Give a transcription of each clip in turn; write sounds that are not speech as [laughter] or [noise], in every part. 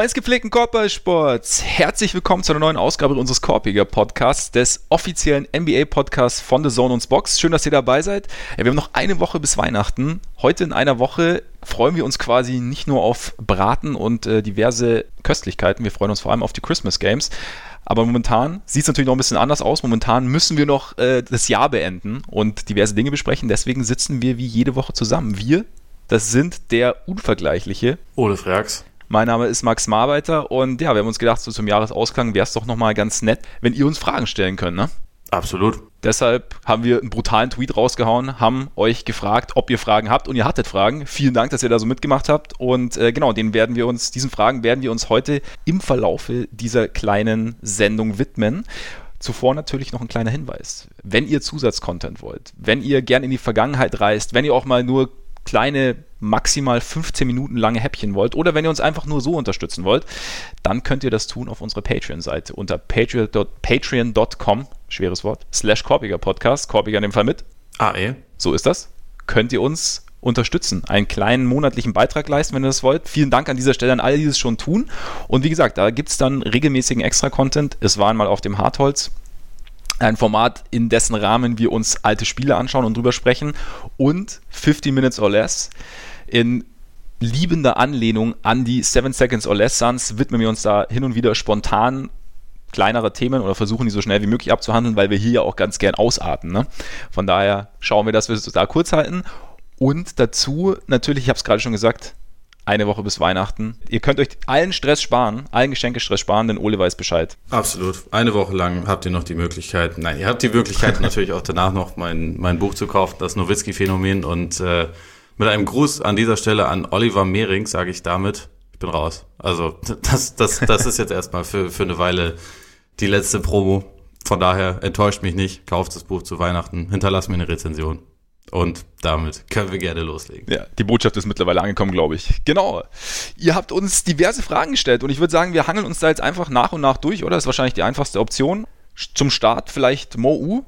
Des gepflegten Korbballsports, herzlich willkommen zu einer neuen Ausgabe unseres Korpiger Podcasts, des offiziellen NBA-Podcasts von The Zone und Box. Schön, dass ihr dabei seid. Ja, wir haben noch eine Woche bis Weihnachten. Heute in einer Woche freuen wir uns quasi nicht nur auf Braten und äh, diverse Köstlichkeiten, wir freuen uns vor allem auf die Christmas Games. Aber momentan sieht es natürlich noch ein bisschen anders aus. Momentan müssen wir noch äh, das Jahr beenden und diverse Dinge besprechen. Deswegen sitzen wir wie jede Woche zusammen. Wir, das sind der unvergleichliche Ole Frags mein Name ist Max Marbeiter und ja, wir haben uns gedacht, so zum Jahresausklang wäre es doch nochmal ganz nett, wenn ihr uns Fragen stellen könnt, ne? Absolut. Deshalb haben wir einen brutalen Tweet rausgehauen, haben euch gefragt, ob ihr Fragen habt und ihr hattet Fragen. Vielen Dank, dass ihr da so mitgemacht habt und äh, genau, den werden wir uns, diesen Fragen werden wir uns heute im Verlaufe dieser kleinen Sendung widmen. Zuvor natürlich noch ein kleiner Hinweis. Wenn ihr Zusatzcontent wollt, wenn ihr gern in die Vergangenheit reist, wenn ihr auch mal nur kleine, maximal 15 Minuten lange Häppchen wollt oder wenn ihr uns einfach nur so unterstützen wollt, dann könnt ihr das tun auf unserer Patreon-Seite unter patreon.com, schweres Wort, slash Korbiger Podcast, Korbiger in dem Fall mit. Ah, eh. So ist das. Könnt ihr uns unterstützen, einen kleinen monatlichen Beitrag leisten, wenn ihr das wollt. Vielen Dank an dieser Stelle an alle, die das schon tun. Und wie gesagt, da gibt es dann regelmäßigen Extra-Content. Es war einmal auf dem Hartholz ein Format, in dessen Rahmen wir uns alte Spiele anschauen und drüber sprechen. Und 50 Minutes or Less in liebender Anlehnung an die 7 Seconds or Less Suns widmen wir uns da hin und wieder spontan kleinere Themen oder versuchen die so schnell wie möglich abzuhandeln, weil wir hier ja auch ganz gern ausarten. Ne? Von daher schauen wir, dass wir es da kurz halten. Und dazu natürlich, ich habe es gerade schon gesagt, eine Woche bis Weihnachten. Ihr könnt euch allen Stress sparen, allen Geschenkestress sparen, denn Ole weiß Bescheid. Absolut. Eine Woche lang habt ihr noch die Möglichkeit, nein, ihr habt die Möglichkeit [laughs] natürlich auch danach noch mein, mein Buch zu kaufen, das Nowitzki-Phänomen. Und äh, mit einem Gruß an dieser Stelle an Oliver Mehring sage ich damit, ich bin raus. Also das, das, das ist jetzt erstmal für, für eine Weile die letzte Promo. Von daher enttäuscht mich nicht, kauft das Buch zu Weihnachten, hinterlasst mir eine Rezension. Und damit können wir gerne loslegen. Ja, die Botschaft ist mittlerweile angekommen, glaube ich. Genau. Ihr habt uns diverse Fragen gestellt und ich würde sagen, wir hangeln uns da jetzt einfach nach und nach durch, oder? Das ist wahrscheinlich die einfachste Option. Zum Start vielleicht Mo U,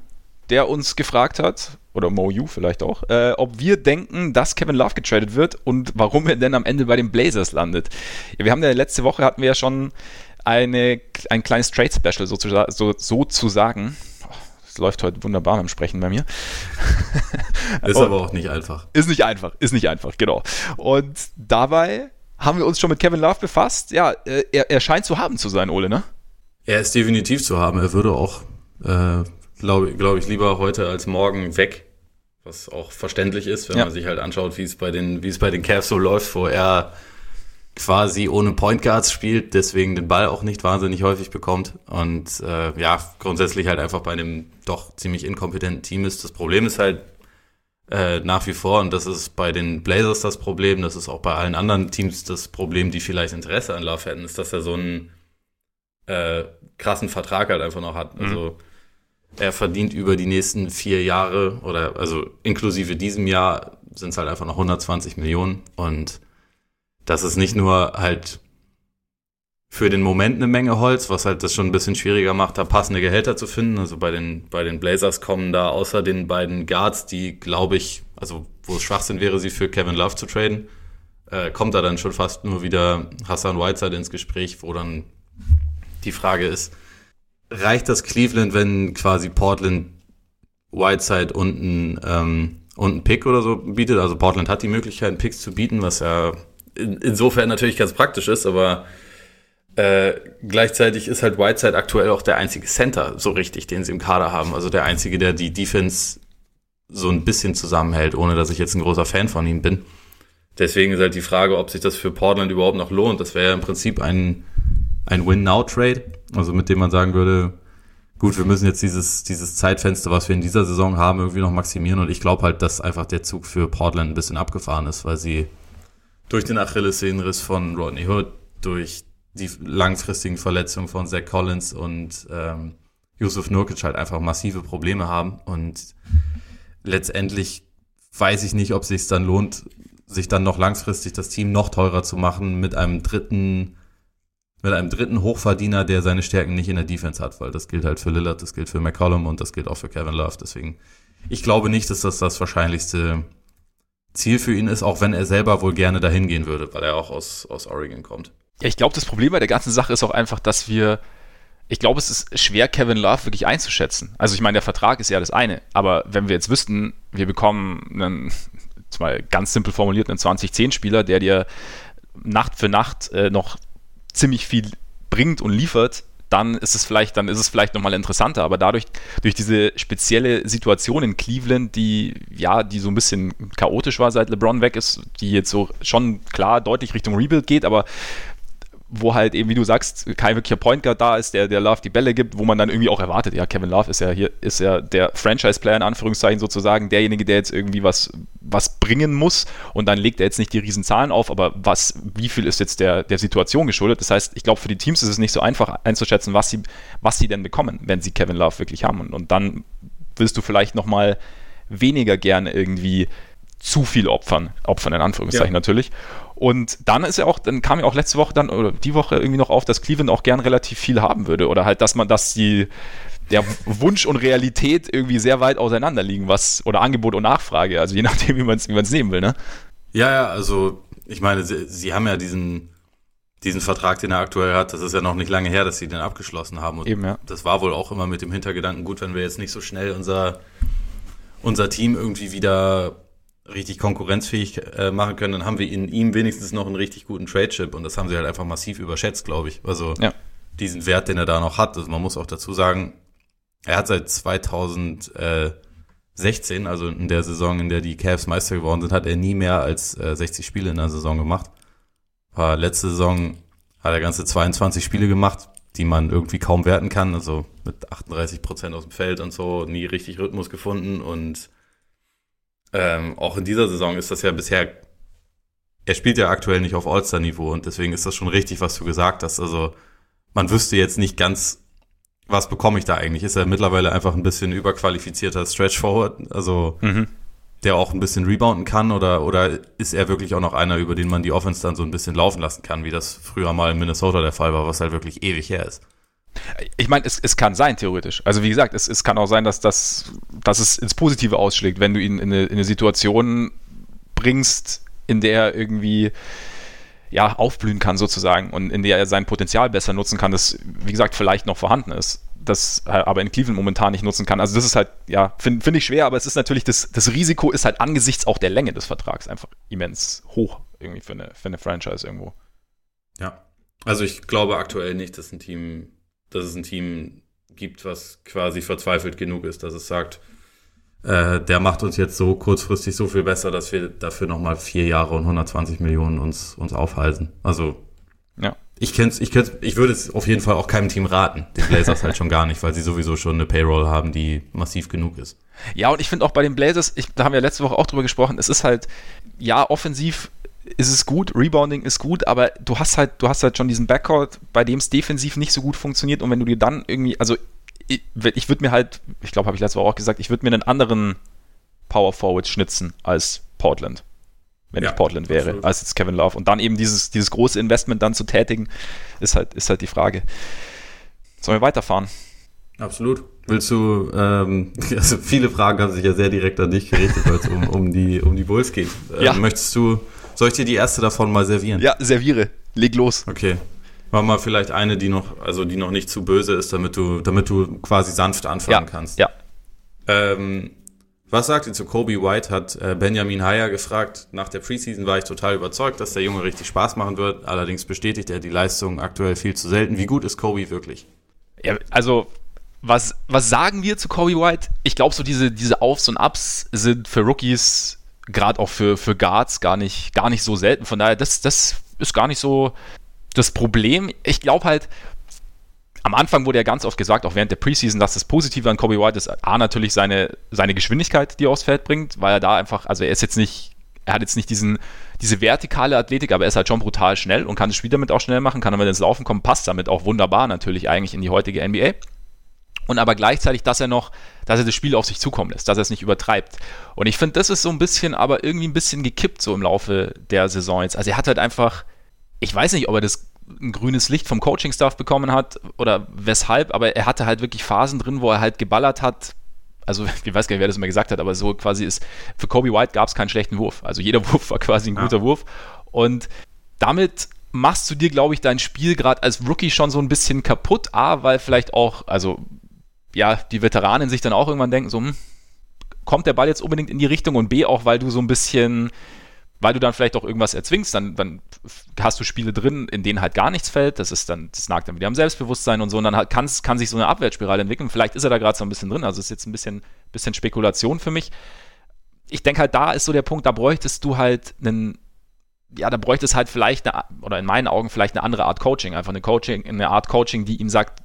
der uns gefragt hat, oder Mo U vielleicht auch, äh, ob wir denken, dass Kevin Love getradet wird und warum er denn am Ende bei den Blazers landet. Ja, wir haben ja letzte Woche hatten wir ja schon eine, ein kleines Trade-Special sozusagen, so, sozusagen es läuft heute wunderbar beim Sprechen bei mir. [laughs] Ist aber auch nicht einfach. Ist nicht einfach, ist nicht einfach, genau. Und dabei haben wir uns schon mit Kevin Love befasst. Ja, äh, er, er scheint zu haben zu sein, Ole, ne? Er ist definitiv zu haben. Er würde auch, äh, glaube glaub ich, lieber heute als morgen weg. Was auch verständlich ist, wenn ja. man sich halt anschaut, wie es bei den, wie es bei den Cavs so läuft, wo er quasi ohne Point Guards spielt, deswegen den Ball auch nicht wahnsinnig häufig bekommt und äh, ja, grundsätzlich halt einfach bei einem doch ziemlich inkompetenten Team ist. Das Problem ist halt äh, nach wie vor, und das ist bei den Blazers das Problem, das ist auch bei allen anderen Teams das Problem, die vielleicht Interesse an Love hätten, ist, dass er so einen äh, krassen Vertrag halt einfach noch hat. Mhm. Also er verdient über die nächsten vier Jahre oder also inklusive diesem Jahr sind es halt einfach noch 120 Millionen und das ist nicht nur halt für den Moment eine Menge Holz, was halt das schon ein bisschen schwieriger macht, da passende Gehälter zu finden. Also bei den, bei den Blazers kommen da außer den beiden Guards, die glaube ich, also wo es Schwachsinn wäre, sie für Kevin Love zu traden, äh, kommt da dann schon fast nur wieder Hassan Whiteside ins Gespräch, wo dann die Frage ist, reicht das Cleveland, wenn quasi Portland Whiteside und ein, ähm, und ein Pick oder so bietet? Also Portland hat die Möglichkeit, Picks zu bieten, was ja in, insofern natürlich ganz praktisch ist, aber äh, gleichzeitig ist halt Whiteside aktuell auch der einzige Center so richtig, den sie im Kader haben. Also der einzige, der die Defense so ein bisschen zusammenhält, ohne dass ich jetzt ein großer Fan von ihm bin. Deswegen ist halt die Frage, ob sich das für Portland überhaupt noch lohnt. Das wäre ja im Prinzip ein, ein Win-Now-Trade, also mit dem man sagen würde, gut, wir müssen jetzt dieses, dieses Zeitfenster, was wir in dieser Saison haben, irgendwie noch maximieren. Und ich glaube halt, dass einfach der Zug für Portland ein bisschen abgefahren ist, weil sie durch den Achillessehnenriss von Rodney Hood, durch die langfristigen Verletzungen von Zach Collins und ähm, Yusuf Nurkic halt einfach massive Probleme haben. Und letztendlich weiß ich nicht, ob es sich dann lohnt, sich dann noch langfristig das Team noch teurer zu machen mit einem dritten, mit einem dritten Hochverdiener, der seine Stärken nicht in der Defense hat, weil das gilt halt für Lillard, das gilt für McCollum und das gilt auch für Kevin Love. Deswegen, ich glaube nicht, dass das das wahrscheinlichste Ziel für ihn ist, auch wenn er selber wohl gerne dahin gehen würde, weil er auch aus, aus Oregon kommt. Ja, ich glaube, das Problem bei der ganzen Sache ist auch einfach, dass wir ich glaube, es ist schwer, Kevin Love wirklich einzuschätzen. Also ich meine, der Vertrag ist ja das eine, aber wenn wir jetzt wüssten, wir bekommen einen, mal ganz simpel formuliert, einen 2010-Spieler, der dir Nacht für Nacht äh, noch ziemlich viel bringt und liefert, dann ist es vielleicht, dann ist es vielleicht nochmal interessanter. Aber dadurch, durch diese spezielle Situation in Cleveland, die ja, die so ein bisschen chaotisch war, seit LeBron weg ist, die jetzt so schon klar deutlich Richtung Rebuild geht, aber wo halt eben, wie du sagst, kein wirklicher Point Guard da ist, der, der Love die Bälle gibt, wo man dann irgendwie auch erwartet, ja, Kevin Love ist ja hier, ist ja der Franchise-Player in Anführungszeichen sozusagen, derjenige, der jetzt irgendwie was, was bringen muss und dann legt er jetzt nicht die riesen Zahlen auf, aber was, wie viel ist jetzt der, der Situation geschuldet? Das heißt, ich glaube, für die Teams ist es nicht so einfach einzuschätzen, was sie, was sie denn bekommen, wenn sie Kevin Love wirklich haben. Und, und dann willst du vielleicht nochmal weniger gerne irgendwie zu viel opfern, opfern in Anführungszeichen ja. natürlich. Und dann ist ja auch, dann kam ja auch letzte Woche dann oder die Woche irgendwie noch auf, dass Cleveland auch gern relativ viel haben würde. Oder halt, dass man, dass die der Wunsch und Realität irgendwie sehr weit auseinander liegen, was, oder Angebot und Nachfrage, also je nachdem, wie man es wie nehmen will, ne? Ja, ja, also ich meine, sie, sie haben ja diesen, diesen Vertrag, den er aktuell hat, das ist ja noch nicht lange her, dass sie den abgeschlossen haben. Und Eben, ja. das war wohl auch immer mit dem Hintergedanken, gut, wenn wir jetzt nicht so schnell unser, unser Team irgendwie wieder richtig konkurrenzfähig äh, machen können, dann haben wir in ihm wenigstens noch einen richtig guten Trade-Chip und das haben sie halt einfach massiv überschätzt, glaube ich. Also ja. diesen Wert, den er da noch hat. Also man muss auch dazu sagen, er hat seit 2016, also in der Saison, in der die Cavs Meister geworden sind, hat er nie mehr als äh, 60 Spiele in der Saison gemacht. War letzte Saison hat er ganze 22 Spiele gemacht, die man irgendwie kaum werten kann, also mit 38 Prozent aus dem Feld und so, nie richtig Rhythmus gefunden und ähm, auch in dieser Saison ist das ja bisher, er spielt ja aktuell nicht auf All-Star-Niveau und deswegen ist das schon richtig, was du gesagt hast. Also man wüsste jetzt nicht ganz, was bekomme ich da eigentlich. Ist er mittlerweile einfach ein bisschen überqualifizierter Stretch-Forward, also mhm. der auch ein bisschen rebounden kann oder, oder ist er wirklich auch noch einer, über den man die Offense dann so ein bisschen laufen lassen kann, wie das früher mal in Minnesota der Fall war, was halt wirklich ewig her ist. Ich meine, es, es kann sein, theoretisch. Also wie gesagt, es, es kann auch sein, dass, das, dass es ins Positive ausschlägt, wenn du ihn in eine, in eine Situation bringst, in der er irgendwie ja, aufblühen kann sozusagen und in der er sein Potenzial besser nutzen kann, das, wie gesagt, vielleicht noch vorhanden ist, das aber in Cleveland momentan nicht nutzen kann. Also das ist halt, ja, finde find ich schwer, aber es ist natürlich, das, das Risiko ist halt angesichts auch der Länge des Vertrags einfach immens hoch irgendwie für eine, für eine Franchise irgendwo. Ja, also ich glaube aktuell nicht, dass ein Team dass es ein Team gibt, was quasi verzweifelt genug ist, dass es sagt, äh, der macht uns jetzt so kurzfristig so viel besser, dass wir dafür nochmal vier Jahre und 120 Millionen uns, uns aufhalten. Also ja. ich kenn's, ich kenn's, ich würde es auf jeden Fall auch keinem Team raten, den Blazers halt schon gar nicht, weil sie sowieso schon eine Payroll haben, die massiv genug ist. Ja, und ich finde auch bei den Blazers, ich, da haben wir letzte Woche auch drüber gesprochen, es ist halt, ja, offensiv ist es gut, Rebounding ist gut, aber du hast halt, du hast halt schon diesen Backcourt, bei dem es defensiv nicht so gut funktioniert und wenn du dir dann irgendwie, also ich, ich würde mir halt, ich glaube, habe ich letzte Woche auch gesagt, ich würde mir einen anderen Power Forward schnitzen als Portland, wenn ja, ich Portland wäre, absolut. als jetzt Kevin Love und dann eben dieses, dieses große Investment dann zu tätigen, ist halt, ist halt die Frage. Sollen wir weiterfahren? Absolut. Willst du, ähm, [laughs] also viele Fragen haben sich ja sehr direkt an dich gerichtet, weil es um, um, die, um die Bulls geht. Ähm, ja. Möchtest du soll ich dir die erste davon mal servieren? Ja, serviere. Leg los. Okay. Mach mal vielleicht eine, die noch, also die noch nicht zu böse ist, damit du, damit du quasi sanft anfangen ja, kannst. Ja. Ähm, was sagt ihr zu Kobe White? Hat äh, Benjamin Heyer gefragt. Nach der Preseason war ich total überzeugt, dass der Junge richtig Spaß machen wird. Allerdings bestätigt er die Leistung aktuell viel zu selten. Wie gut ist Kobe wirklich? Ja, also was, was sagen wir zu Kobe White? Ich glaube, so diese, diese Aufs und Ups sind für Rookies gerade auch für, für Guards gar nicht, gar nicht so selten. Von daher, das, das ist gar nicht so das Problem. Ich glaube halt, am Anfang wurde ja ganz oft gesagt, auch während der Preseason, dass das Positive an Kobe White ist, A, natürlich seine, seine Geschwindigkeit, die er aufs Feld bringt, weil er da einfach, also er ist jetzt nicht, er hat jetzt nicht diesen, diese vertikale Athletik, aber er ist halt schon brutal schnell und kann das Spiel damit auch schnell machen, kann damit ins Laufen kommen, passt damit auch wunderbar natürlich eigentlich in die heutige NBA und aber gleichzeitig, dass er noch, dass er das Spiel auf sich zukommen lässt, dass er es nicht übertreibt. Und ich finde, das ist so ein bisschen, aber irgendwie ein bisschen gekippt so im Laufe der Saison jetzt. Also er hat halt einfach, ich weiß nicht, ob er das ein grünes Licht vom Coaching-Staff bekommen hat oder weshalb, aber er hatte halt wirklich Phasen drin, wo er halt geballert hat. Also, [laughs] ich weiß gar nicht, wer das immer gesagt hat, aber so quasi ist, für Kobe White gab es keinen schlechten Wurf. Also jeder [laughs] Wurf war quasi ein guter ja. Wurf. Und damit machst du dir, glaube ich, dein Spiel gerade als Rookie schon so ein bisschen kaputt. A, weil vielleicht auch, also ja, die Veteranen sich dann auch irgendwann denken, so, hm, kommt der Ball jetzt unbedingt in die Richtung und B, auch weil du so ein bisschen, weil du dann vielleicht auch irgendwas erzwingst, dann, dann hast du Spiele drin, in denen halt gar nichts fällt. Das ist dann, das nagt dann wieder am Selbstbewusstsein und so. Und dann kann, kann sich so eine Abwärtsspirale entwickeln. Vielleicht ist er da gerade so ein bisschen drin. Also ist jetzt ein bisschen, bisschen Spekulation für mich. Ich denke halt, da ist so der Punkt, da bräuchtest du halt einen, ja, da bräuchte es halt vielleicht eine, oder in meinen Augen vielleicht eine andere Art Coaching, einfach eine Coaching, eine Art Coaching, die ihm sagt,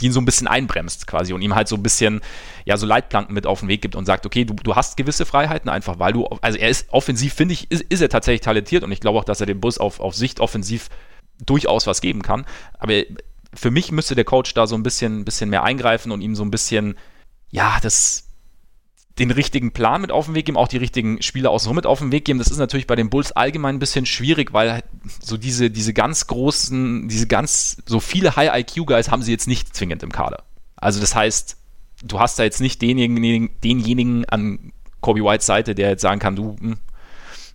die ihn so ein bisschen einbremst quasi und ihm halt so ein bisschen, ja, so Leitplanken mit auf den Weg gibt und sagt, okay, du, du hast gewisse Freiheiten einfach, weil du, also er ist offensiv, finde ich, ist, ist er tatsächlich talentiert und ich glaube auch, dass er dem Bus auf, auf Sicht offensiv durchaus was geben kann. Aber für mich müsste der Coach da so ein bisschen, bisschen mehr eingreifen und ihm so ein bisschen, ja, das, den richtigen Plan mit auf den Weg geben, auch die richtigen Spieler außenrum mit auf den Weg geben. Das ist natürlich bei den Bulls allgemein ein bisschen schwierig, weil halt so diese, diese ganz großen, diese ganz, so viele High-IQ-Guys haben sie jetzt nicht zwingend im Kader. Also das heißt, du hast da jetzt nicht denjenigen, denjenigen an Kobe Whites Seite, der jetzt sagen kann, du, hm,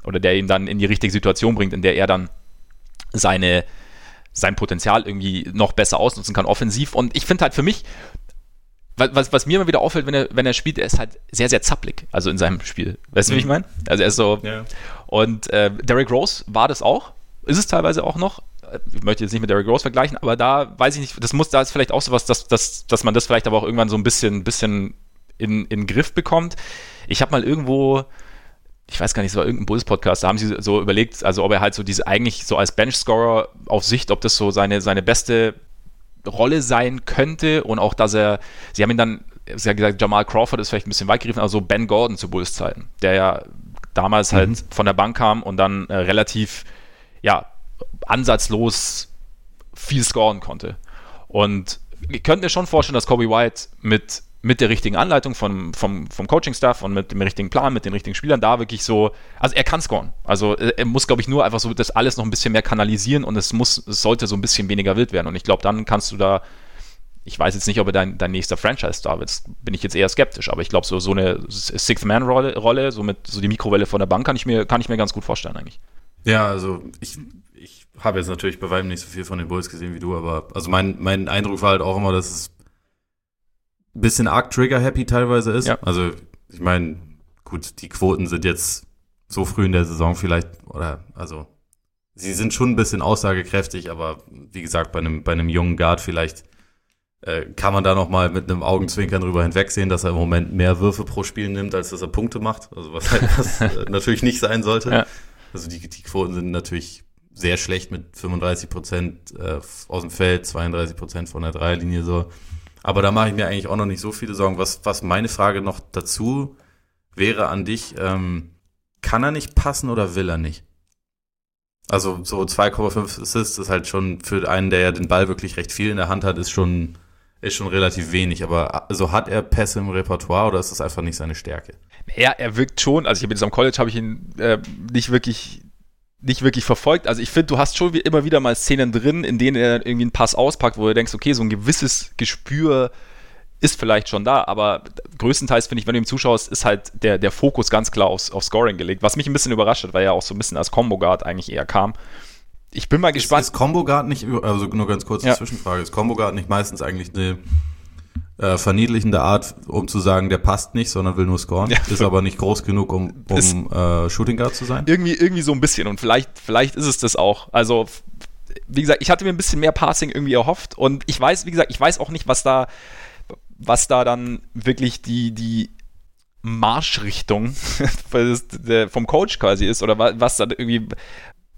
oder der ihn dann in die richtige Situation bringt, in der er dann seine, sein Potenzial irgendwie noch besser ausnutzen kann, offensiv. Und ich finde halt für mich, was, was mir immer wieder auffällt, wenn er, wenn er spielt, er ist halt sehr, sehr zapplig, also in seinem Spiel. Weißt du, mhm. wie ich mhm. meine? Also er ist so. Ja. Und äh, Derrick Rose war das auch, ist es teilweise auch noch. Ich möchte jetzt nicht mit Derrick Rose vergleichen, aber da weiß ich nicht, das muss, da ist vielleicht auch sowas, dass, dass, dass man das vielleicht aber auch irgendwann so ein bisschen, bisschen in, in den Griff bekommt. Ich habe mal irgendwo, ich weiß gar nicht, es war irgendein Bulls-Podcast, da haben sie so überlegt, also ob er halt so diese eigentlich so als Bench-Scorer auf Sicht, ob das so seine, seine beste Rolle sein könnte und auch, dass er, sie haben ihn dann, sie haben gesagt, Jamal Crawford ist vielleicht ein bisschen weit gegriffen, also Ben Gordon zu Bulls Zeiten, der ja damals halt mhm. halt von der Bank kam und dann äh, relativ, ja, ansatzlos viel scoren konnte. Und ich könnte mir schon vorstellen, dass Kobe White mit mit der richtigen Anleitung vom, vom, vom Coaching-Staff und mit dem richtigen Plan, mit den richtigen Spielern da wirklich so, also er kann scoren. Also äh, er muss, glaube ich, nur einfach so das alles noch ein bisschen mehr kanalisieren und es muss, es sollte so ein bisschen weniger wild werden. Und ich glaube, dann kannst du da, ich weiß jetzt nicht, ob er dein, dein nächster Franchise-Star wird, bin ich jetzt eher skeptisch, aber ich glaube, so, so eine Sixth-Man-Rolle, Rolle, so mit so die Mikrowelle von der Bank kann ich mir, kann ich mir ganz gut vorstellen eigentlich. Ja, also ich, ich habe jetzt natürlich bei weitem nicht so viel von den Bulls gesehen wie du, aber also mein, mein Eindruck war halt auch immer, dass es bisschen arg trigger-happy teilweise ist. Ja. Also, ich meine, gut, die Quoten sind jetzt so früh in der Saison vielleicht, oder, also, sie sind schon ein bisschen aussagekräftig, aber wie gesagt, bei einem, bei einem jungen Guard vielleicht äh, kann man da noch mal mit einem Augenzwinkern drüber hinwegsehen, dass er im Moment mehr Würfe pro Spiel nimmt, als dass er Punkte macht. Also was halt was [laughs] äh, natürlich nicht sein sollte. Ja. Also die, die Quoten sind natürlich sehr schlecht mit 35 Prozent äh, aus dem Feld, 32 Prozent von der Dreierlinie so. Aber da mache ich mir eigentlich auch noch nicht so viele Sorgen. Was, was meine Frage noch dazu wäre an dich, ähm, kann er nicht passen oder will er nicht? Also so 2,5 Assists ist halt schon für einen, der ja den Ball wirklich recht viel in der Hand hat, ist schon, ist schon relativ wenig. Aber also hat er Pässe im Repertoire oder ist das einfach nicht seine Stärke? Ja, er wirkt schon, also ich habe jetzt am College habe ich ihn äh, nicht wirklich nicht wirklich verfolgt. Also ich finde, du hast schon immer wieder mal Szenen drin, in denen er irgendwie einen Pass auspackt, wo du denkst, okay, so ein gewisses Gespür ist vielleicht schon da, aber größtenteils finde ich, wenn du ihm zuschaust, ist halt der, der Fokus ganz klar aufs, auf Scoring gelegt, was mich ein bisschen überrascht hat, weil er auch so ein bisschen als Combo Guard eigentlich eher kam. Ich bin mal gespannt. Ist, ist Combo Guard nicht, also nur ganz kurz ja. Zwischenfrage, ist Combo Guard nicht meistens eigentlich eine äh, verniedlichende Art, um zu sagen, der passt nicht, sondern will nur scoren. Ja. Ist aber nicht groß genug, um, um äh, Shooting Guard zu sein. Irgendwie, irgendwie so ein bisschen. Und vielleicht, vielleicht ist es das auch. Also, wie gesagt, ich hatte mir ein bisschen mehr Passing irgendwie erhofft. Und ich weiß, wie gesagt, ich weiß auch nicht, was da, was da dann wirklich die, die Marschrichtung [laughs] vom Coach quasi ist oder was da irgendwie,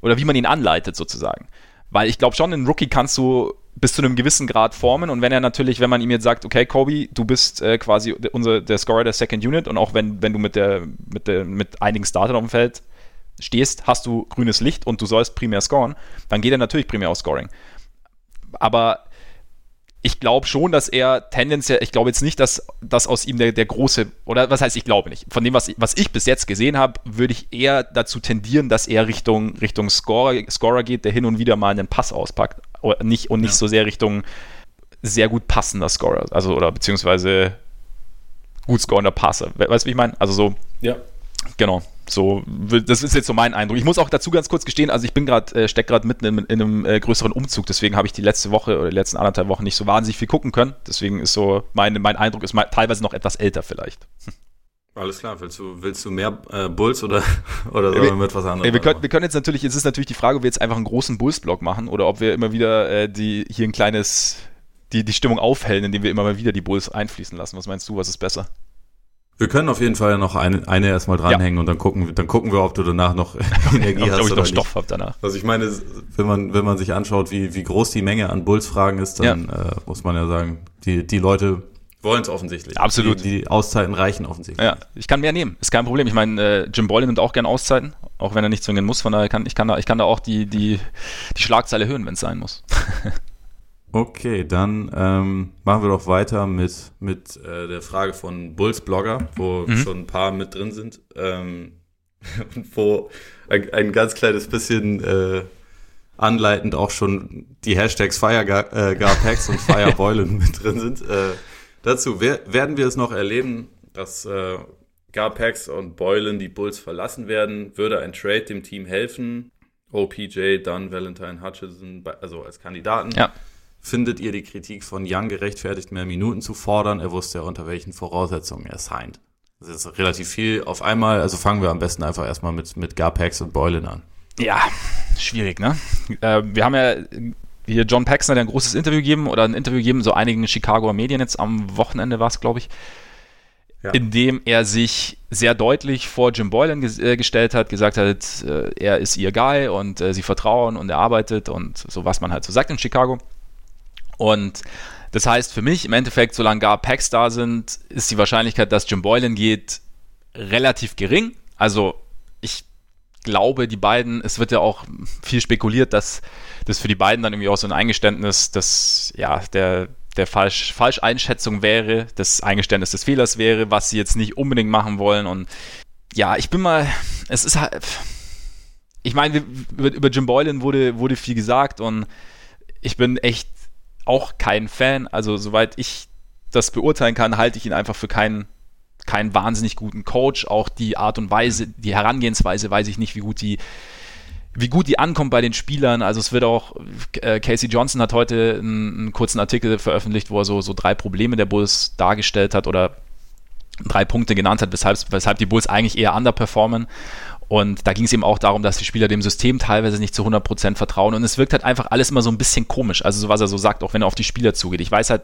oder wie man ihn anleitet sozusagen. Weil ich glaube schon, einen Rookie kannst du bis zu einem gewissen Grad formen und wenn er natürlich, wenn man ihm jetzt sagt, okay, Kobe, du bist äh, quasi unser, der Scorer der Second Unit und auch wenn, wenn du mit, der, mit, der, mit einigen Startern auf dem Feld stehst, hast du grünes Licht und du sollst primär scoren, dann geht er natürlich primär auf Scoring. Aber ich glaube schon, dass er tendenziell, ich glaube jetzt nicht, dass das aus ihm der, der große, oder was heißt, ich glaube nicht. Von dem, was, was ich bis jetzt gesehen habe, würde ich eher dazu tendieren, dass er Richtung, Richtung Scorer, Scorer geht, der hin und wieder mal einen Pass auspackt. Nicht, und nicht ja. so sehr Richtung sehr gut passender Scorer. Also, oder beziehungsweise gut scorender Passer. Weißt du, wie ich meine? Also so. Ja. Genau. So, das ist jetzt so mein Eindruck. Ich muss auch dazu ganz kurz gestehen, also ich bin gerade, äh, steck gerade mitten in, in einem äh, größeren Umzug, deswegen habe ich die letzte Woche oder die letzten anderthalb Wochen nicht so wahnsinnig viel gucken können. Deswegen ist so, mein, mein Eindruck ist mal, teilweise noch etwas älter vielleicht. Alles klar, willst du, willst du mehr äh, Bulls oder, [laughs] oder sollen wir mit was anderem? Wir können, wir können jetzt natürlich, es ist natürlich die Frage, ob wir jetzt einfach einen großen Bulls-Block machen oder ob wir immer wieder äh, die hier ein kleines, die, die Stimmung aufhellen, indem wir immer mal wieder die Bulls einfließen lassen. Was meinst du, was ist besser? Wir können auf jeden Fall noch eine, eine erstmal dranhängen ja. und dann gucken, dann gucken wir, ob du danach noch [laughs] Energie [laughs] hast. Ob ich noch Stoff habe danach. Also ich meine, wenn man, wenn man sich anschaut, wie, wie groß die Menge an Bulls-Fragen ist, dann ja. äh, muss man ja sagen, die, die Leute wollen es offensichtlich. Absolut. Die, die, Auszeiten reichen offensichtlich. Ja, ich kann mehr nehmen, ist kein Problem. Ich meine, äh, Jim Boylan nimmt auch gerne Auszeiten, auch wenn er nicht zwingen muss. Von daher kann ich kann da, ich kann da auch die, die, die Schlagzeile hören, wenn es sein muss. [laughs] okay, dann ähm, machen wir doch weiter mit, mit äh, der Frage von Bulls Blogger, wo mhm. schon ein paar mit drin sind. Ähm, [laughs] wo ein, ein, ganz kleines bisschen äh, anleitend auch schon die Hashtags FireGarPacks äh, und [laughs] FireBoilen mit drin sind. Äh, Dazu werden wir es noch erleben, dass äh, Garpax und Boylan die Bulls verlassen werden. Würde ein Trade dem Team helfen? OPJ, Dunn, Valentine, Hutchinson, also als Kandidaten. Ja. Findet ihr die Kritik von Young gerechtfertigt, mehr Minuten zu fordern? Er wusste ja, unter welchen Voraussetzungen er signed. Das ist relativ viel auf einmal. Also fangen wir am besten einfach erstmal mit, mit Garpax und Boylan an. Ja, schwierig, ne? Äh, wir haben ja hier John Paxson hat ein großes Interview gegeben oder ein Interview gegeben, so einigen Chicagoer Medien jetzt am Wochenende war es, glaube ich, ja. in dem er sich sehr deutlich vor Jim Boylan ges äh, gestellt hat, gesagt hat, äh, er ist ihr Guy und äh, sie vertrauen und er arbeitet und so, was man halt so sagt in Chicago. Und das heißt für mich im Endeffekt, solange gar Packs da sind, ist die Wahrscheinlichkeit, dass Jim Boylan geht, relativ gering. Also glaube, die beiden, es wird ja auch viel spekuliert, dass das für die beiden dann irgendwie auch so ein Eingeständnis, dass ja, der, der Falsch, Falscheinschätzung wäre, das Eingeständnis des Fehlers wäre, was sie jetzt nicht unbedingt machen wollen. Und ja, ich bin mal, es ist halt, ich meine, über, über Jim Boylan wurde, wurde viel gesagt und ich bin echt auch kein Fan. Also, soweit ich das beurteilen kann, halte ich ihn einfach für keinen keinen wahnsinnig guten Coach. Auch die Art und Weise, die Herangehensweise, weiß ich nicht, wie gut die, wie gut die ankommt bei den Spielern. Also es wird auch, äh, Casey Johnson hat heute einen, einen, kurzen Artikel veröffentlicht, wo er so, so drei Probleme der Bulls dargestellt hat oder drei Punkte genannt hat, weshalb, weshalb die Bulls eigentlich eher underperformen. Und da ging es eben auch darum, dass die Spieler dem System teilweise nicht zu 100% vertrauen. Und es wirkt halt einfach alles immer so ein bisschen komisch. Also so was er so sagt, auch wenn er auf die Spieler zugeht. Ich weiß halt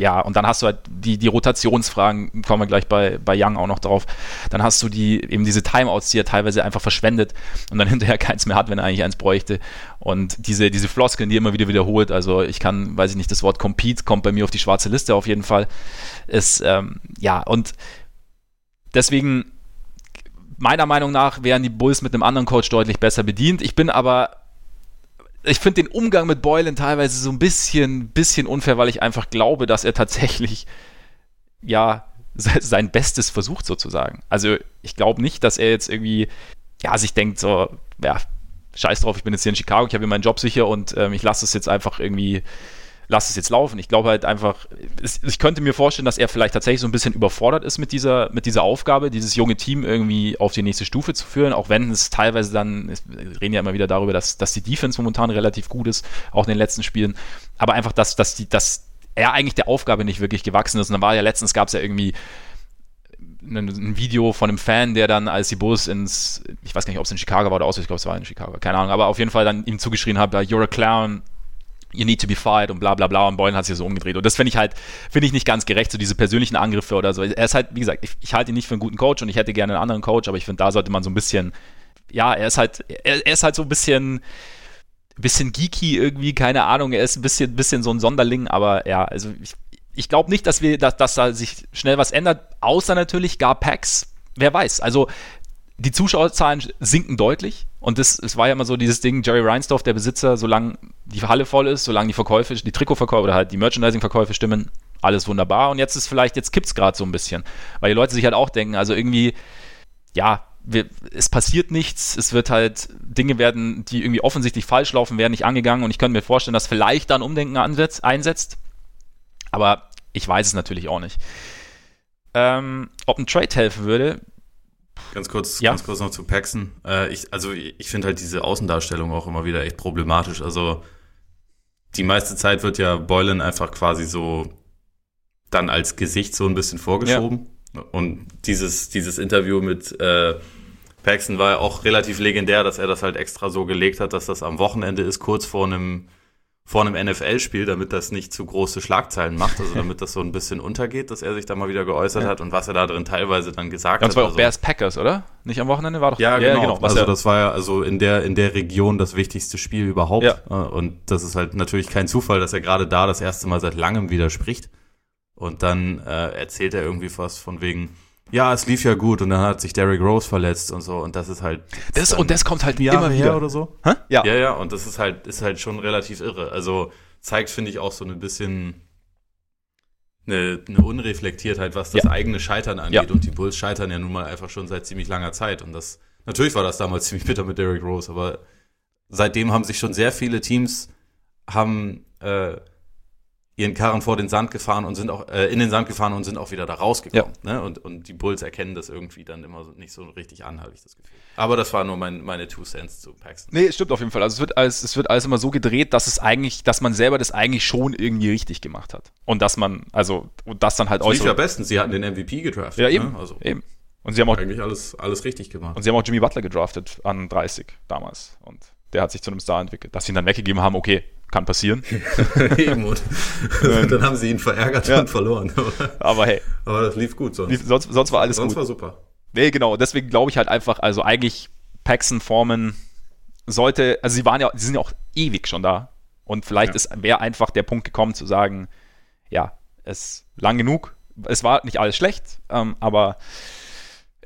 ja, und dann hast du halt die, die Rotationsfragen, kommen wir gleich bei, bei Young auch noch drauf. Dann hast du die, eben diese Timeouts, die er teilweise einfach verschwendet und dann [laughs] hinterher keins mehr hat, wenn er eigentlich eins bräuchte. Und diese, diese Floskeln, die er immer wieder wiederholt. Also ich kann, weiß ich nicht, das Wort Compete kommt bei mir auf die schwarze Liste auf jeden Fall. Ist, ähm, ja, und deswegen, meiner Meinung nach, wären die Bulls mit einem anderen Coach deutlich besser bedient. Ich bin aber ich finde den Umgang mit Boylan teilweise so ein bisschen, bisschen unfair, weil ich einfach glaube, dass er tatsächlich, ja, sein Bestes versucht sozusagen. Also ich glaube nicht, dass er jetzt irgendwie, ja, sich denkt so, ja, scheiß drauf, ich bin jetzt hier in Chicago, ich habe hier meinen Job sicher und ähm, ich lasse es jetzt einfach irgendwie lass es jetzt laufen. Ich glaube halt einfach, ich könnte mir vorstellen, dass er vielleicht tatsächlich so ein bisschen überfordert ist mit dieser, mit dieser Aufgabe, dieses junge Team irgendwie auf die nächste Stufe zu führen, auch wenn es teilweise dann, wir reden ja immer wieder darüber, dass, dass die Defense momentan relativ gut ist, auch in den letzten Spielen, aber einfach, dass, dass, die, dass er eigentlich der Aufgabe nicht wirklich gewachsen ist. Und dann war ja letztens, gab es ja irgendwie ein, Video von einem Fan, der dann, als die Bulls ins, ich weiß gar nicht, ob es in Chicago war oder aus, ich glaube, es war in Chicago, keine Ahnung, aber auf jeden Fall dann ihm zugeschrien hat, you're a clown, you need to be fired und bla bla bla und Boylan hat sich so umgedreht. Und das finde ich halt, finde ich nicht ganz gerecht, so diese persönlichen Angriffe oder so. Er ist halt, wie gesagt, ich, ich halte ihn nicht für einen guten Coach und ich hätte gerne einen anderen Coach, aber ich finde, da sollte man so ein bisschen, ja, er ist halt, er, er ist halt so ein bisschen, bisschen geeky irgendwie, keine Ahnung, er ist ein bisschen, bisschen so ein Sonderling, aber ja, also ich, ich glaube nicht, dass wir, dass, dass da sich schnell was ändert, außer natürlich gar Packs. Wer weiß. Also die Zuschauerzahlen sinken deutlich. Und das, es war ja immer so dieses Ding, Jerry Reinsdorf, der Besitzer, solange die Halle voll ist, solange die Verkäufe, die Trikotverkäufe oder halt die Merchandising-Verkäufe stimmen, alles wunderbar. Und jetzt ist vielleicht, jetzt kippt es gerade so ein bisschen. Weil die Leute sich halt auch denken, also irgendwie, ja, wir, es passiert nichts, es wird halt, Dinge werden, die irgendwie offensichtlich falsch laufen, werden nicht angegangen und ich könnte mir vorstellen, dass vielleicht dann Umdenken ansetzt, einsetzt. Aber ich weiß es natürlich auch nicht. Ähm, ob ein Trade helfen würde, Ganz kurz, ja? ganz kurz noch zu Paxson. Äh, ich, also ich finde halt diese Außendarstellung auch immer wieder echt problematisch. Also die meiste Zeit wird ja Boylan einfach quasi so dann als Gesicht so ein bisschen vorgeschoben. Ja. Und dieses, dieses Interview mit äh, Paxton war ja auch relativ legendär, dass er das halt extra so gelegt hat, dass das am Wochenende ist, kurz vor einem vor einem NFL-Spiel, damit das nicht zu große Schlagzeilen macht, also damit das so ein bisschen untergeht, dass er sich da mal wieder geäußert ja. hat und was er da drin teilweise dann gesagt ja, das hat. Das war auch also, Bears Packers, oder? Nicht am Wochenende war doch. Ja, genau. Ja, genau also das war ja also in der in der Region das wichtigste Spiel überhaupt. Ja. Und das ist halt natürlich kein Zufall, dass er gerade da das erste Mal seit langem widerspricht. Und dann äh, erzählt er irgendwie was von wegen, ja, es lief ja gut und dann hat sich Derrick Rose verletzt und so und das ist halt das und das kommt halt immer wieder oder so. Hä? Ja. Ja, ja, und das ist halt ist halt schon relativ irre. Also zeigt finde ich auch so ein bisschen eine, eine Unreflektiertheit, was das ja. eigene Scheitern angeht ja. und die Bulls scheitern ja nun mal einfach schon seit ziemlich langer Zeit und das natürlich war das damals [laughs] ziemlich bitter mit Derrick Rose, aber seitdem haben sich schon sehr viele Teams haben äh, ihren Karren vor den Sand gefahren und sind auch äh, in den Sand gefahren und sind auch wieder da rausgekommen. Ja. Ne? Und, und die Bulls erkennen das irgendwie dann immer so, nicht so richtig an, habe ich das Gefühl. Aber das war nur mein, meine Two Cents zu Paxton. Nee, stimmt auf jeden Fall. Also es wird alles, es wird alles immer so gedreht, dass es eigentlich, dass man selber das eigentlich schon irgendwie richtig gemacht hat. Und dass man, also, und das dann halt auch. Ja bestens, sie hatten den MVP gedraftet. Ja, eben. Ne? Also, eben. Und sie haben auch eigentlich alles, alles richtig gemacht. Und sie haben auch Jimmy Butler gedraftet an 30 damals. Und der hat sich zu einem Star entwickelt. Dass sie ihn dann weggegeben haben, okay, kann passieren. [laughs] Eben, und [laughs] dann haben sie ihn verärgert ja. und verloren. [laughs] Aber hey. Aber das lief gut sonst. Lief, sonst, sonst war alles sonst gut. Sonst war super. Nee, genau. Deswegen glaube ich halt einfach, also eigentlich Paxson, Forman sollte, also sie waren ja, sie sind ja auch ewig schon da. Und vielleicht ja. wäre einfach der Punkt gekommen zu sagen, ja, es lang genug. Es war nicht alles schlecht, ähm, aber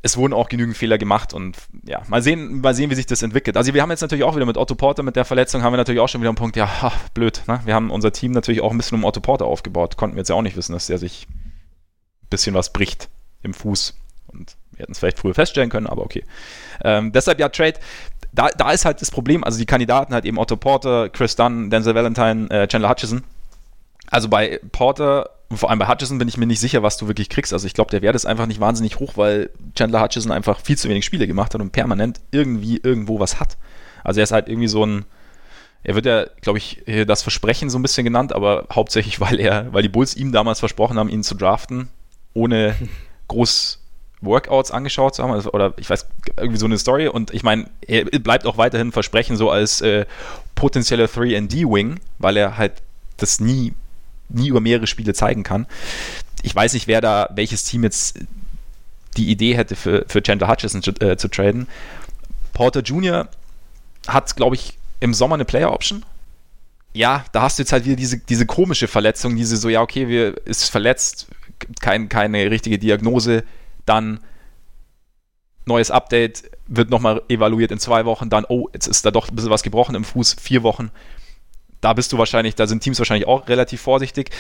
es wurden auch genügend Fehler gemacht und ja, mal sehen, mal sehen, wie sich das entwickelt. Also wir haben jetzt natürlich auch wieder mit Otto Porter, mit der Verletzung haben wir natürlich auch schon wieder einen Punkt, ja, ach, blöd, ne? Wir haben unser Team natürlich auch ein bisschen um Otto Porter aufgebaut. Konnten wir jetzt ja auch nicht wissen, dass der sich ein bisschen was bricht im Fuß. Und wir hätten es vielleicht früher feststellen können, aber okay. Ähm, deshalb ja, Trade, da, da ist halt das Problem, also die Kandidaten halt eben Otto Porter, Chris Dunn, Denzel Valentine, äh, Chandler Hutchison. Also bei Porter und vor allem bei Hutchison bin ich mir nicht sicher, was du wirklich kriegst. Also ich glaube, der Wert ist einfach nicht wahnsinnig hoch, weil Chandler Hutchison einfach viel zu wenig Spiele gemacht hat und permanent irgendwie irgendwo was hat. Also er ist halt irgendwie so ein, er wird ja, glaube ich, das Versprechen so ein bisschen genannt, aber hauptsächlich, [laughs] weil er, weil die Bulls ihm damals versprochen haben, ihn zu draften, ohne [laughs] groß Workouts angeschaut zu haben, also, oder ich weiß, irgendwie so eine Story. Und ich meine, er bleibt auch weiterhin Versprechen so als äh, potenzieller 3D-Wing, weil er halt das nie nie über mehrere Spiele zeigen kann. Ich weiß nicht, wer da, welches Team jetzt die Idee hätte, für, für Chandler Hutchison zu, äh, zu traden. Porter Jr. hat, glaube ich, im Sommer eine Player-Option. Ja, da hast du jetzt halt wieder diese, diese komische Verletzung, diese so, ja, okay, wir ist verletzt, kein, keine richtige Diagnose, dann neues Update, wird nochmal evaluiert in zwei Wochen, dann, oh, jetzt ist da doch ein bisschen was gebrochen im Fuß, vier Wochen da bist du wahrscheinlich, da sind Teams wahrscheinlich auch relativ vorsichtig.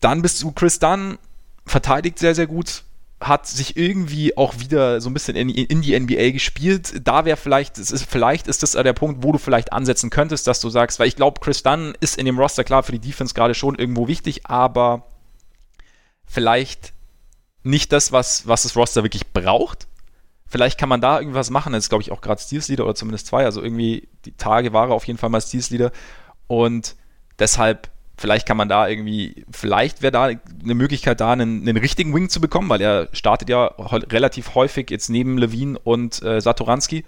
Dann bist du Chris Dunn, verteidigt sehr, sehr gut, hat sich irgendwie auch wieder so ein bisschen in, in die NBA gespielt. Da wäre vielleicht, ist, vielleicht ist das der Punkt, wo du vielleicht ansetzen könntest, dass du sagst, weil ich glaube, Chris Dunn ist in dem Roster klar für die Defense gerade schon irgendwo wichtig, aber vielleicht nicht das, was, was das Roster wirklich braucht. Vielleicht kann man da irgendwas machen. Das ist, glaube ich, auch gerade Steels Leader oder zumindest zwei. Also irgendwie die Tage war er auf jeden Fall mal Steels Leader. Und deshalb, vielleicht kann man da irgendwie, vielleicht wäre da eine Möglichkeit da, einen, einen, richtigen Wing zu bekommen, weil er startet ja relativ häufig jetzt neben Levine und äh, Satoranski.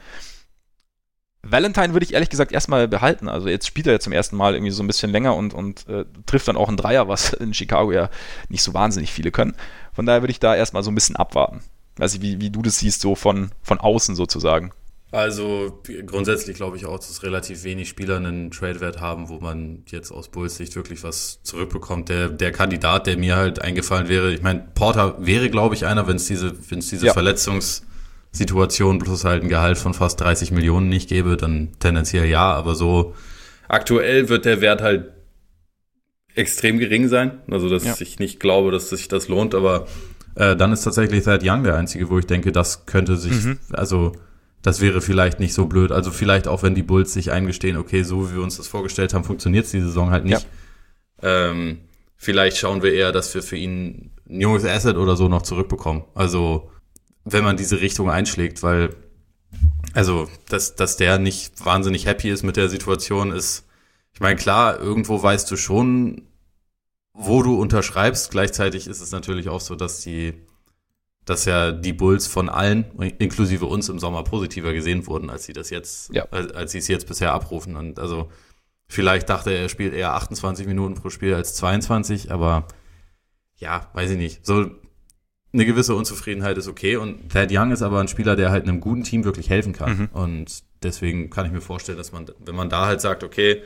Valentine würde ich ehrlich gesagt erstmal behalten. Also jetzt spielt er ja zum ersten Mal irgendwie so ein bisschen länger und, und äh, trifft dann auch einen Dreier, was [laughs] in Chicago ja nicht so wahnsinnig viele können. Von daher würde ich da erstmal so ein bisschen abwarten. Weiß ich, wie, wie du das siehst, so von, von außen sozusagen. Also grundsätzlich glaube ich auch, dass relativ wenig Spieler einen Trade-Wert haben, wo man jetzt aus Bulls Sicht wirklich was zurückbekommt. Der, der Kandidat, der mir halt eingefallen wäre, ich meine, Porter wäre, glaube ich, einer, wenn es diese, wenn es diese ja. Verletzungssituation plus halt ein Gehalt von fast 30 Millionen nicht gäbe, dann tendenziell ja, aber so aktuell wird der Wert halt extrem gering sein. Also dass ja. ich nicht glaube, dass sich das lohnt, aber äh, dann ist tatsächlich Thad Young der einzige, wo ich denke, das könnte sich, mhm. also das wäre vielleicht nicht so blöd. Also vielleicht auch, wenn die Bulls sich eingestehen, okay, so wie wir uns das vorgestellt haben, funktioniert es die Saison halt nicht. Ja. Ähm, vielleicht schauen wir eher, dass wir für ihn ein junges Asset oder so noch zurückbekommen. Also wenn man diese Richtung einschlägt, weil also, dass, dass der nicht wahnsinnig happy ist mit der Situation, ist, ich meine, klar, irgendwo weißt du schon, wo du unterschreibst. Gleichzeitig ist es natürlich auch so, dass die, dass ja die Bulls von allen, inklusive uns im Sommer, positiver gesehen wurden, als sie das jetzt, ja. als, als sie es jetzt bisher abrufen. Und also, vielleicht dachte er, er spielt eher 28 Minuten pro Spiel als 22, aber ja, weiß ich nicht. So, eine gewisse Unzufriedenheit ist okay. Und Thad Young ist aber ein Spieler, der halt einem guten Team wirklich helfen kann. Mhm. Und deswegen kann ich mir vorstellen, dass man, wenn man da halt sagt, okay,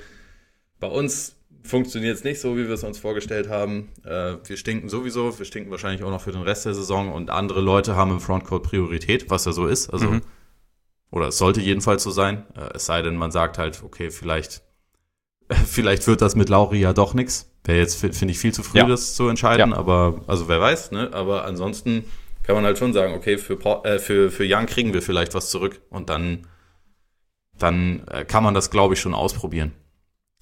bei uns funktioniert es nicht so, wie wir es uns vorgestellt haben. Äh, wir stinken sowieso, wir stinken wahrscheinlich auch noch für den Rest der Saison und andere Leute haben im Frontcourt Priorität, was ja so ist. Also, mhm. oder es sollte jedenfalls so sein. Äh, es sei denn, man sagt halt, okay, vielleicht, [laughs] vielleicht wird das mit Lauri ja doch nichts. Wäre jetzt, finde ich, viel zu früh, ja. das zu entscheiden, ja. aber, also wer weiß, ne? Aber ansonsten kann man halt schon sagen, okay, für, äh, für, für Young kriegen wir vielleicht was zurück und dann, dann äh, kann man das, glaube ich, schon ausprobieren.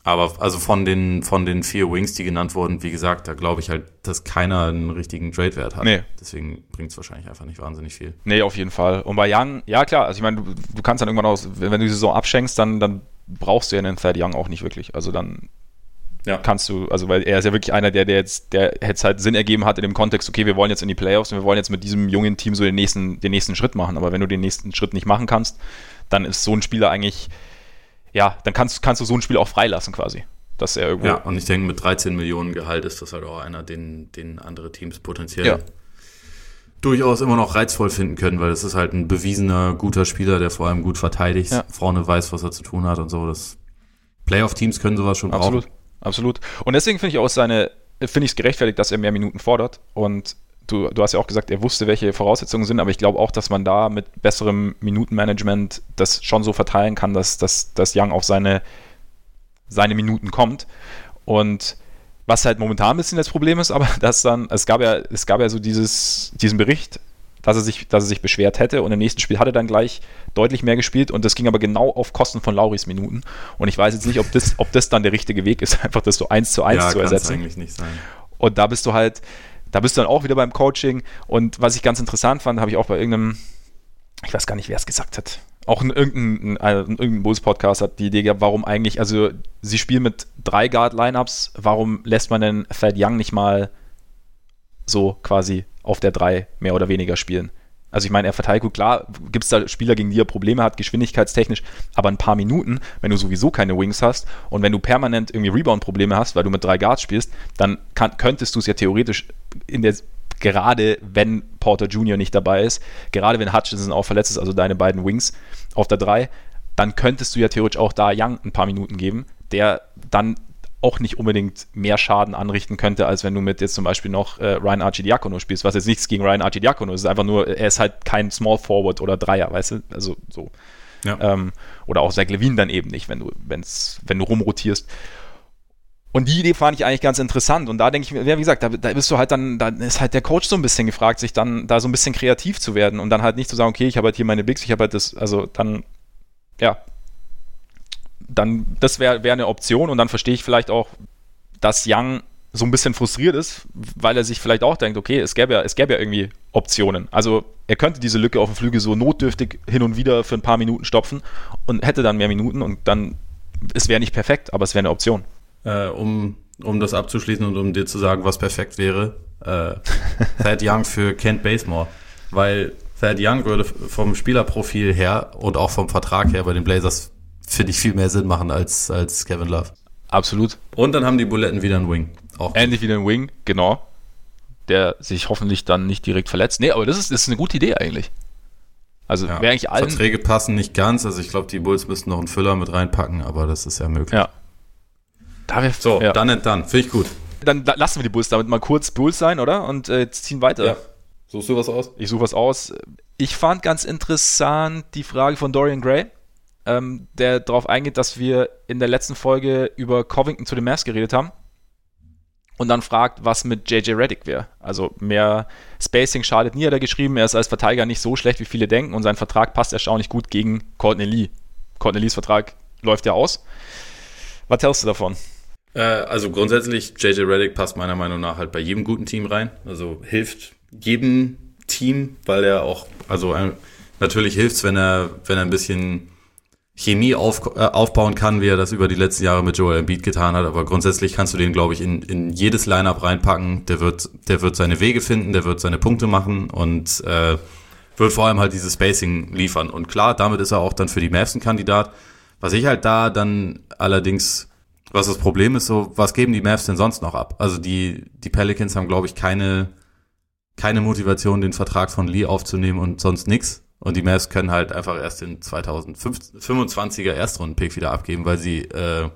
Aber also von den, von den vier Wings, die genannt wurden, wie gesagt, da glaube ich halt, dass keiner einen richtigen Trade-Wert hat. Nee. Deswegen bringt es wahrscheinlich einfach nicht wahnsinnig viel. Nee, auf jeden Fall. Und bei Young, ja klar, also ich meine, du, du kannst dann irgendwann aus, wenn du die Saison abschenkst, dann, dann brauchst du ja einen Third Young auch nicht wirklich. Also dann ja. kannst du, also weil er ist ja wirklich einer, der, der jetzt, der jetzt halt Sinn ergeben hat in dem Kontext, okay, wir wollen jetzt in die Playoffs und wir wollen jetzt mit diesem jungen Team so den nächsten, den nächsten Schritt machen. Aber wenn du den nächsten Schritt nicht machen kannst, dann ist so ein Spieler eigentlich, ja, dann kannst, kannst du so ein Spiel auch freilassen quasi. Dass er irgendwo. Ja, und ich denke, mit 13 Millionen Gehalt ist das halt auch einer, den, den andere Teams potenziell ja. durchaus immer noch reizvoll finden können, weil es ist halt ein bewiesener, guter Spieler, der vor allem gut verteidigt, ja. vorne weiß, was er zu tun hat und so. Das Playoff-Teams können sowas schon Absolut. brauchen absolut. Und deswegen finde ich auch seine, finde ich es gerechtfertigt, dass er mehr Minuten fordert. Und du, du hast ja auch gesagt, er wusste, welche Voraussetzungen sind, aber ich glaube auch, dass man da mit besserem Minutenmanagement das schon so verteilen kann, dass, dass, dass Young auf seine, seine Minuten kommt. Und was halt momentan ein bisschen das Problem ist, aber [laughs] dass dann, es gab ja, es gab ja so dieses, diesen Bericht, dass er, sich, dass er sich beschwert hätte und im nächsten Spiel hat er dann gleich deutlich mehr gespielt und das ging aber genau auf Kosten von Lauris Minuten. Und ich weiß jetzt nicht, ob das, ob das dann der richtige Weg ist, [laughs] einfach das so eins zu eins ja, zu ersetzen. eigentlich nicht sein. Und da bist du halt, da bist du dann auch wieder beim Coaching. Und was ich ganz interessant fand, habe ich auch bei irgendeinem, ich weiß gar nicht, wer es gesagt hat, auch in irgendeinem, also Bulls-Podcast hat die Idee gehabt, warum eigentlich, also sie spielen mit drei Guard-Lineups, warum lässt man denn Thad Young nicht mal so quasi auf der 3 mehr oder weniger spielen. Also ich meine, er verteidigt gut, klar, gibt es da Spieler, gegen die er Probleme hat, geschwindigkeitstechnisch, aber ein paar Minuten, wenn du sowieso keine Wings hast und wenn du permanent irgendwie Rebound-Probleme hast, weil du mit drei Guards spielst, dann kann, könntest du es ja theoretisch in der, gerade wenn Porter Jr. nicht dabei ist, gerade wenn Hutchinson auch verletzt ist, also deine beiden Wings auf der 3, dann könntest du ja theoretisch auch da Young ein paar Minuten geben, der dann auch nicht unbedingt mehr Schaden anrichten könnte, als wenn du mit jetzt zum Beispiel noch äh, Ryan Archidiakono spielst, was jetzt nichts gegen Ryan Archidiakono ist, ist einfach nur, er ist halt kein Small Forward oder Dreier, weißt du, also so. Ja. Ähm, oder auch Zach Levine dann eben nicht, wenn du, wenn's, wenn du rumrotierst. Und die Idee fand ich eigentlich ganz interessant. Und da denke ich mir, ja, wie gesagt, da, da bist du halt dann, da ist halt der Coach so ein bisschen gefragt, sich dann da so ein bisschen kreativ zu werden und dann halt nicht zu sagen, okay, ich habe halt hier meine Bigs, ich habe halt das, also dann, ja, dann, das wäre wär eine Option und dann verstehe ich vielleicht auch, dass Young so ein bisschen frustriert ist, weil er sich vielleicht auch denkt, okay, es gäbe ja, es gäbe ja irgendwie Optionen. Also er könnte diese Lücke auf dem Flügel so notdürftig hin und wieder für ein paar Minuten stopfen und hätte dann mehr Minuten und dann, es wäre nicht perfekt, aber es wäre eine Option. Äh, um, um das abzuschließen und um dir zu sagen, was perfekt wäre, äh, [laughs] Thad Young für Kent Basemore, weil Thad Young würde vom Spielerprofil her und auch vom Vertrag her bei den Blazers finde ich, viel mehr Sinn machen als, als Kevin Love. Absolut. Und dann haben die Buletten wieder einen Wing. Auch. Ähnlich wieder einen Wing, genau. Der sich hoffentlich dann nicht direkt verletzt. Nee, aber das ist, das ist eine gute Idee eigentlich. Also ja, wäre eigentlich allen. Verträge passen nicht ganz. Also ich glaube, die Bulls müssten noch einen Füller mit reinpacken, aber das ist ja möglich. Ja. Da wir, so, ja. dann and dann. Finde ich gut. Dann lassen wir die Bulls damit mal kurz Bulls sein, oder? Und äh, ziehen weiter. Ja. Suchst du was aus? Ich suche was aus. Ich fand ganz interessant die Frage von Dorian Gray ähm, der darauf eingeht, dass wir in der letzten Folge über Covington zu den Mavs geredet haben und dann fragt, was mit JJ Reddick wäre. Also mehr Spacing schadet nie, hat er geschrieben. Er ist als Verteidiger nicht so schlecht, wie viele denken und sein Vertrag passt erstaunlich gut gegen Courtney Lee. Courtney Lees Vertrag läuft ja aus. Was hältst du davon? Äh, also grundsätzlich, JJ Reddick passt meiner Meinung nach halt bei jedem guten Team rein. Also hilft jedem Team, weil er auch, also ein, natürlich hilft's, wenn er, wenn er ein bisschen Chemie auf, äh, aufbauen kann, wie er das über die letzten Jahre mit Joel Embiid getan hat. Aber grundsätzlich kannst du den, glaube ich, in, in jedes Lineup reinpacken. Der wird, der wird seine Wege finden, der wird seine Punkte machen und äh, wird vor allem halt dieses Spacing liefern. Und klar, damit ist er auch dann für die Mavs ein Kandidat. Was ich halt da dann allerdings, was das Problem ist, so, was geben die Mavs denn sonst noch ab? Also die, die Pelicans haben, glaube ich, keine, keine Motivation, den Vertrag von Lee aufzunehmen und sonst nix. Und die Mavs können halt einfach erst den 2025er Erstrunden-Pick wieder abgeben, weil sie äh,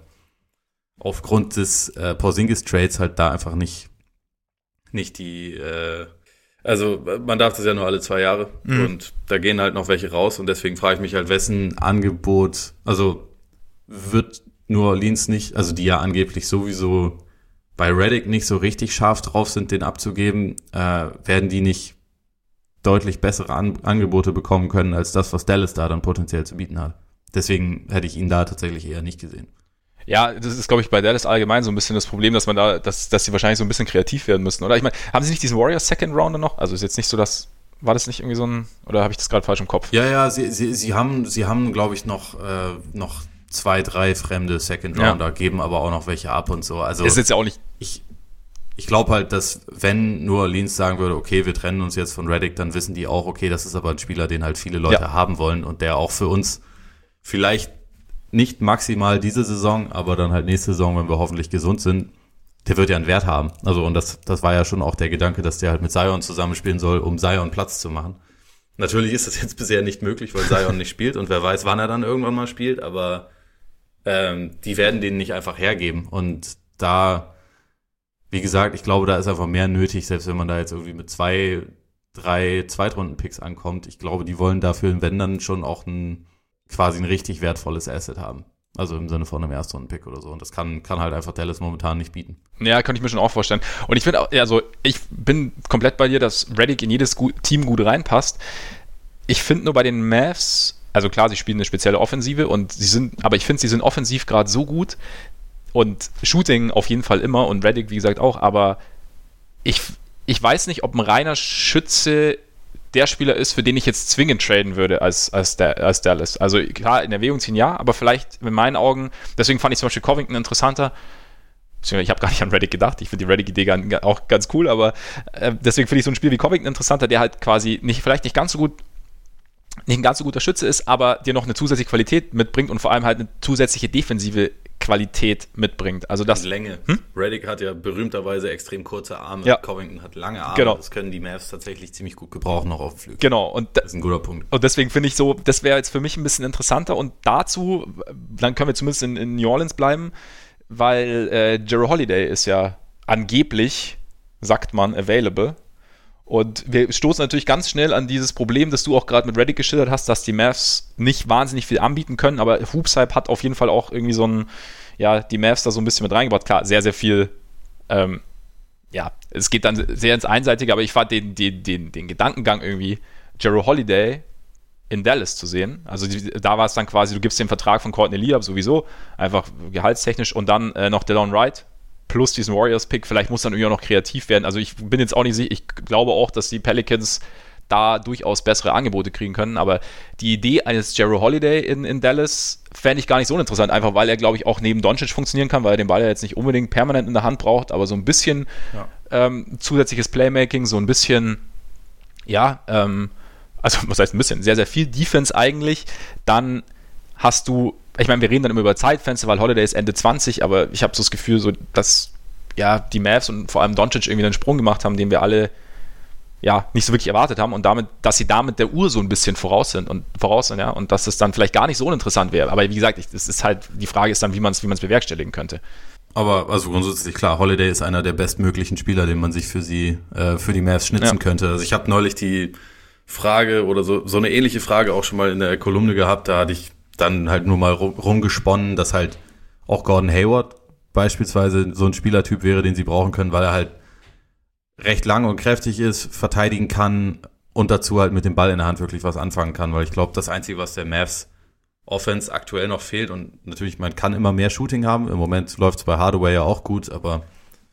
aufgrund des äh, Porzingis-Trades halt da einfach nicht, nicht die, äh, also man darf das ja nur alle zwei Jahre mhm. und da gehen halt noch welche raus und deswegen frage ich mich halt, wessen Angebot, also wird nur Orleans nicht, also die ja angeblich sowieso bei Reddick nicht so richtig scharf drauf sind, den abzugeben, äh, werden die nicht deutlich bessere An Angebote bekommen können als das, was Dallas da dann potenziell zu bieten hat. Deswegen hätte ich ihn da tatsächlich eher nicht gesehen. Ja, das ist, glaube ich, bei Dallas allgemein so ein bisschen das Problem, dass man da, dass, dass sie wahrscheinlich so ein bisschen kreativ werden müssen, oder? Ich meine, haben sie nicht diesen Warriors Second Rounder noch? Also ist jetzt nicht so, dass, war das nicht irgendwie so ein, oder habe ich das gerade falsch im Kopf? Ja, ja, sie, sie, sie haben, sie haben, glaube ich, noch, äh, noch zwei, drei fremde Second Rounder, ja. geben aber auch noch welche ab und so. Also ist jetzt ja auch nicht. Ich, ich glaube halt, dass wenn nur Orleans sagen würde, okay, wir trennen uns jetzt von Reddick, dann wissen die auch, okay, das ist aber ein Spieler, den halt viele Leute ja. haben wollen und der auch für uns vielleicht nicht maximal diese Saison, aber dann halt nächste Saison, wenn wir hoffentlich gesund sind, der wird ja einen Wert haben. Also und das, das war ja schon auch der Gedanke, dass der halt mit Zion zusammenspielen soll, um Zion Platz zu machen. Natürlich ist das jetzt bisher nicht möglich, weil Zion nicht spielt und wer weiß, wann er dann irgendwann mal spielt, aber ähm, die werden den nicht einfach hergeben und da wie gesagt, ich glaube, da ist einfach mehr nötig, selbst wenn man da jetzt irgendwie mit zwei, drei Zweitrunden-Picks ankommt. Ich glaube, die wollen dafür, wenn dann schon auch ein quasi ein richtig wertvolles Asset haben. Also im Sinne von einem Erstrunden-Pick oder so. Und das kann, kann halt einfach Dallas momentan nicht bieten. Ja, kann ich mir schon auch vorstellen. Und ich finde also ich bin komplett bei dir, dass Reddick in jedes Team gut reinpasst. Ich finde nur bei den Mavs, also klar, sie spielen eine spezielle Offensive und sie sind, aber ich finde, sie sind offensiv gerade so gut, und Shooting auf jeden Fall immer und Reddick, wie gesagt, auch, aber ich, ich weiß nicht, ob ein reiner Schütze der Spieler ist, für den ich jetzt zwingend traden würde als, als, als Dallas. Also klar, in Erwägung ziehen ja, aber vielleicht in meinen Augen, deswegen fand ich zum Beispiel Covington interessanter. Ich habe gar nicht an Reddick gedacht. Ich finde die Reddick-Idee auch ganz cool, aber äh, deswegen finde ich so ein Spiel wie Covington interessanter, der halt quasi nicht, vielleicht nicht ganz so gut nicht ein ganz so guter Schütze ist, aber dir noch eine zusätzliche Qualität mitbringt und vor allem halt eine zusätzliche defensive Qualität mitbringt. Also das Länge. Hm? Reddick hat ja berühmterweise extrem kurze Arme. Ja. Covington hat lange Arme. Genau. Das können die Mavs tatsächlich ziemlich gut gebrauchen noch auf dem Flügel. Genau. Und das ist ein guter Punkt. Und deswegen finde ich so, das wäre jetzt für mich ein bisschen interessanter. Und dazu, dann können wir zumindest in, in New Orleans bleiben, weil äh, Jerry Holiday ist ja angeblich, sagt man, available. Und wir stoßen natürlich ganz schnell an dieses Problem, das du auch gerade mit Reddick geschildert hast, dass die Mavs nicht wahnsinnig viel anbieten können, aber Hoopshype hat auf jeden Fall auch irgendwie so ein, ja, die Mavs da so ein bisschen mit reingebracht. Klar, sehr, sehr viel, ähm, ja, es geht dann sehr ins Einseitige, aber ich fand den, den, den, den Gedankengang irgendwie, Jerry Holiday in Dallas zu sehen. Also die, da war es dann quasi, du gibst den Vertrag von Courtney Lee ab sowieso, einfach gehaltstechnisch und dann äh, noch Delon Wright, plus diesen Warriors-Pick. Vielleicht muss dann irgendwie auch noch kreativ werden. Also ich bin jetzt auch nicht sicher, ich glaube auch, dass die Pelicans da durchaus bessere Angebote kriegen können. Aber die Idee eines Jerry Holiday in, in Dallas fände ich gar nicht so interessant, einfach weil er, glaube ich, auch neben Doncic funktionieren kann, weil er den Ball ja jetzt nicht unbedingt permanent in der Hand braucht, aber so ein bisschen ja. ähm, zusätzliches Playmaking, so ein bisschen, ja, ähm, also was heißt ein bisschen, sehr, sehr viel Defense eigentlich. Dann hast du ich meine, wir reden dann immer über Zeitfenster, weil Holiday ist Ende 20, aber ich habe so das Gefühl, so, dass ja, die Mavs und vor allem Doncic irgendwie einen Sprung gemacht haben, den wir alle ja, nicht so wirklich erwartet haben und damit, dass sie damit der Uhr so ein bisschen voraus sind und voraus sind, ja, und dass es dann vielleicht gar nicht so uninteressant wäre. Aber wie gesagt, es ist halt, die Frage ist dann, wie man es wie bewerkstelligen könnte. Aber also grundsätzlich klar, Holiday ist einer der bestmöglichen Spieler, den man sich für sie, äh, für die Mavs schnitzen ja. könnte. Also ich habe neulich die Frage oder so, so eine ähnliche Frage auch schon mal in der Kolumne gehabt, da hatte ich dann halt nur mal rumgesponnen, dass halt auch Gordon Hayward beispielsweise so ein Spielertyp wäre, den sie brauchen können, weil er halt recht lang und kräftig ist, verteidigen kann und dazu halt mit dem Ball in der Hand wirklich was anfangen kann, weil ich glaube, das Einzige, was der Mavs Offense aktuell noch fehlt und natürlich, man kann immer mehr Shooting haben. Im Moment läuft es bei Hardaway ja auch gut, aber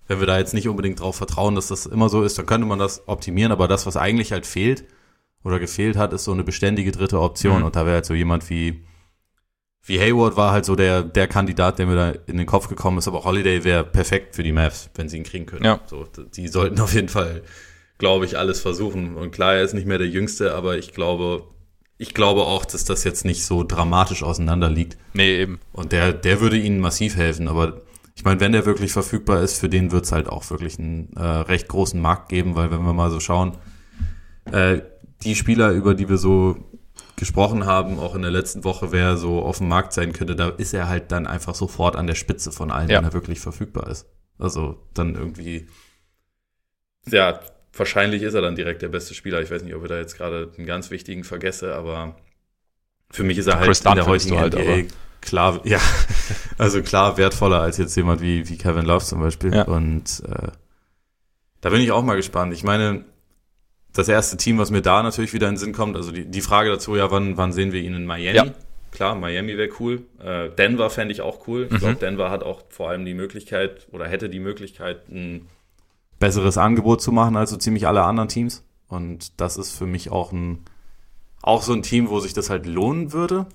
wenn wir da jetzt nicht unbedingt drauf vertrauen, dass das immer so ist, dann könnte man das optimieren, aber das, was eigentlich halt fehlt oder gefehlt hat, ist so eine beständige dritte Option. Mhm. Und da wäre halt so jemand wie, wie Hayward war halt so der, der Kandidat, der mir da in den Kopf gekommen ist, aber Holiday wäre perfekt für die Mavs, wenn sie ihn kriegen können. Ja. So, die sollten auf jeden Fall, glaube ich, alles versuchen. Und klar, er ist nicht mehr der Jüngste, aber ich glaube, ich glaube auch, dass das jetzt nicht so dramatisch auseinander liegt. Nee, eben. Und der, der würde ihnen massiv helfen, aber ich meine, wenn der wirklich verfügbar ist, für den wird es halt auch wirklich einen äh, recht großen Markt geben, weil wenn wir mal so schauen, äh, die Spieler, über die wir so gesprochen haben, auch in der letzten Woche, wer so auf dem Markt sein könnte, da ist er halt dann einfach sofort an der Spitze von allen, ja. wenn er wirklich verfügbar ist. Also dann irgendwie, ja, wahrscheinlich ist er dann direkt der beste Spieler. Ich weiß nicht, ob ich da jetzt gerade einen ganz wichtigen vergesse, aber für mich ist er halt Chris in der heutigen halt, NBA klar, [laughs] ja, also klar wertvoller als jetzt jemand wie, wie Kevin Love zum Beispiel. Ja. Und äh, da bin ich auch mal gespannt. Ich meine, das erste Team, was mir da natürlich wieder in den Sinn kommt, also die, die Frage dazu, ja, wann, wann sehen wir ihn in Miami? Ja. Klar, Miami wäre cool. Äh, Denver fände ich auch cool. Ich mhm. glaube, Denver hat auch vor allem die Möglichkeit oder hätte die Möglichkeit, ein besseres Angebot zu machen als so ziemlich alle anderen Teams. Und das ist für mich auch ein auch so ein Team, wo sich das halt lohnen würde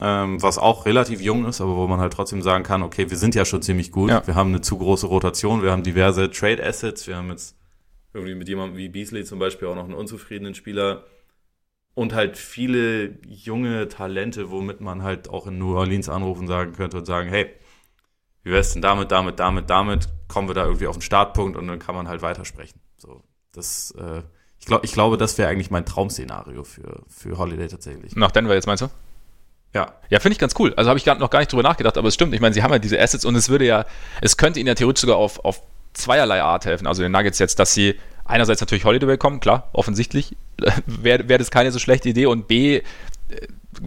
ähm, was auch relativ jung ist, aber wo man halt trotzdem sagen kann, okay, wir sind ja schon ziemlich gut, ja. wir haben eine zu große Rotation, wir haben diverse Trade Assets, wir haben jetzt irgendwie mit jemandem wie Beasley zum Beispiel auch noch einen unzufriedenen Spieler und halt viele junge Talente, womit man halt auch in New Orleans anrufen sagen könnte und sagen, hey, wie wär's denn damit, damit, damit, damit, kommen wir da irgendwie auf den Startpunkt und dann kann man halt weitersprechen. So, das, äh, ich glaube, ich glaube, das wäre eigentlich mein Traumszenario für, für Holiday tatsächlich. Nach Denver jetzt meinst du? Ja. Ja, finde ich ganz cool. Also habe ich noch gar nicht drüber nachgedacht, aber es stimmt. Ich meine, sie haben ja diese Assets und es würde ja, es könnte ihnen ja theoretisch sogar auf, auf zweierlei Art helfen. Also den Nuggets jetzt, dass sie einerseits natürlich Holiday bekommen, klar, offensichtlich [laughs] wäre wär das keine so schlechte Idee und B, äh,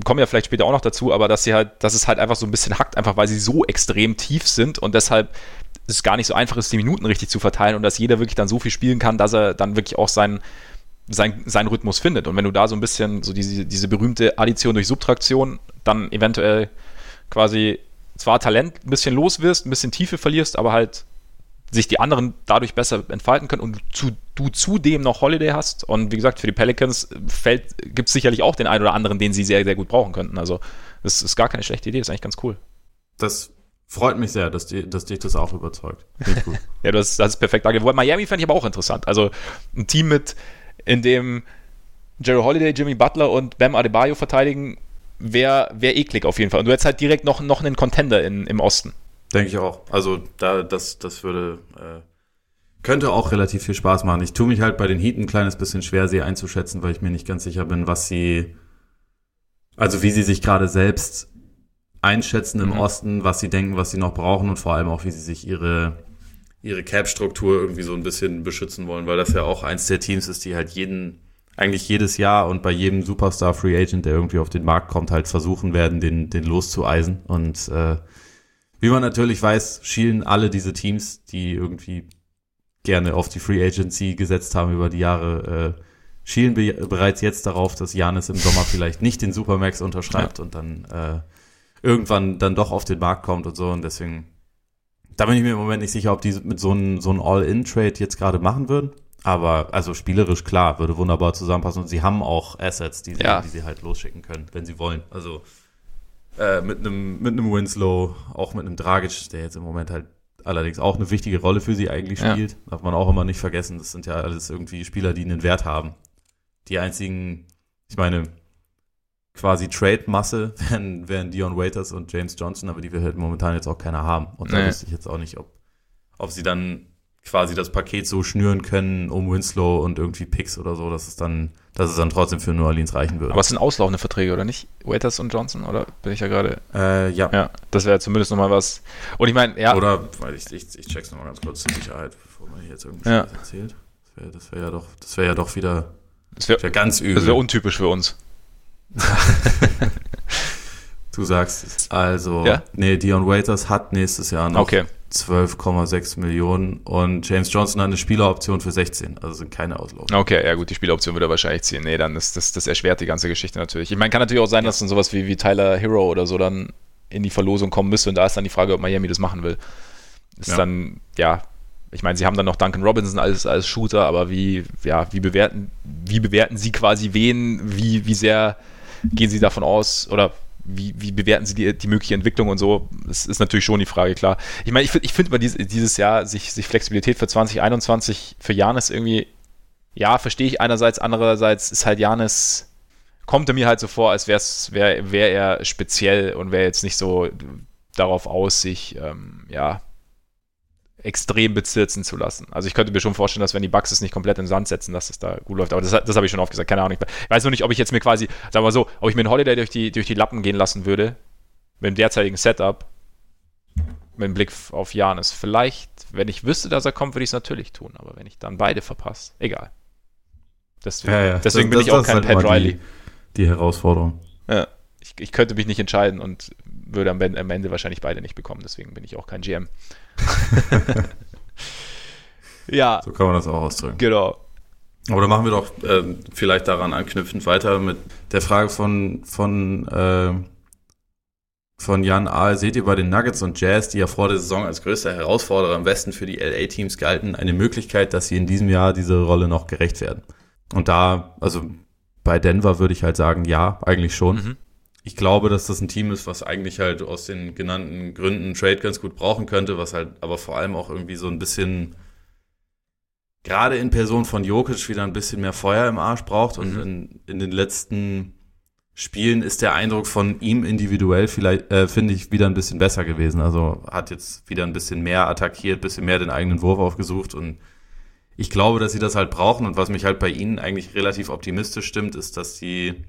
kommen ja vielleicht später auch noch dazu, aber dass sie halt, dass es halt einfach so ein bisschen hackt, einfach weil sie so extrem tief sind und deshalb es gar nicht so einfach ist, die Minuten richtig zu verteilen und dass jeder wirklich dann so viel spielen kann, dass er dann wirklich auch seinen sein, seinen Rhythmus findet. Und wenn du da so ein bisschen so diese, diese berühmte Addition durch Subtraktion dann eventuell quasi zwar Talent ein bisschen los wirst, ein bisschen Tiefe verlierst, aber halt sich die anderen dadurch besser entfalten können und zu, du zudem noch Holiday hast. Und wie gesagt, für die Pelicans gibt es sicherlich auch den einen oder anderen, den sie sehr, sehr gut brauchen könnten. Also das ist gar keine schlechte Idee, das ist eigentlich ganz cool. Das freut mich sehr, dass, die, dass dich das auch überzeugt. [laughs] ja, das, das ist perfekt. Miami fände ich aber auch interessant. Also ein Team mit, in dem Jerry Holiday, Jimmy Butler und Bam Adebayo verteidigen, wäre wär eklig auf jeden Fall. Und du hättest halt direkt noch, noch einen Contender in, im Osten. Denke ich auch. Also da, das, das würde, äh, könnte auch relativ viel Spaß machen. Ich tue mich halt bei den Heat ein kleines bisschen schwer, sie einzuschätzen, weil ich mir nicht ganz sicher bin, was sie, also wie sie sich gerade selbst einschätzen im mhm. Osten, was sie denken, was sie noch brauchen und vor allem auch, wie sie sich ihre, ihre Cap-Struktur irgendwie so ein bisschen beschützen wollen, weil das ja auch eins der Teams ist, die halt jeden eigentlich jedes Jahr und bei jedem Superstar Free Agent, der irgendwie auf den Markt kommt, halt versuchen werden, den, den loszueisen. Und äh, wie man natürlich weiß, schielen alle diese Teams, die irgendwie gerne auf die Free Agency gesetzt haben über die Jahre, äh, schielen be bereits jetzt darauf, dass Janis im Sommer vielleicht nicht den Supermax unterschreibt ja. und dann äh, irgendwann dann doch auf den Markt kommt und so. Und deswegen, da bin ich mir im Moment nicht sicher, ob die mit so einem so ein All-In-Trade jetzt gerade machen würden. Aber also spielerisch klar, würde wunderbar zusammenpassen. Und sie haben auch Assets, die sie, ja. die sie halt losschicken können, wenn sie wollen. Also äh, mit einem mit einem Winslow, auch mit einem Dragic, der jetzt im Moment halt allerdings auch eine wichtige Rolle für sie eigentlich spielt. Ja. Darf man auch immer nicht vergessen. Das sind ja alles irgendwie Spieler, die einen Wert haben. Die einzigen, ich meine, quasi Trade-Masse [laughs] wären, wären Dion Waiters und James Johnson, aber die wir halt momentan jetzt auch keiner haben. Und da nee. wüsste ich jetzt auch nicht, ob, ob sie dann quasi das Paket so schnüren können um Winslow und irgendwie Picks oder so, dass es dann, dass es dann trotzdem für New Orleans reichen würde. Aber es sind auslaufende Verträge, oder nicht? Waiters und Johnson, oder bin ich ja gerade? Äh, ja. Ja, das wäre zumindest nochmal was. Und ich meine, ja. Oder, weil ich, ich, ich check's nochmal ganz kurz zur Sicherheit, bevor man hier jetzt irgendwie ja. erzählt. Das wäre wär ja doch, das wäre ja doch wieder, das wäre wär ganz übel. Das wäre untypisch für uns. [laughs] du sagst es. Also, ja? nee, Dion Waiters hat nächstes Jahr noch okay. 12,6 Millionen und James Johnson hat eine Spieleroption für 16, also sind keine Auslaufen. Okay, ja gut, die Spieleroption würde er wahrscheinlich ziehen. Nee, dann ist das, das erschwert die ganze Geschichte natürlich. Ich meine, kann natürlich auch sein, ja. dass dann sowas wie, wie Tyler Hero oder so dann in die Verlosung kommen müsste und da ist dann die Frage, ob Miami das machen will. Ist ja. dann, ja, ich meine, sie haben dann noch Duncan Robinson als, als Shooter, aber wie, ja, wie bewerten, wie bewerten sie quasi wen, wie, wie sehr gehen sie davon aus oder wie, wie bewerten sie die, die mögliche Entwicklung und so? Das ist natürlich schon die Frage, klar. Ich meine, ich, ich finde mal dieses, dieses Jahr sich, sich Flexibilität für 2021 für Janis irgendwie, ja, verstehe ich einerseits, andererseits ist halt Janis, kommt er mir halt so vor, als wäre wär, wär er speziell und wäre jetzt nicht so darauf aus, sich, ähm, ja, extrem bezirzen zu lassen. Also ich könnte mir schon vorstellen, dass wenn die Bugs es nicht komplett in den Sand setzen, dass es da gut läuft. Aber das, das habe ich schon oft gesagt, keine Ahnung. Ich weiß nur nicht, ob ich jetzt mir quasi, sagen wir mal so, ob ich mir einen Holiday durch die, durch die Lappen gehen lassen würde, mit dem derzeitigen Setup, mit dem Blick auf Janis. Vielleicht, wenn ich wüsste, dass er kommt, würde ich es natürlich tun. Aber wenn ich dann beide verpasse, egal. Deswegen, ja, ja. deswegen das, bin das, ich auch kein halt Pat Riley. Die, die Herausforderung. Ja. Ich, ich, könnte mich nicht entscheiden und würde am Ende wahrscheinlich beide nicht bekommen. Deswegen bin ich auch kein GM. [laughs] ja. So kann man das auch ausdrücken. Genau. Aber dann machen wir doch äh, vielleicht daran anknüpfend weiter mit der Frage von, von, äh, von Jan Ahl. Seht ihr bei den Nuggets und Jazz, die ja vor der Saison als größter Herausforderer im Westen für die LA-Teams galten, eine Möglichkeit, dass sie in diesem Jahr diese Rolle noch gerecht werden? Und da, also bei Denver würde ich halt sagen, ja, eigentlich schon. Mhm ich glaube, dass das ein Team ist, was eigentlich halt aus den genannten Gründen Trade ganz gut brauchen könnte, was halt aber vor allem auch irgendwie so ein bisschen gerade in Person von Jokic wieder ein bisschen mehr Feuer im Arsch braucht und mhm. in, in den letzten Spielen ist der Eindruck von ihm individuell vielleicht, äh, finde ich, wieder ein bisschen besser gewesen. Also hat jetzt wieder ein bisschen mehr attackiert, bisschen mehr den eigenen Wurf aufgesucht und ich glaube, dass sie das halt brauchen und was mich halt bei ihnen eigentlich relativ optimistisch stimmt, ist, dass die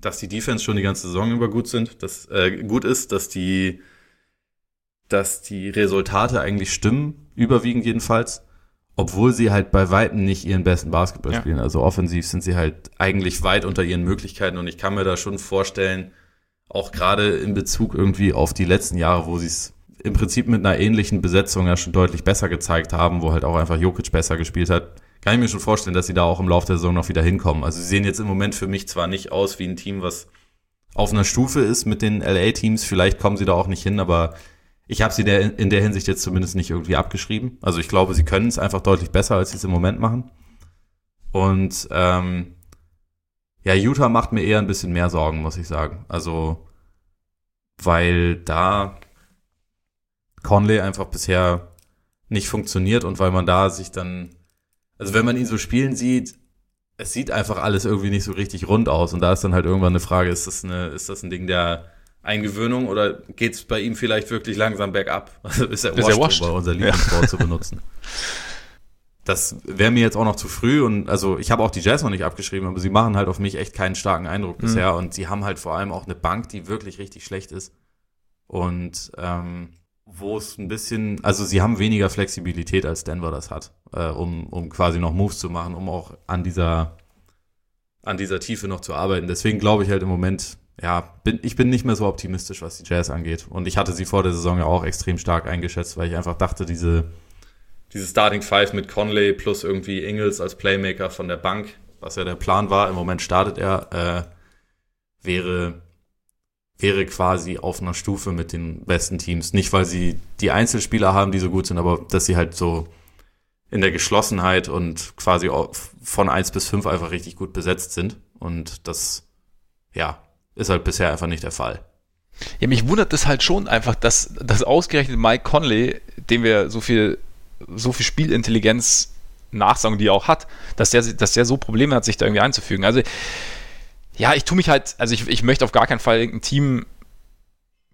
dass die Defense schon die ganze Saison über gut sind, dass äh, gut ist, dass die dass die Resultate eigentlich stimmen, überwiegend jedenfalls, obwohl sie halt bei weitem nicht ihren besten Basketball ja. spielen. Also offensiv sind sie halt eigentlich weit unter ihren Möglichkeiten und ich kann mir da schon vorstellen, auch gerade in Bezug irgendwie auf die letzten Jahre, wo sie es im Prinzip mit einer ähnlichen Besetzung ja schon deutlich besser gezeigt haben, wo halt auch einfach Jokic besser gespielt hat, kann ich mir schon vorstellen, dass sie da auch im Laufe der Saison noch wieder hinkommen. Also sie sehen jetzt im Moment für mich zwar nicht aus wie ein Team, was auf einer Stufe ist mit den LA-Teams, vielleicht kommen sie da auch nicht hin, aber ich habe sie der, in der Hinsicht jetzt zumindest nicht irgendwie abgeschrieben. Also ich glaube, sie können es einfach deutlich besser, als sie es im Moment machen. Und ähm, ja, Utah macht mir eher ein bisschen mehr Sorgen, muss ich sagen. Also, weil da Conley einfach bisher nicht funktioniert und weil man da sich dann also wenn man ihn so spielen sieht, es sieht einfach alles irgendwie nicht so richtig rund aus. Und da ist dann halt irgendwann eine Frage, ist das, eine, ist das ein Ding der Eingewöhnung oder geht es bei ihm vielleicht wirklich langsam bergab? [laughs] Also ist er washed, washed? um unser Lieblingswort ja. zu benutzen. Das wäre mir jetzt auch noch zu früh und also ich habe auch die Jazz noch nicht abgeschrieben, aber sie machen halt auf mich echt keinen starken Eindruck mhm. bisher und sie haben halt vor allem auch eine Bank, die wirklich richtig schlecht ist. Und ähm, wo es ein bisschen, also sie haben weniger Flexibilität als Denver das hat, äh, um, um quasi noch Moves zu machen, um auch an dieser, an dieser Tiefe noch zu arbeiten. Deswegen glaube ich halt im Moment, ja, bin, ich bin nicht mehr so optimistisch, was die Jazz angeht. Und ich hatte sie vor der Saison ja auch extrem stark eingeschätzt, weil ich einfach dachte, diese, diese Starting Five mit Conley plus irgendwie Ingles als Playmaker von der Bank, was ja der Plan war, im Moment startet er, äh, wäre wäre quasi auf einer Stufe mit den besten Teams. Nicht, weil sie die Einzelspieler haben, die so gut sind, aber dass sie halt so in der Geschlossenheit und quasi von eins bis fünf einfach richtig gut besetzt sind. Und das, ja, ist halt bisher einfach nicht der Fall. Ja, mich wundert es halt schon einfach, dass, dass ausgerechnet Mike Conley, dem wir so viel, so viel Spielintelligenz nachsagen, die er auch hat, dass der, dass der so Probleme hat, sich da irgendwie einzufügen. Also ja, ich tue mich halt, also ich, ich möchte auf gar keinen Fall irgendein Team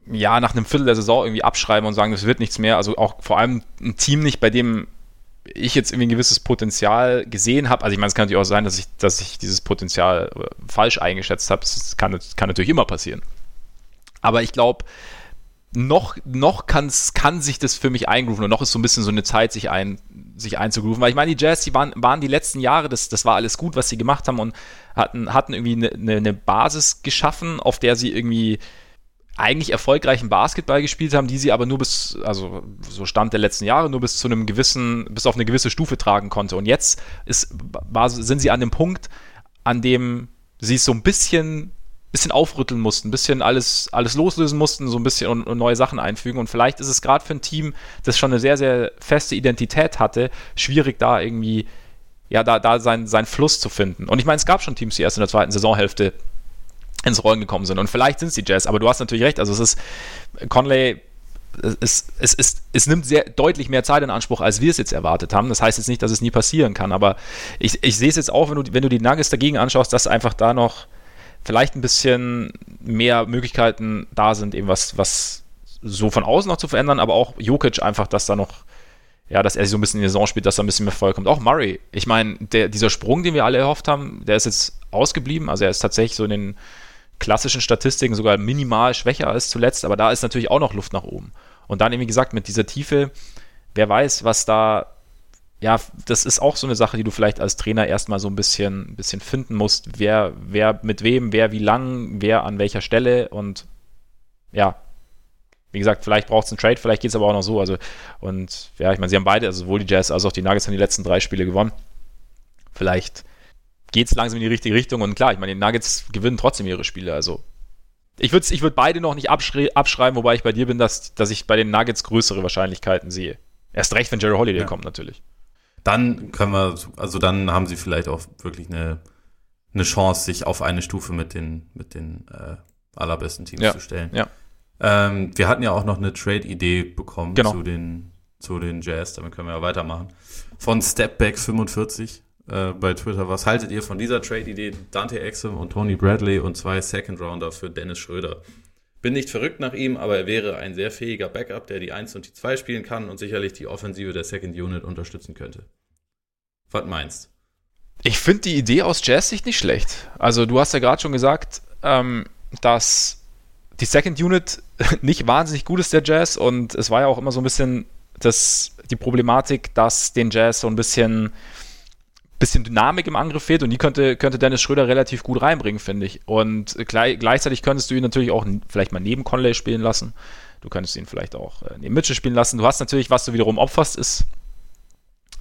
ja nach einem Viertel der Saison irgendwie abschreiben und sagen, das wird nichts mehr. Also auch vor allem ein Team nicht, bei dem ich jetzt irgendwie ein gewisses Potenzial gesehen habe. Also ich meine, es kann natürlich auch sein, dass ich, dass ich dieses Potenzial äh, falsch eingeschätzt habe. Das kann, kann natürlich immer passieren. Aber ich glaube, noch, noch kann's, kann sich das für mich eingrooven und noch ist so ein bisschen so eine Zeit, sich, ein, sich einzugrooven. Weil ich meine, die Jazz, die waren, waren die letzten Jahre, das, das war alles gut, was sie gemacht haben und hatten, hatten irgendwie eine, eine Basis geschaffen, auf der sie irgendwie eigentlich erfolgreichen Basketball gespielt haben, die sie aber nur bis, also so Stand der letzten Jahre, nur bis zu einem gewissen, bis auf eine gewisse Stufe tragen konnte. Und jetzt ist, war, sind sie an dem Punkt, an dem sie es so ein bisschen bisschen aufrütteln mussten, ein bisschen alles, alles loslösen mussten, so ein bisschen und, und neue Sachen einfügen. Und vielleicht ist es gerade für ein Team, das schon eine sehr, sehr feste Identität hatte, schwierig da irgendwie, ja, da, da seinen sein Fluss zu finden. Und ich meine, es gab schon Teams, die erst in der zweiten Saisonhälfte ins Rollen gekommen sind. Und vielleicht sind es die Jazz, aber du hast natürlich recht. Also es ist, Conley es, es, es, es nimmt sehr deutlich mehr Zeit in Anspruch, als wir es jetzt erwartet haben. Das heißt jetzt nicht, dass es nie passieren kann, aber ich, ich sehe es jetzt auch, wenn du, wenn du die Nuggets dagegen anschaust, dass einfach da noch vielleicht ein bisschen mehr Möglichkeiten da sind, eben was, was so von außen noch zu verändern, aber auch Jokic einfach, dass da noch, ja, dass er sich so ein bisschen in die Saison spielt, dass da ein bisschen mehr Feuer kommt. Auch Murray. Ich meine, dieser Sprung, den wir alle erhofft haben, der ist jetzt ausgeblieben. Also er ist tatsächlich so in den klassischen Statistiken sogar minimal schwächer als zuletzt, aber da ist natürlich auch noch Luft nach oben. Und dann, wie gesagt, mit dieser Tiefe, wer weiß, was da, ja, das ist auch so eine Sache, die du vielleicht als Trainer erstmal so ein bisschen, ein bisschen finden musst, wer, wer mit wem, wer wie lang, wer an welcher Stelle und ja, wie gesagt, vielleicht braucht es einen Trade, vielleicht geht es aber auch noch so. Also, und ja, ich meine, sie haben beide, also sowohl die Jazz als auch die Nuggets haben die letzten drei Spiele gewonnen. Vielleicht geht es langsam in die richtige Richtung. Und klar, ich meine, die Nuggets gewinnen trotzdem ihre Spiele. Also ich würde ich würd beide noch nicht abschreiben, wobei ich bei dir bin, dass, dass ich bei den Nuggets größere Wahrscheinlichkeiten sehe. Erst recht, wenn Jerry Holiday ja. kommt, natürlich. Dann können wir, also dann haben sie vielleicht auch wirklich eine, eine Chance, sich auf eine Stufe mit den, mit den äh, allerbesten Teams ja. zu stellen. Ja. Ähm, wir hatten ja auch noch eine Trade-Idee bekommen genau. zu, den, zu den Jazz, damit können wir ja weitermachen. Von Stepback45 äh, bei Twitter. Was haltet ihr von dieser Trade-Idee? Dante Exum und Tony Bradley und zwei Second-Rounder für Dennis Schröder. Bin nicht verrückt nach ihm, aber er wäre ein sehr fähiger Backup, der die 1 und die 2 spielen kann und sicherlich die Offensive der Second Unit unterstützen könnte. Was meinst? Ich finde die Idee aus Jazz-Sicht nicht schlecht. Also du hast ja gerade schon gesagt, ähm, dass die Second Unit [laughs] nicht wahnsinnig gut ist, der Jazz, und es war ja auch immer so ein bisschen das, die Problematik, dass den Jazz so ein bisschen bisschen Dynamik im Angriff fehlt und die könnte, könnte Dennis Schröder relativ gut reinbringen, finde ich. Und gleich, gleichzeitig könntest du ihn natürlich auch vielleicht mal neben Conley spielen lassen. Du könntest ihn vielleicht auch äh, neben Mitchell spielen lassen. Du hast natürlich, was du wiederum opferst, ist,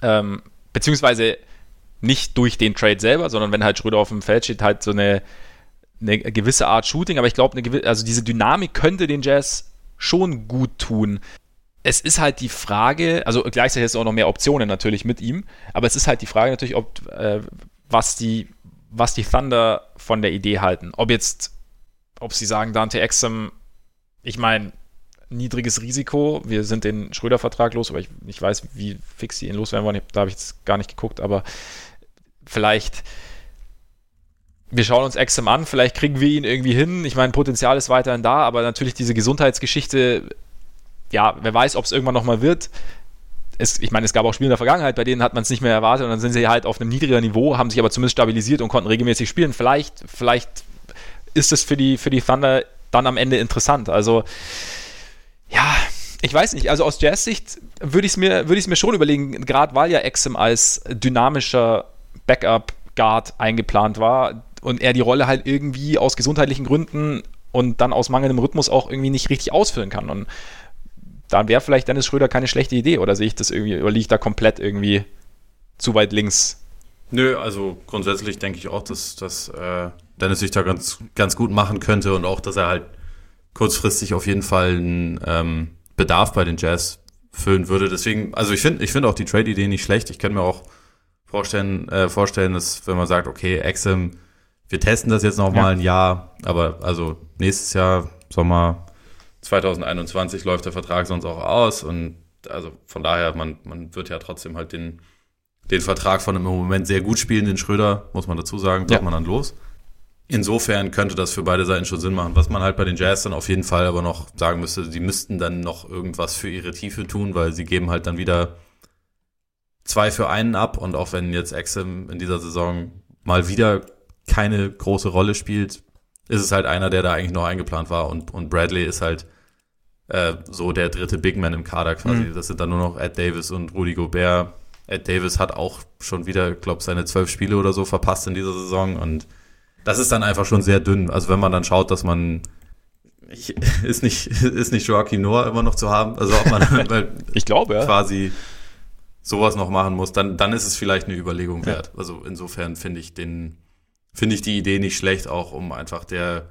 ähm, beziehungsweise nicht durch den Trade selber, sondern wenn halt Schröder auf dem Feld steht, halt so eine, eine gewisse Art Shooting. Aber ich glaube, also diese Dynamik könnte den Jazz schon gut tun es ist halt die Frage, also gleichzeitig ist auch noch mehr Optionen natürlich mit ihm, aber es ist halt die Frage natürlich, ob äh, was die was die Thunder von der Idee halten. Ob jetzt, ob sie sagen, Dante Exum, ich meine, niedriges Risiko, wir sind den Schröder-Vertrag los, aber ich, ich weiß, wie fix sie ihn loswerden wollen, da habe ich jetzt gar nicht geguckt, aber vielleicht wir schauen uns Exum an, vielleicht kriegen wir ihn irgendwie hin. Ich meine, Potenzial ist weiterhin da, aber natürlich diese Gesundheitsgeschichte ja, wer weiß, ob es irgendwann nochmal wird. Es, ich meine, es gab auch Spiele in der Vergangenheit, bei denen hat man es nicht mehr erwartet und dann sind sie halt auf einem niedrigeren Niveau, haben sich aber zumindest stabilisiert und konnten regelmäßig spielen. Vielleicht, vielleicht ist es für die, für die Thunder dann am Ende interessant. Also, ja, ich weiß nicht. Also aus Jazz-Sicht würde ich es mir, würd mir schon überlegen, gerade weil ja Exim als dynamischer Backup-Guard eingeplant war und er die Rolle halt irgendwie aus gesundheitlichen Gründen und dann aus mangelndem Rhythmus auch irgendwie nicht richtig ausfüllen kann. Und dann wäre vielleicht Dennis Schröder keine schlechte Idee oder sehe ich das irgendwie, oder liege ich da komplett irgendwie zu weit links? Nö, also grundsätzlich denke ich auch, dass, dass äh, Dennis sich da ganz, ganz gut machen könnte und auch, dass er halt kurzfristig auf jeden Fall einen ähm, Bedarf bei den Jazz füllen würde. Deswegen, also ich finde ich finde auch die Trade-Idee nicht schlecht. Ich kann mir auch vorstellen, äh, vorstellen, dass wenn man sagt, okay, Exim, wir testen das jetzt noch mal ja. ein Jahr, aber also nächstes Jahr, Sommer, 2021 läuft der Vertrag sonst auch aus und also von daher, man, man wird ja trotzdem halt den, den Vertrag von einem im Moment sehr gut spielenden Schröder, muss man dazu sagen, wird ja. man dann los. Insofern könnte das für beide Seiten schon Sinn machen. Was man halt bei den Jazz dann auf jeden Fall aber noch sagen müsste, die müssten dann noch irgendwas für ihre Tiefe tun, weil sie geben halt dann wieder zwei für einen ab und auch wenn jetzt Exim in dieser Saison mal wieder keine große Rolle spielt, ist es halt einer, der da eigentlich noch eingeplant war und, und Bradley ist halt äh, so der dritte Big Man im Kader quasi. Mhm. Das sind dann nur noch Ed Davis und Rudy Gobert. Ed Davis hat auch schon wieder, glaube seine zwölf Spiele oder so verpasst in dieser Saison und das ist dann einfach schon sehr dünn. Also wenn man dann schaut, dass man ich, [laughs] ist nicht [laughs] ist nicht Joaquin Noah immer noch zu haben, also ob man [laughs] ich glaube ja. quasi sowas noch machen muss, dann dann ist es vielleicht eine Überlegung wert. Ja. Also insofern finde ich den finde ich die Idee nicht schlecht, auch um einfach der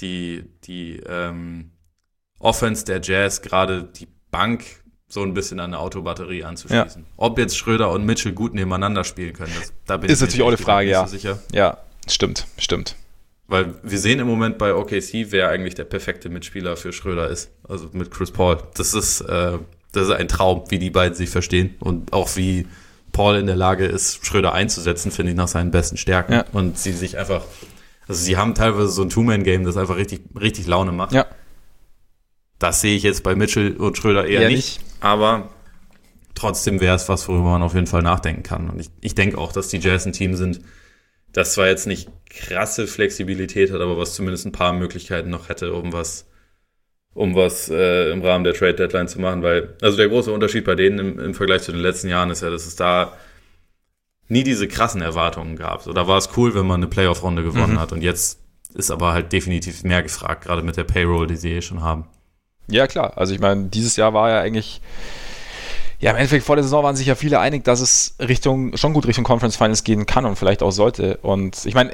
die, die ähm, Offense der Jazz, gerade die Bank, so ein bisschen an eine Autobatterie anzuschließen. Ja. Ob jetzt Schröder und Mitchell gut nebeneinander spielen können, das, da bin ist ich natürlich auch eine Frage, ja. Sicher. Ja, stimmt, stimmt. Weil wir sehen im Moment bei OKC, wer eigentlich der perfekte Mitspieler für Schröder ist. Also mit Chris Paul. Das ist, äh, das ist ein Traum, wie die beiden sich verstehen und auch wie Paul in der Lage ist, Schröder einzusetzen, finde ich nach seinen besten Stärken. Ja. Und sie sich einfach, also sie haben teilweise so ein Two-Man-Game, das einfach richtig, richtig Laune macht. Ja. Das sehe ich jetzt bei Mitchell und Schröder eher, nicht, nicht. Aber trotzdem wäre es was, worüber man auf jeden Fall nachdenken kann. Und ich, ich denke auch, dass die Jazz ein Team sind, das zwar jetzt nicht krasse Flexibilität hat, aber was zumindest ein paar Möglichkeiten noch hätte, um was, um was äh, im Rahmen der Trade Deadline zu machen. Weil, also der große Unterschied bei denen im, im Vergleich zu den letzten Jahren ist ja, dass es da nie diese krassen Erwartungen gab. So, da war es cool, wenn man eine Playoff-Runde gewonnen mhm. hat. Und jetzt ist aber halt definitiv mehr gefragt, gerade mit der Payroll, die sie eh schon haben. Ja, klar. Also ich meine, dieses Jahr war ja eigentlich, ja, im Endeffekt vor der Saison waren sich ja viele einig, dass es Richtung, schon gut Richtung Conference Finals gehen kann und vielleicht auch sollte. Und ich meine,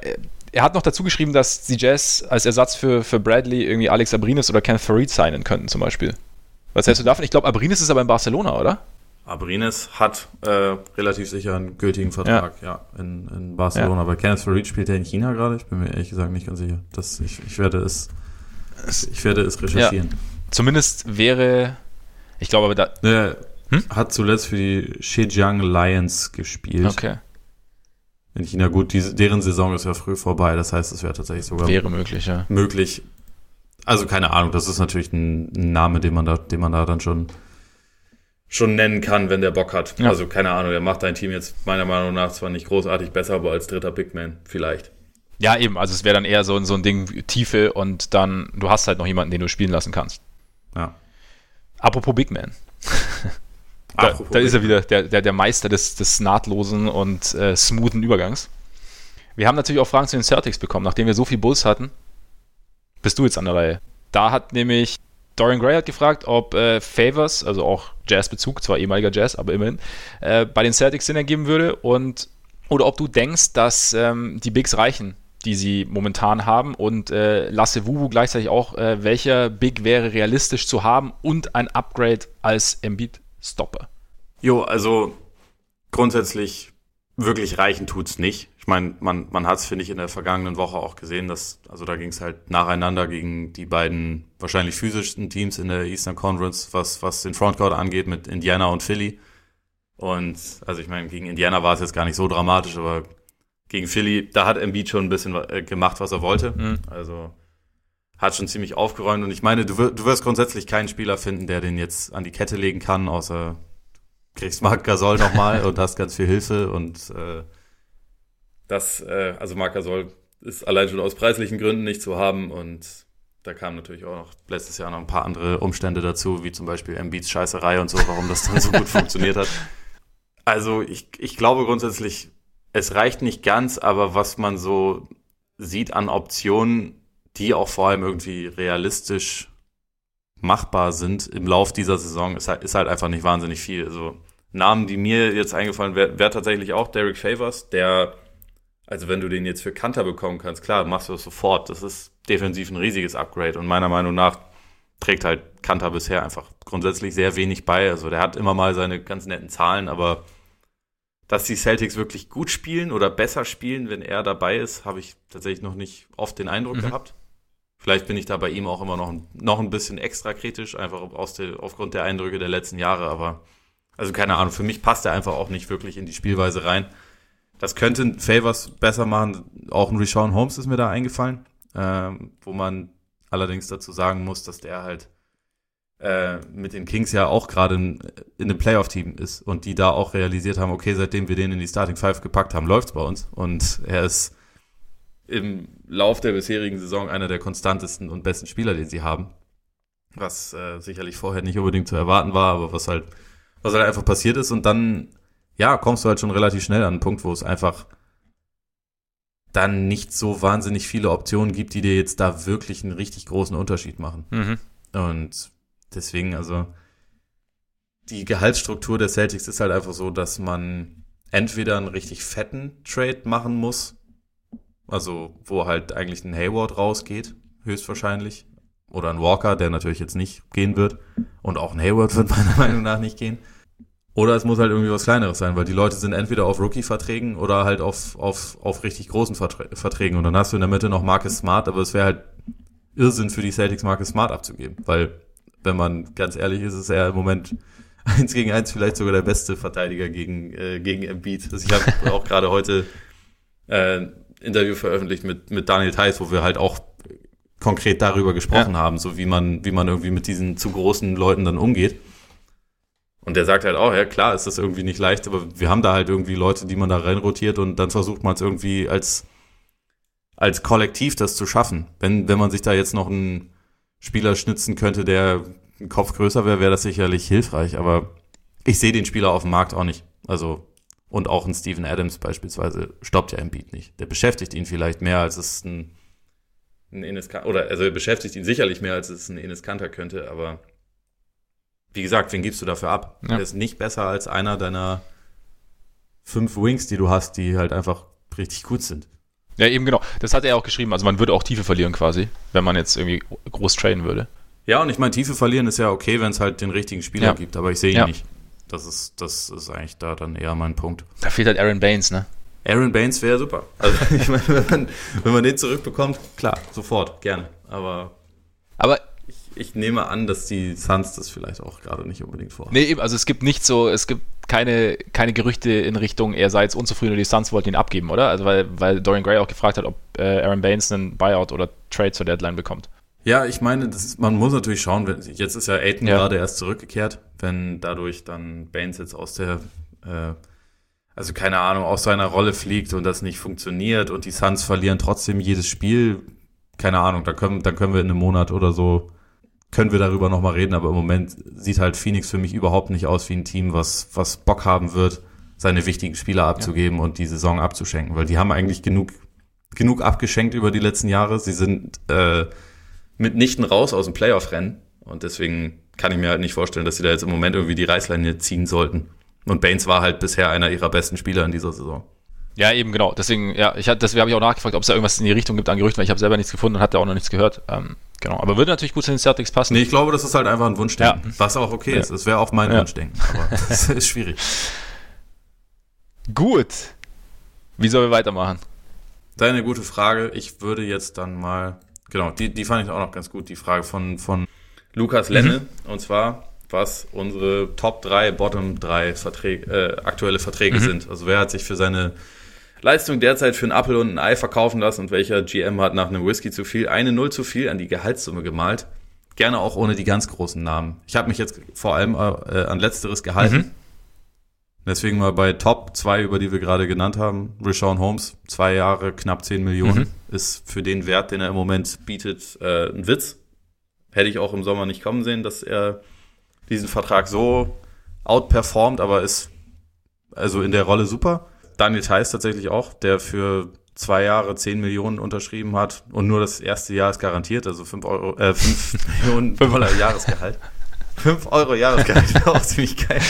er hat noch dazu geschrieben, dass die Jazz als Ersatz für, für Bradley irgendwie Alex Abrinis oder Ken Farid signen könnten zum Beispiel. Was hältst du davon? Ich glaube, Abrinis ist aber in Barcelona, oder? Abrines hat äh, relativ sicher einen gültigen Vertrag, ja, ja in, in Barcelona. Ja. Aber Kenneth Farid spielt er in China gerade? Ich bin mir ehrlich gesagt nicht ganz sicher. Das, ich, ich werde es ich werde es recherchieren. Ja. Zumindest wäre, ich glaube aber da. Er hm? hat zuletzt für die Zhejiang Lions gespielt. Okay. In China, gut, die, deren Saison ist ja früh vorbei, das heißt, es wäre tatsächlich sogar. Wäre möglich, ja. Möglich. Also keine Ahnung, das ist natürlich ein, Name, den man da, den man da dann schon schon nennen kann, wenn der Bock hat. Ja. Also keine Ahnung, der macht dein Team jetzt meiner Meinung nach zwar nicht großartig besser, aber als dritter Big Man vielleicht. Ja, eben, also es wäre dann eher so, so ein Ding Tiefe und dann, du hast halt noch jemanden, den du spielen lassen kannst. Ja. Apropos Big Man. [laughs] da, Apropos da ist er wieder der, der, der Meister des, des nahtlosen und äh, smoothen Übergangs. Wir haben natürlich auch Fragen zu den Celtics bekommen, nachdem wir so viel Bulls hatten. Bist du jetzt an der Reihe? Da hat nämlich Dorian Gray hat gefragt, ob äh, Favors, also auch Jazzbezug, zwar ehemaliger Jazz, aber immerhin, äh, bei den Celtics Sinn ergeben würde und oder ob du denkst, dass ähm, die Bigs reichen, die sie momentan haben und äh, Lasse Wubu gleichzeitig auch, äh, welcher Big wäre realistisch zu haben und ein Upgrade als Embiid-Stopper? Jo, also grundsätzlich wirklich reichen tut's nicht. Ich meine, man, man hat es, finde ich, in der vergangenen Woche auch gesehen, dass, also da ging es halt nacheinander gegen die beiden wahrscheinlich physischsten Teams in der Eastern Conference, was, was den Frontcourt angeht, mit Indiana und Philly. Und also ich meine, gegen Indiana war es jetzt gar nicht so dramatisch, aber gegen Philly, da hat Embiid schon ein bisschen äh, gemacht, was er wollte. Mhm. Also hat schon ziemlich aufgeräumt. Und ich meine, du, du wirst grundsätzlich keinen Spieler finden, der den jetzt an die Kette legen kann, außer kriegst Marc Gasol nochmal [laughs] und hast ganz viel Hilfe und äh, das, äh, also Marc Gasol ist allein schon aus preislichen Gründen nicht zu haben und da kamen natürlich auch noch letztes Jahr noch ein paar andere Umstände dazu, wie zum Beispiel Embiids Scheißerei und so, warum das dann so gut [laughs] funktioniert hat. Also ich, ich glaube grundsätzlich, es reicht nicht ganz, aber was man so sieht an Optionen, die auch vor allem irgendwie realistisch machbar sind im Lauf dieser Saison, ist halt, ist halt einfach nicht wahnsinnig viel. Also Namen, die mir jetzt eingefallen wäre, wäre tatsächlich auch Derek Favors, der also wenn du den jetzt für Kanter bekommen kannst, klar, machst du das sofort. Das ist defensiv ein riesiges Upgrade und meiner Meinung nach trägt halt Kanter bisher einfach grundsätzlich sehr wenig bei. Also der hat immer mal seine ganz netten Zahlen, aber dass die Celtics wirklich gut spielen oder besser spielen, wenn er dabei ist, habe ich tatsächlich noch nicht oft den Eindruck mhm. gehabt. Vielleicht bin ich da bei ihm auch immer noch ein, noch ein bisschen extra kritisch, einfach aus der, aufgrund der Eindrücke der letzten Jahre, aber also keine Ahnung, für mich passt er einfach auch nicht wirklich in die Spielweise rein. Das könnte Favors besser machen. Auch ein Rishon Holmes ist mir da eingefallen, ähm, wo man allerdings dazu sagen muss, dass der halt äh, mit den Kings ja auch gerade in, in einem Playoff-Team ist und die da auch realisiert haben, okay, seitdem wir den in die Starting Five gepackt haben, läuft's bei uns. Und er ist im Lauf der bisherigen Saison einer der konstantesten und besten Spieler, den sie haben. Was äh, sicherlich vorher nicht unbedingt zu erwarten war, aber was halt, was halt einfach passiert ist. Und dann ja, kommst du halt schon relativ schnell an einen Punkt, wo es einfach dann nicht so wahnsinnig viele Optionen gibt, die dir jetzt da wirklich einen richtig großen Unterschied machen. Mhm. Und deswegen, also die Gehaltsstruktur der Celtics ist halt einfach so, dass man entweder einen richtig fetten Trade machen muss, also wo halt eigentlich ein Hayward rausgeht, höchstwahrscheinlich. Oder ein Walker, der natürlich jetzt nicht gehen wird. Und auch ein Hayward wird [laughs] meiner Meinung nach nicht gehen. Oder es muss halt irgendwie was Kleineres sein, weil die Leute sind entweder auf Rookie-Verträgen oder halt auf, auf, auf richtig großen Verträgen. Und dann hast du in der Mitte noch Marcus Smart, aber es wäre halt Irrsinn für die Celtics, Marcus Smart abzugeben. Weil, wenn man ganz ehrlich ist, ist er im Moment [laughs] eins gegen eins vielleicht sogar der beste Verteidiger gegen, äh, gegen Embiid. Also ich habe [laughs] auch gerade heute äh, Interview veröffentlicht mit, mit Daniel Theiss, wo wir halt auch konkret darüber gesprochen ja. haben, so wie man, wie man irgendwie mit diesen zu großen Leuten dann umgeht. Und der sagt halt auch, ja klar, ist das irgendwie nicht leicht, aber wir haben da halt irgendwie Leute, die man da reinrotiert und dann versucht man es irgendwie als, als Kollektiv das zu schaffen. Wenn, wenn man sich da jetzt noch einen Spieler schnitzen könnte, der ein Kopf größer wäre, wäre das sicherlich hilfreich, aber ich sehe den Spieler auf dem Markt auch nicht. Also, und auch ein Steven Adams beispielsweise stoppt ja Embiid nicht. Der beschäftigt ihn vielleicht mehr, als es ein, ein Enes oder also er beschäftigt ihn sicherlich mehr, als es ein Enes Kanter könnte, aber wie gesagt, wen gibst du dafür ab? Ja. Der ist nicht besser als einer deiner fünf Wings, die du hast, die halt einfach richtig gut sind. Ja, eben genau. Das hat er auch geschrieben. Also man würde auch Tiefe verlieren quasi, wenn man jetzt irgendwie groß trainen würde. Ja, und ich meine, Tiefe verlieren ist ja okay, wenn es halt den richtigen Spieler ja. gibt, aber ich sehe ihn ja. nicht. Das ist, das ist eigentlich da dann eher mein Punkt. Da fehlt halt Aaron Baines, ne? Aaron Baines wäre super. Also [laughs] ich meine, wenn man, wenn man den zurückbekommt, klar, sofort, gerne. Aber. Aber ich nehme an, dass die Suns das vielleicht auch gerade nicht unbedingt vorhaben. Nee, eben, also es gibt nicht so, es gibt keine, keine Gerüchte in Richtung, er sei jetzt unzufrieden und die Suns wollten ihn abgeben, oder? Also weil, weil Dorian Gray auch gefragt hat, ob äh, Aaron Baines einen Buyout oder Trade zur Deadline bekommt. Ja, ich meine, ist, man muss natürlich schauen, wenn, jetzt ist ja Aiton ja. gerade erst zurückgekehrt, wenn dadurch dann Baines jetzt aus der, äh, also keine Ahnung, aus seiner Rolle fliegt und das nicht funktioniert und die Suns verlieren trotzdem jedes Spiel, keine Ahnung, dann können, dann können wir in einem Monat oder so können wir darüber nochmal reden, aber im Moment sieht halt Phoenix für mich überhaupt nicht aus wie ein Team, was, was Bock haben wird, seine wichtigen Spieler abzugeben ja. und die Saison abzuschenken, weil die haben eigentlich genug, genug abgeschenkt über die letzten Jahre. Sie sind äh, mitnichten raus aus dem Playoff-Rennen und deswegen kann ich mir halt nicht vorstellen, dass sie da jetzt im Moment irgendwie die Reißleine ziehen sollten. Und Baines war halt bisher einer ihrer besten Spieler in dieser Saison. Ja, eben genau. Deswegen, ja, ich deswegen habe ich auch nachgefragt, ob es da irgendwas in die Richtung gibt an Gerüchten, weil ich habe selber nichts gefunden und hatte auch noch nichts gehört. Ähm, genau. Aber würde natürlich gut zu den Celtics passen. Nee, ich glaube, das ist halt einfach ein Wunschdenken. Ja. Was auch okay ja. ist. Das wäre auch mein ja. Wunschdenken. Aber [laughs] das ist schwierig. Gut. Wie sollen wir weitermachen? Deine gute Frage. Ich würde jetzt dann mal, genau, die, die fand ich auch noch ganz gut, die Frage von, von Lukas Lenne. Mhm. Und zwar, was unsere Top 3, Bottom 3 Verträge, äh, aktuelle Verträge mhm. sind. Also wer hat sich für seine Leistung derzeit für einen Apfel und ein Ei verkaufen lassen und welcher GM hat nach einem Whisky zu viel eine Null zu viel an die Gehaltssumme gemalt. Gerne auch ohne die ganz großen Namen. Ich habe mich jetzt vor allem äh, an letzteres gehalten. Mhm. Deswegen mal bei Top 2, über die wir gerade genannt haben. Rashawn Holmes, zwei Jahre, knapp 10 Millionen, mhm. ist für den Wert, den er im Moment bietet, äh, ein Witz. Hätte ich auch im Sommer nicht kommen sehen, dass er diesen Vertrag so outperformt, aber ist also in der Rolle super. Daniel Theiss tatsächlich auch, der für zwei Jahre 10 Millionen unterschrieben hat und nur das erste Jahr ist garantiert, also 5 Euro, äh, 5 [laughs] Millionen Dollar Jahresgehalt. 5 Euro Jahresgehalt [laughs] wäre auch ziemlich geil.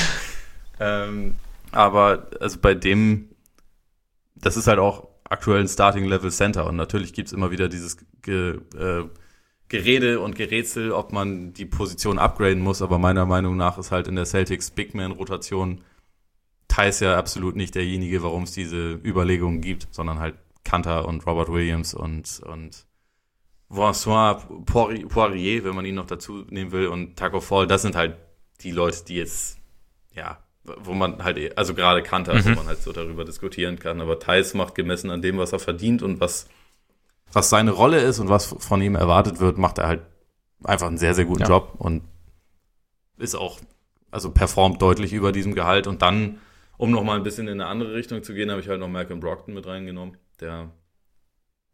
Ähm, aber also bei dem, das ist halt auch aktuell ein Starting Level Center und natürlich gibt's immer wieder dieses ge, äh, Gerede und Gerätsel, ob man die Position upgraden muss, aber meiner Meinung nach ist halt in der Celtics Big Man Rotation Thais ja absolut nicht derjenige, warum es diese Überlegungen gibt, sondern halt Kanter und Robert Williams und, und Vincent Poirier, wenn man ihn noch dazu nehmen will, und Taco Fall, das sind halt die Leute, die jetzt, ja, wo man halt, also gerade Kanter, mhm. wo man halt so darüber diskutieren kann, aber Thais macht gemessen an dem, was er verdient und was was seine Rolle ist und was von ihm erwartet wird, macht er halt einfach einen sehr, sehr guten ja. Job und ist auch, also performt deutlich über diesem Gehalt. Und dann, um nochmal ein bisschen in eine andere Richtung zu gehen, habe ich halt noch Malcolm Brockton mit reingenommen, der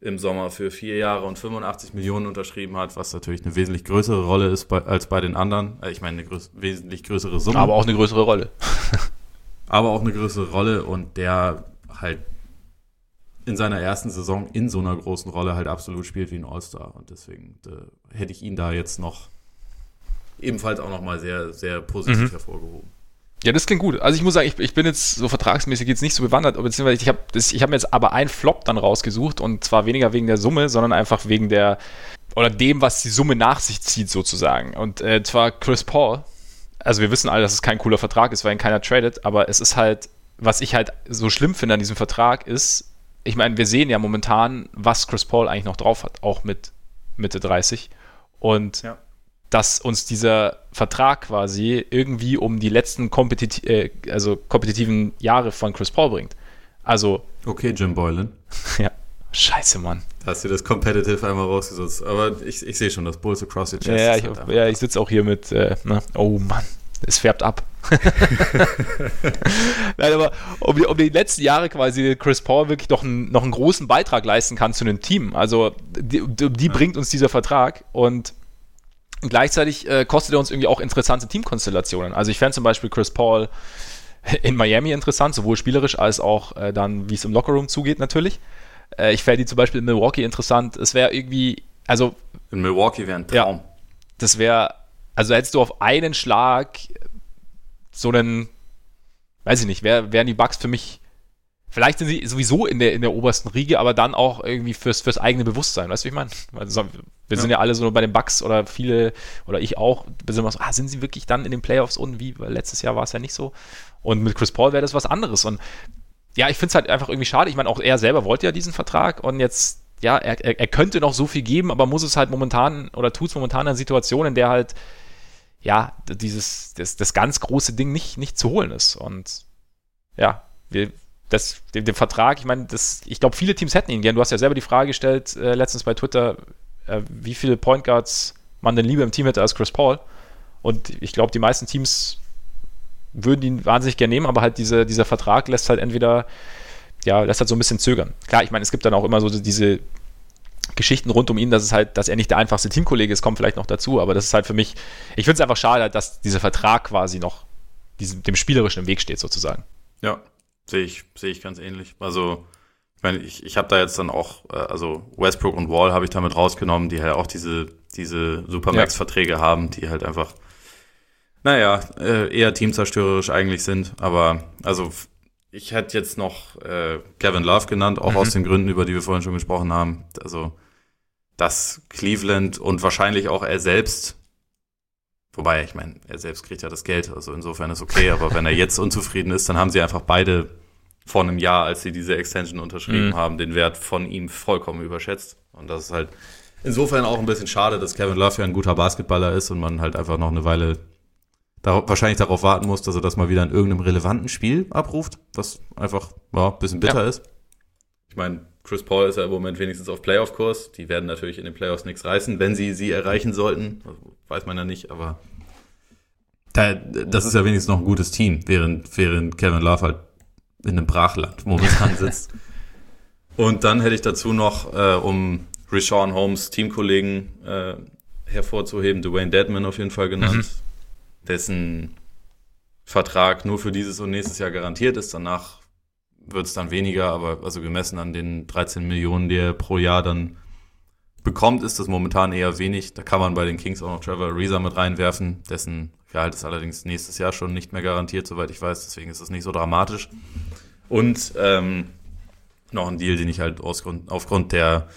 im Sommer für vier Jahre und 85 Millionen unterschrieben hat, was natürlich eine wesentlich größere Rolle ist bei, als bei den anderen. Äh, ich meine, eine größ wesentlich größere Summe. Aber auch eine größere Rolle. [laughs] aber auch eine größere Rolle und der halt in seiner ersten Saison in so einer großen Rolle halt absolut spielt wie ein All-Star. Und deswegen äh, hätte ich ihn da jetzt noch ebenfalls auch nochmal sehr, sehr positiv mhm. hervorgehoben. Ja, das klingt gut. Also ich muss sagen, ich, ich bin jetzt so vertragsmäßig jetzt nicht so bewandert, beziehungsweise ich habe hab mir jetzt aber einen Flop dann rausgesucht und zwar weniger wegen der Summe, sondern einfach wegen der oder dem, was die Summe nach sich zieht, sozusagen. Und äh, zwar Chris Paul. Also wir wissen alle, dass es kein cooler Vertrag ist, weil ihn keiner tradet, aber es ist halt, was ich halt so schlimm finde an diesem Vertrag ist, ich meine, wir sehen ja momentan, was Chris Paul eigentlich noch drauf hat, auch mit Mitte 30. Und ja. Dass uns dieser Vertrag quasi irgendwie um die letzten kompetitiv äh, also kompetitiven Jahre von Chris Paul bringt. Also. Okay, Jim Boylan. [laughs] ja. Scheiße, Mann. Hast du das Competitive einmal rausgesetzt. Aber ich, ich sehe schon, das Bulls Across your Chest. Ja, ich, halt ja, ich sitze auch hier mit, äh, ne? oh Mann, es färbt ab. [laughs] Nein, aber um die, um die letzten Jahre quasi Chris Paul wirklich noch einen, noch einen großen Beitrag leisten kann zu einem Team. Also die, die ja. bringt uns dieser Vertrag und gleichzeitig äh, kostet er uns irgendwie auch interessante Teamkonstellationen. Also ich fände zum Beispiel Chris Paul in Miami interessant, sowohl spielerisch als auch äh, dann, wie es im Lockerroom zugeht natürlich. Äh, ich fände die zum Beispiel in Milwaukee interessant. Es wäre irgendwie, also. In Milwaukee wäre ein Traum. Ja, das wäre, also hättest du auf einen Schlag so einen, weiß ich nicht, wär, wären die Bugs für mich, vielleicht sind sie sowieso in der, in der obersten Riege, aber dann auch irgendwie fürs, fürs eigene Bewusstsein, weißt du, wie ich meine? Also, wir ja. sind ja alle so bei den Bugs oder viele, oder ich auch, sind wir so, ah, sind sie wirklich dann in den Playoffs unten, wie, weil letztes Jahr war es ja nicht so. Und mit Chris Paul wäre das was anderes. Und ja, ich finde es halt einfach irgendwie schade. Ich meine, auch er selber wollte ja diesen Vertrag und jetzt, ja, er, er, er könnte noch so viel geben, aber muss es halt momentan oder tut es momentan in einer Situation, in der halt, ja, dieses, das, das ganz große Ding nicht, nicht zu holen ist. Und ja, wir, das, den, den Vertrag, ich meine, das, ich glaube, viele Teams hätten ihn gern. Du hast ja selber die Frage gestellt, äh, letztens bei Twitter, äh, wie viele Point Guards man denn lieber im Team hätte als Chris Paul. Und ich glaube, die meisten Teams würden ihn wahnsinnig gerne nehmen, aber halt diese, dieser Vertrag lässt halt entweder, ja, lässt halt so ein bisschen zögern. Klar, ich meine, es gibt dann auch immer so diese Geschichten rund um ihn, dass es halt, dass er nicht der einfachste Teamkollege ist, kommt vielleicht noch dazu, aber das ist halt für mich, ich finde es einfach schade, dass dieser Vertrag quasi noch diesem, dem Spielerischen im Weg steht, sozusagen. Ja, sehe ich, sehe ich ganz ähnlich. Also, ich meine, ich, ich habe da jetzt dann auch, äh, also Westbrook und Wall habe ich damit rausgenommen, die halt auch diese, diese Supermax-Verträge ja. haben, die halt einfach naja, äh, eher teamzerstörerisch eigentlich sind. Aber also ich hätte jetzt noch äh, Kevin Love genannt, auch mhm. aus den Gründen, über die wir vorhin schon gesprochen haben. Also, dass Cleveland und wahrscheinlich auch er selbst, wobei, ich meine, er selbst kriegt ja das Geld, also insofern ist okay, aber wenn er jetzt unzufrieden ist, dann haben sie einfach beide vor einem Jahr, als sie diese Extension unterschrieben mhm. haben, den Wert von ihm vollkommen überschätzt. Und das ist halt insofern auch ein bisschen schade, dass Kevin Love ja ein guter Basketballer ist und man halt einfach noch eine Weile darauf, wahrscheinlich darauf warten muss, dass er das mal wieder in irgendeinem relevanten Spiel abruft, was einfach ja, ein bisschen bitter ja. ist. Ich meine, Chris Paul ist ja im Moment wenigstens auf Playoff-Kurs. Die werden natürlich in den Playoffs nichts reißen, wenn sie sie erreichen sollten. Weiß man ja nicht, aber da, das ist ja wenigstens noch ein gutes Team, während, während Kevin Love halt in einem Brachland momentan sitzt. [laughs] Und dann hätte ich dazu noch, äh, um Rashawn Holmes Teamkollegen äh, hervorzuheben, Dwayne Deadman auf jeden Fall genannt. Mhm dessen Vertrag nur für dieses und nächstes Jahr garantiert ist. Danach wird es dann weniger, aber also gemessen an den 13 Millionen, die er pro Jahr dann bekommt, ist das momentan eher wenig. Da kann man bei den Kings auch noch Trevor Ariza mit reinwerfen, dessen Gehalt ist allerdings nächstes Jahr schon nicht mehr garantiert, soweit ich weiß, deswegen ist das nicht so dramatisch. Und ähm, noch ein Deal, den ich halt ausgrund, aufgrund der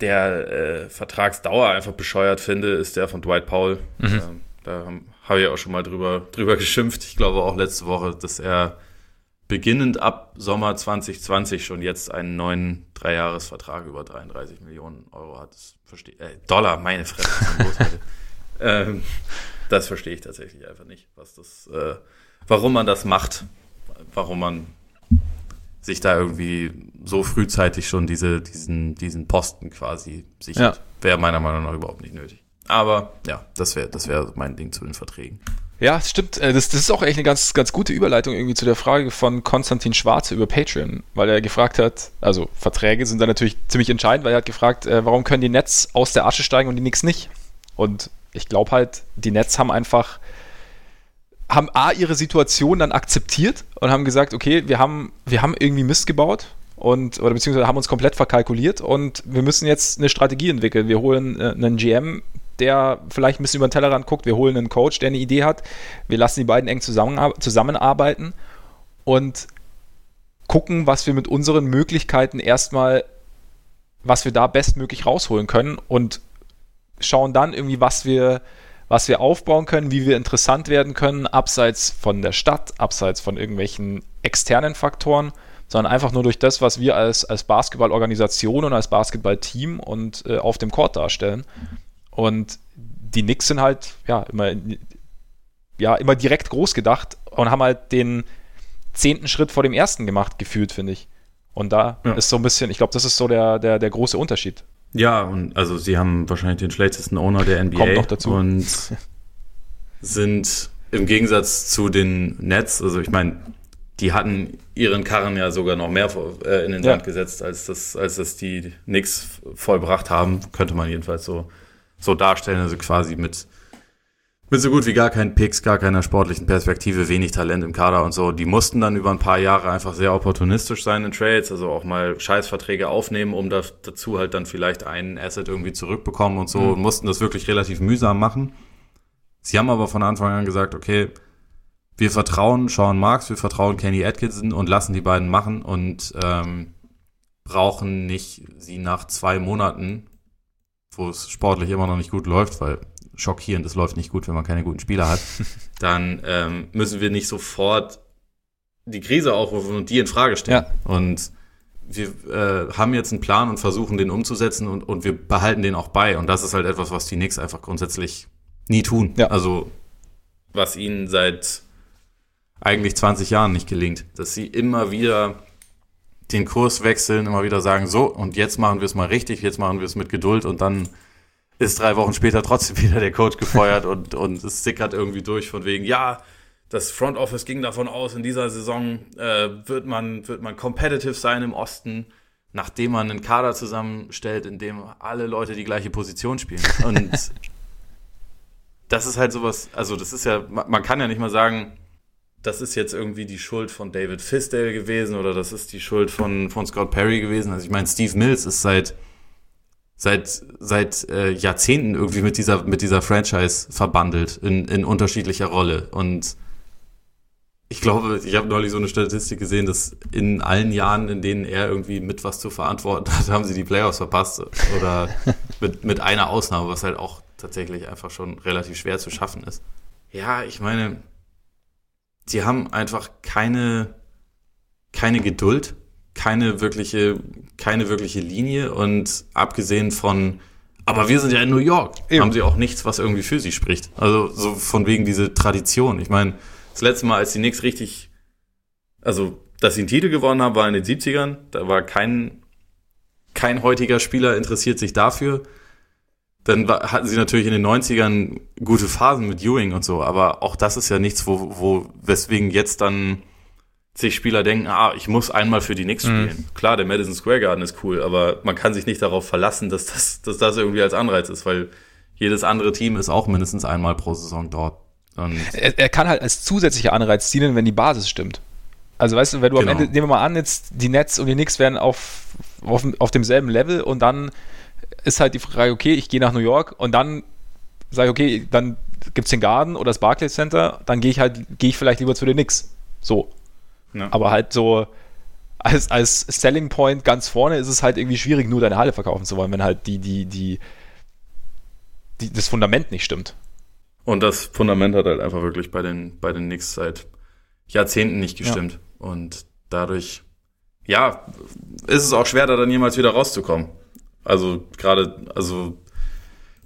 der äh, Vertragsdauer einfach bescheuert finde, ist der von Dwight Powell. Mhm. Ähm, da habe ich auch schon mal drüber, drüber geschimpft. Ich glaube auch letzte Woche, dass er beginnend ab Sommer 2020 schon jetzt einen neuen Dreijahresvertrag über 33 Millionen Euro hat. Das verstehe äh, Dollar, meine Fresse. [laughs] ähm, das verstehe ich tatsächlich einfach nicht, was das, äh, warum man das macht, warum man sich da irgendwie so frühzeitig schon diese, diesen, diesen Posten quasi sichert. Ja. Wäre meiner Meinung nach überhaupt nicht nötig. Aber ja, das wäre das wäre mein Ding zu den Verträgen. Ja, stimmt. Äh, das, das ist auch echt eine ganz, ganz gute Überleitung irgendwie zu der Frage von Konstantin Schwarze über Patreon, weil er gefragt hat, also Verträge sind da natürlich ziemlich entscheidend, weil er hat gefragt, äh, warum können die Nets aus der Asche steigen und die Knicks nicht? Und ich glaube halt, die Nets haben einfach, haben A, ihre Situation dann akzeptiert und haben gesagt, okay, wir haben, wir haben irgendwie Mist gebaut und, oder beziehungsweise haben uns komplett verkalkuliert und wir müssen jetzt eine Strategie entwickeln. Wir holen äh, einen GM, der vielleicht ein bisschen über den Tellerrand guckt. Wir holen einen Coach, der eine Idee hat. Wir lassen die beiden eng zusammenarbeiten und gucken, was wir mit unseren Möglichkeiten erstmal was wir da bestmöglich rausholen können und schauen dann irgendwie, was wir, was wir aufbauen können, wie wir interessant werden können, abseits von der Stadt, abseits von irgendwelchen externen Faktoren, sondern einfach nur durch das, was wir als, als Basketballorganisation und als Basketballteam und äh, auf dem Court darstellen. Und die Knicks sind halt, ja, immer, ja, immer direkt groß gedacht und haben halt den zehnten Schritt vor dem ersten gemacht, gefühlt, finde ich. Und da ja. ist so ein bisschen, ich glaube, das ist so der, der, der große Unterschied. Ja, und also sie haben wahrscheinlich den schlechtesten Owner der NBA. Kommt noch dazu. Und [laughs] sind im Gegensatz zu den Nets, also ich meine, die hatten ihren Karren ja sogar noch mehr äh, in den Sand ja. gesetzt, als das, als das die Knicks vollbracht haben, könnte man jedenfalls so, so darstellen, also quasi mit mit so gut wie gar keinen Picks, gar keiner sportlichen Perspektive, wenig Talent im Kader und so. Die mussten dann über ein paar Jahre einfach sehr opportunistisch sein in Trades, also auch mal Scheißverträge aufnehmen, um da, dazu halt dann vielleicht einen Asset irgendwie zurückbekommen und so mhm. und mussten das wirklich relativ mühsam machen. Sie haben aber von Anfang an gesagt, okay, wir vertrauen Sean Marks, wir vertrauen Kenny Atkinson und lassen die beiden machen und ähm, brauchen nicht sie nach zwei Monaten, wo es sportlich immer noch nicht gut läuft, weil schockierend, es läuft nicht gut, wenn man keine guten Spieler hat, [laughs] dann ähm, müssen wir nicht sofort die Krise aufrufen und die in Frage stellen. Ja. Und wir äh, haben jetzt einen Plan und versuchen den umzusetzen und, und wir behalten den auch bei. Und das ist halt etwas, was die Knicks einfach grundsätzlich nie tun. Ja. Also was ihnen seit eigentlich 20 Jahren nicht gelingt, dass sie immer wieder den Kurs wechseln, immer wieder sagen, so, und jetzt machen wir es mal richtig, jetzt machen wir es mit Geduld und dann ist drei Wochen später trotzdem [laughs] wieder der Coach gefeuert und, und es sickert irgendwie durch von wegen, ja, das Front Office ging davon aus, in dieser Saison äh, wird, man, wird man competitive sein im Osten, nachdem man einen Kader zusammenstellt, in dem alle Leute die gleiche Position spielen. [laughs] Und das ist halt sowas, also das ist ja, man kann ja nicht mal sagen, das ist jetzt irgendwie die Schuld von David Fisdale gewesen oder das ist die Schuld von, von Scott Perry gewesen. Also ich meine, Steve Mills ist seit seit seit äh, Jahrzehnten irgendwie mit dieser mit dieser Franchise verbandelt in, in unterschiedlicher Rolle und ich glaube, ich habe neulich so eine Statistik gesehen, dass in allen Jahren, in denen er irgendwie mit was zu verantworten hat, haben sie die Playoffs verpasst oder [laughs] mit mit einer Ausnahme, was halt auch tatsächlich einfach schon relativ schwer zu schaffen ist. Ja, ich meine, die haben einfach keine keine Geduld keine wirkliche, keine wirkliche Linie und abgesehen von, aber wir sind ja in New York, Eben. haben sie auch nichts, was irgendwie für sie spricht. Also so von wegen diese Tradition. Ich meine, das letzte Mal, als die Knicks richtig, also dass sie einen Titel gewonnen haben, war in den 70ern. Da war kein, kein heutiger Spieler interessiert sich dafür. Dann war, hatten sie natürlich in den 90ern gute Phasen mit Ewing und so, aber auch das ist ja nichts, wo, wo weswegen jetzt dann sich Spieler denken, ah, ich muss einmal für die Knicks mhm. spielen. Mhm. Klar, der Madison Square Garden ist cool, aber man kann sich nicht darauf verlassen, dass das, dass das irgendwie als Anreiz ist, weil jedes andere Team ist auch mindestens einmal pro Saison dort. Er, er, kann halt als zusätzlicher Anreiz zielen, wenn die Basis stimmt. Also weißt du, wenn du genau. am Ende, nehmen wir mal an, jetzt die Nets und die Knicks werden auf, auf, auf demselben Level und dann ist halt die Frage, okay, ich gehe nach New York und dann sage ich, okay, dann gibt es den Garden oder das Barclays Center, dann gehe ich halt, gehe ich vielleicht lieber zu den Knicks. So. Ja. Aber halt so als, als Selling Point ganz vorne ist es halt irgendwie schwierig, nur deine Halle verkaufen zu wollen, wenn halt die, die, die, die das Fundament nicht stimmt. Und das Fundament hat halt einfach wirklich bei den, bei den Knicks seit Jahrzehnten nicht gestimmt. Ja. Und dadurch, ja, ist es auch schwer, da dann jemals wieder rauszukommen. Also gerade, also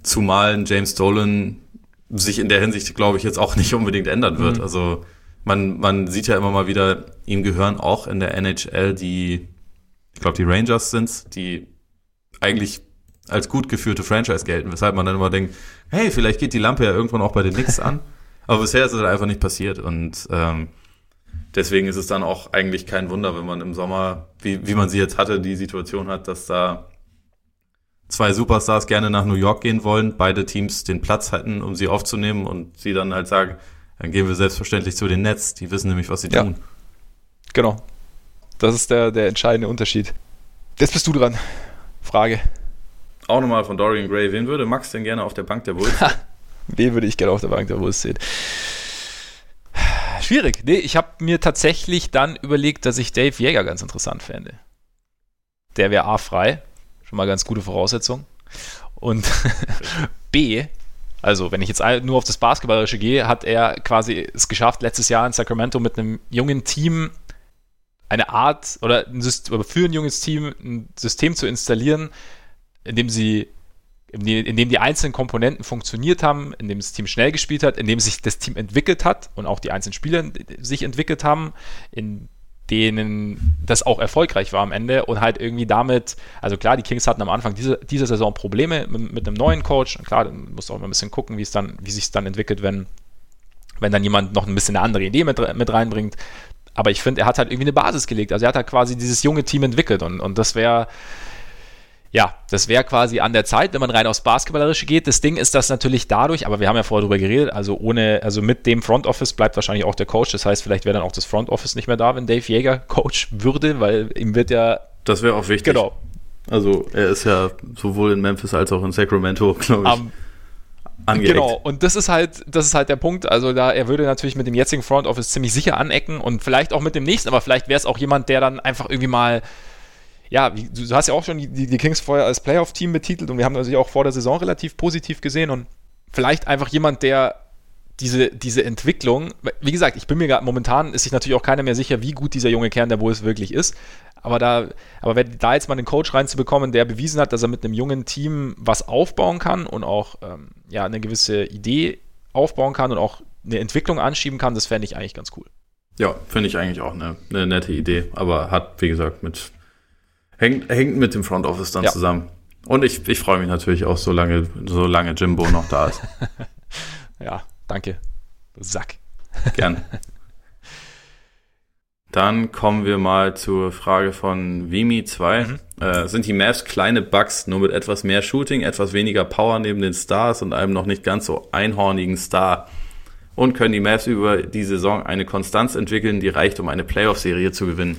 zumal James Dolan sich in der Hinsicht, glaube ich, jetzt auch nicht unbedingt ändern wird. Mhm. Also man, man sieht ja immer mal wieder, ihm gehören auch in der NHL die, ich glaube, die Rangers sind's, die eigentlich als gut geführte Franchise gelten, weshalb man dann immer denkt, hey, vielleicht geht die Lampe ja irgendwann auch bei den Knicks an. [laughs] Aber bisher ist es halt einfach nicht passiert und ähm, deswegen ist es dann auch eigentlich kein Wunder, wenn man im Sommer, wie, wie man sie jetzt hatte, die Situation hat, dass da zwei Superstars gerne nach New York gehen wollen, beide Teams den Platz hätten, um sie aufzunehmen und sie dann halt sagen, dann gehen wir selbstverständlich zu den Nets. Die wissen nämlich, was sie ja. tun. Genau. Das ist der, der entscheidende Unterschied. Jetzt bist du dran. Frage. Auch nochmal von Dorian Gray. Wen würde Max denn gerne auf der Bank der Bulls sehen? Wen würde ich gerne auf der Bank der Bulls sehen? Schwierig. Nee, ich habe mir tatsächlich dann überlegt, dass ich Dave Jäger ganz interessant fände. Der wäre A frei. Schon mal ganz gute Voraussetzung. Und [laughs] B, also wenn ich jetzt nur auf das Basketballerische gehe, hat er quasi es geschafft, letztes Jahr in Sacramento mit einem jungen Team eine Art oder, ein System, für ein junges Team ein System zu installieren, in dem sie in dem die einzelnen Komponenten funktioniert haben, in dem das Team schnell gespielt hat, in dem sich das Team entwickelt hat und auch die einzelnen Spieler sich entwickelt haben, in denen das auch erfolgreich war am Ende und halt irgendwie damit, also klar, die Kings hatten am Anfang dieser, dieser Saison Probleme mit, mit einem neuen Coach und klar, dann musst du auch mal ein bisschen gucken, wie es dann, wie sich dann entwickelt, wenn, wenn dann jemand noch ein bisschen eine andere Idee mit, mit reinbringt. Aber ich finde, er hat halt irgendwie eine Basis gelegt. Also er hat halt quasi dieses junge Team entwickelt und, und das wäre, ja, das wäre quasi an der Zeit, wenn man rein aufs Basketballerische geht. Das Ding ist das natürlich dadurch, aber wir haben ja vorher darüber geredet, also ohne, also mit dem Front Office bleibt wahrscheinlich auch der Coach. Das heißt, vielleicht wäre dann auch das Front Office nicht mehr da, wenn Dave Jäger Coach würde, weil ihm wird ja. Das wäre auch wichtig. Genau. Also er ist ja sowohl in Memphis als auch in Sacramento, glaube ich. Um, angeeckt. Genau, und das ist halt, das ist halt der Punkt. Also da, er würde natürlich mit dem jetzigen Front Office ziemlich sicher anecken und vielleicht auch mit dem nächsten, aber vielleicht wäre es auch jemand, der dann einfach irgendwie mal ja, du hast ja auch schon die, die Kings vorher als Playoff-Team betitelt und wir haben ja auch vor der Saison relativ positiv gesehen und vielleicht einfach jemand, der diese, diese Entwicklung, wie gesagt, ich bin mir gerade, momentan ist sich natürlich auch keiner mehr sicher, wie gut dieser junge Kern der Bulls wirklich ist. Aber da, aber da jetzt mal einen Coach reinzubekommen, der bewiesen hat, dass er mit einem jungen Team was aufbauen kann und auch ähm, ja, eine gewisse Idee aufbauen kann und auch eine Entwicklung anschieben kann, das fände ich eigentlich ganz cool. Ja, finde ich eigentlich auch eine, eine nette Idee, aber hat, wie gesagt, mit Hängt, hängt mit dem Front Office dann ja. zusammen. Und ich, ich freue mich natürlich auch, solange, solange Jimbo noch da ist. [laughs] ja, danke. Sack. [laughs] Gern. Dann kommen wir mal zur Frage von Vimi2. Mhm. Äh, sind die Mavs kleine Bugs, nur mit etwas mehr Shooting, etwas weniger Power neben den Stars und einem noch nicht ganz so einhornigen Star? Und können die Mavs über die Saison eine Konstanz entwickeln, die reicht, um eine Playoff-Serie zu gewinnen?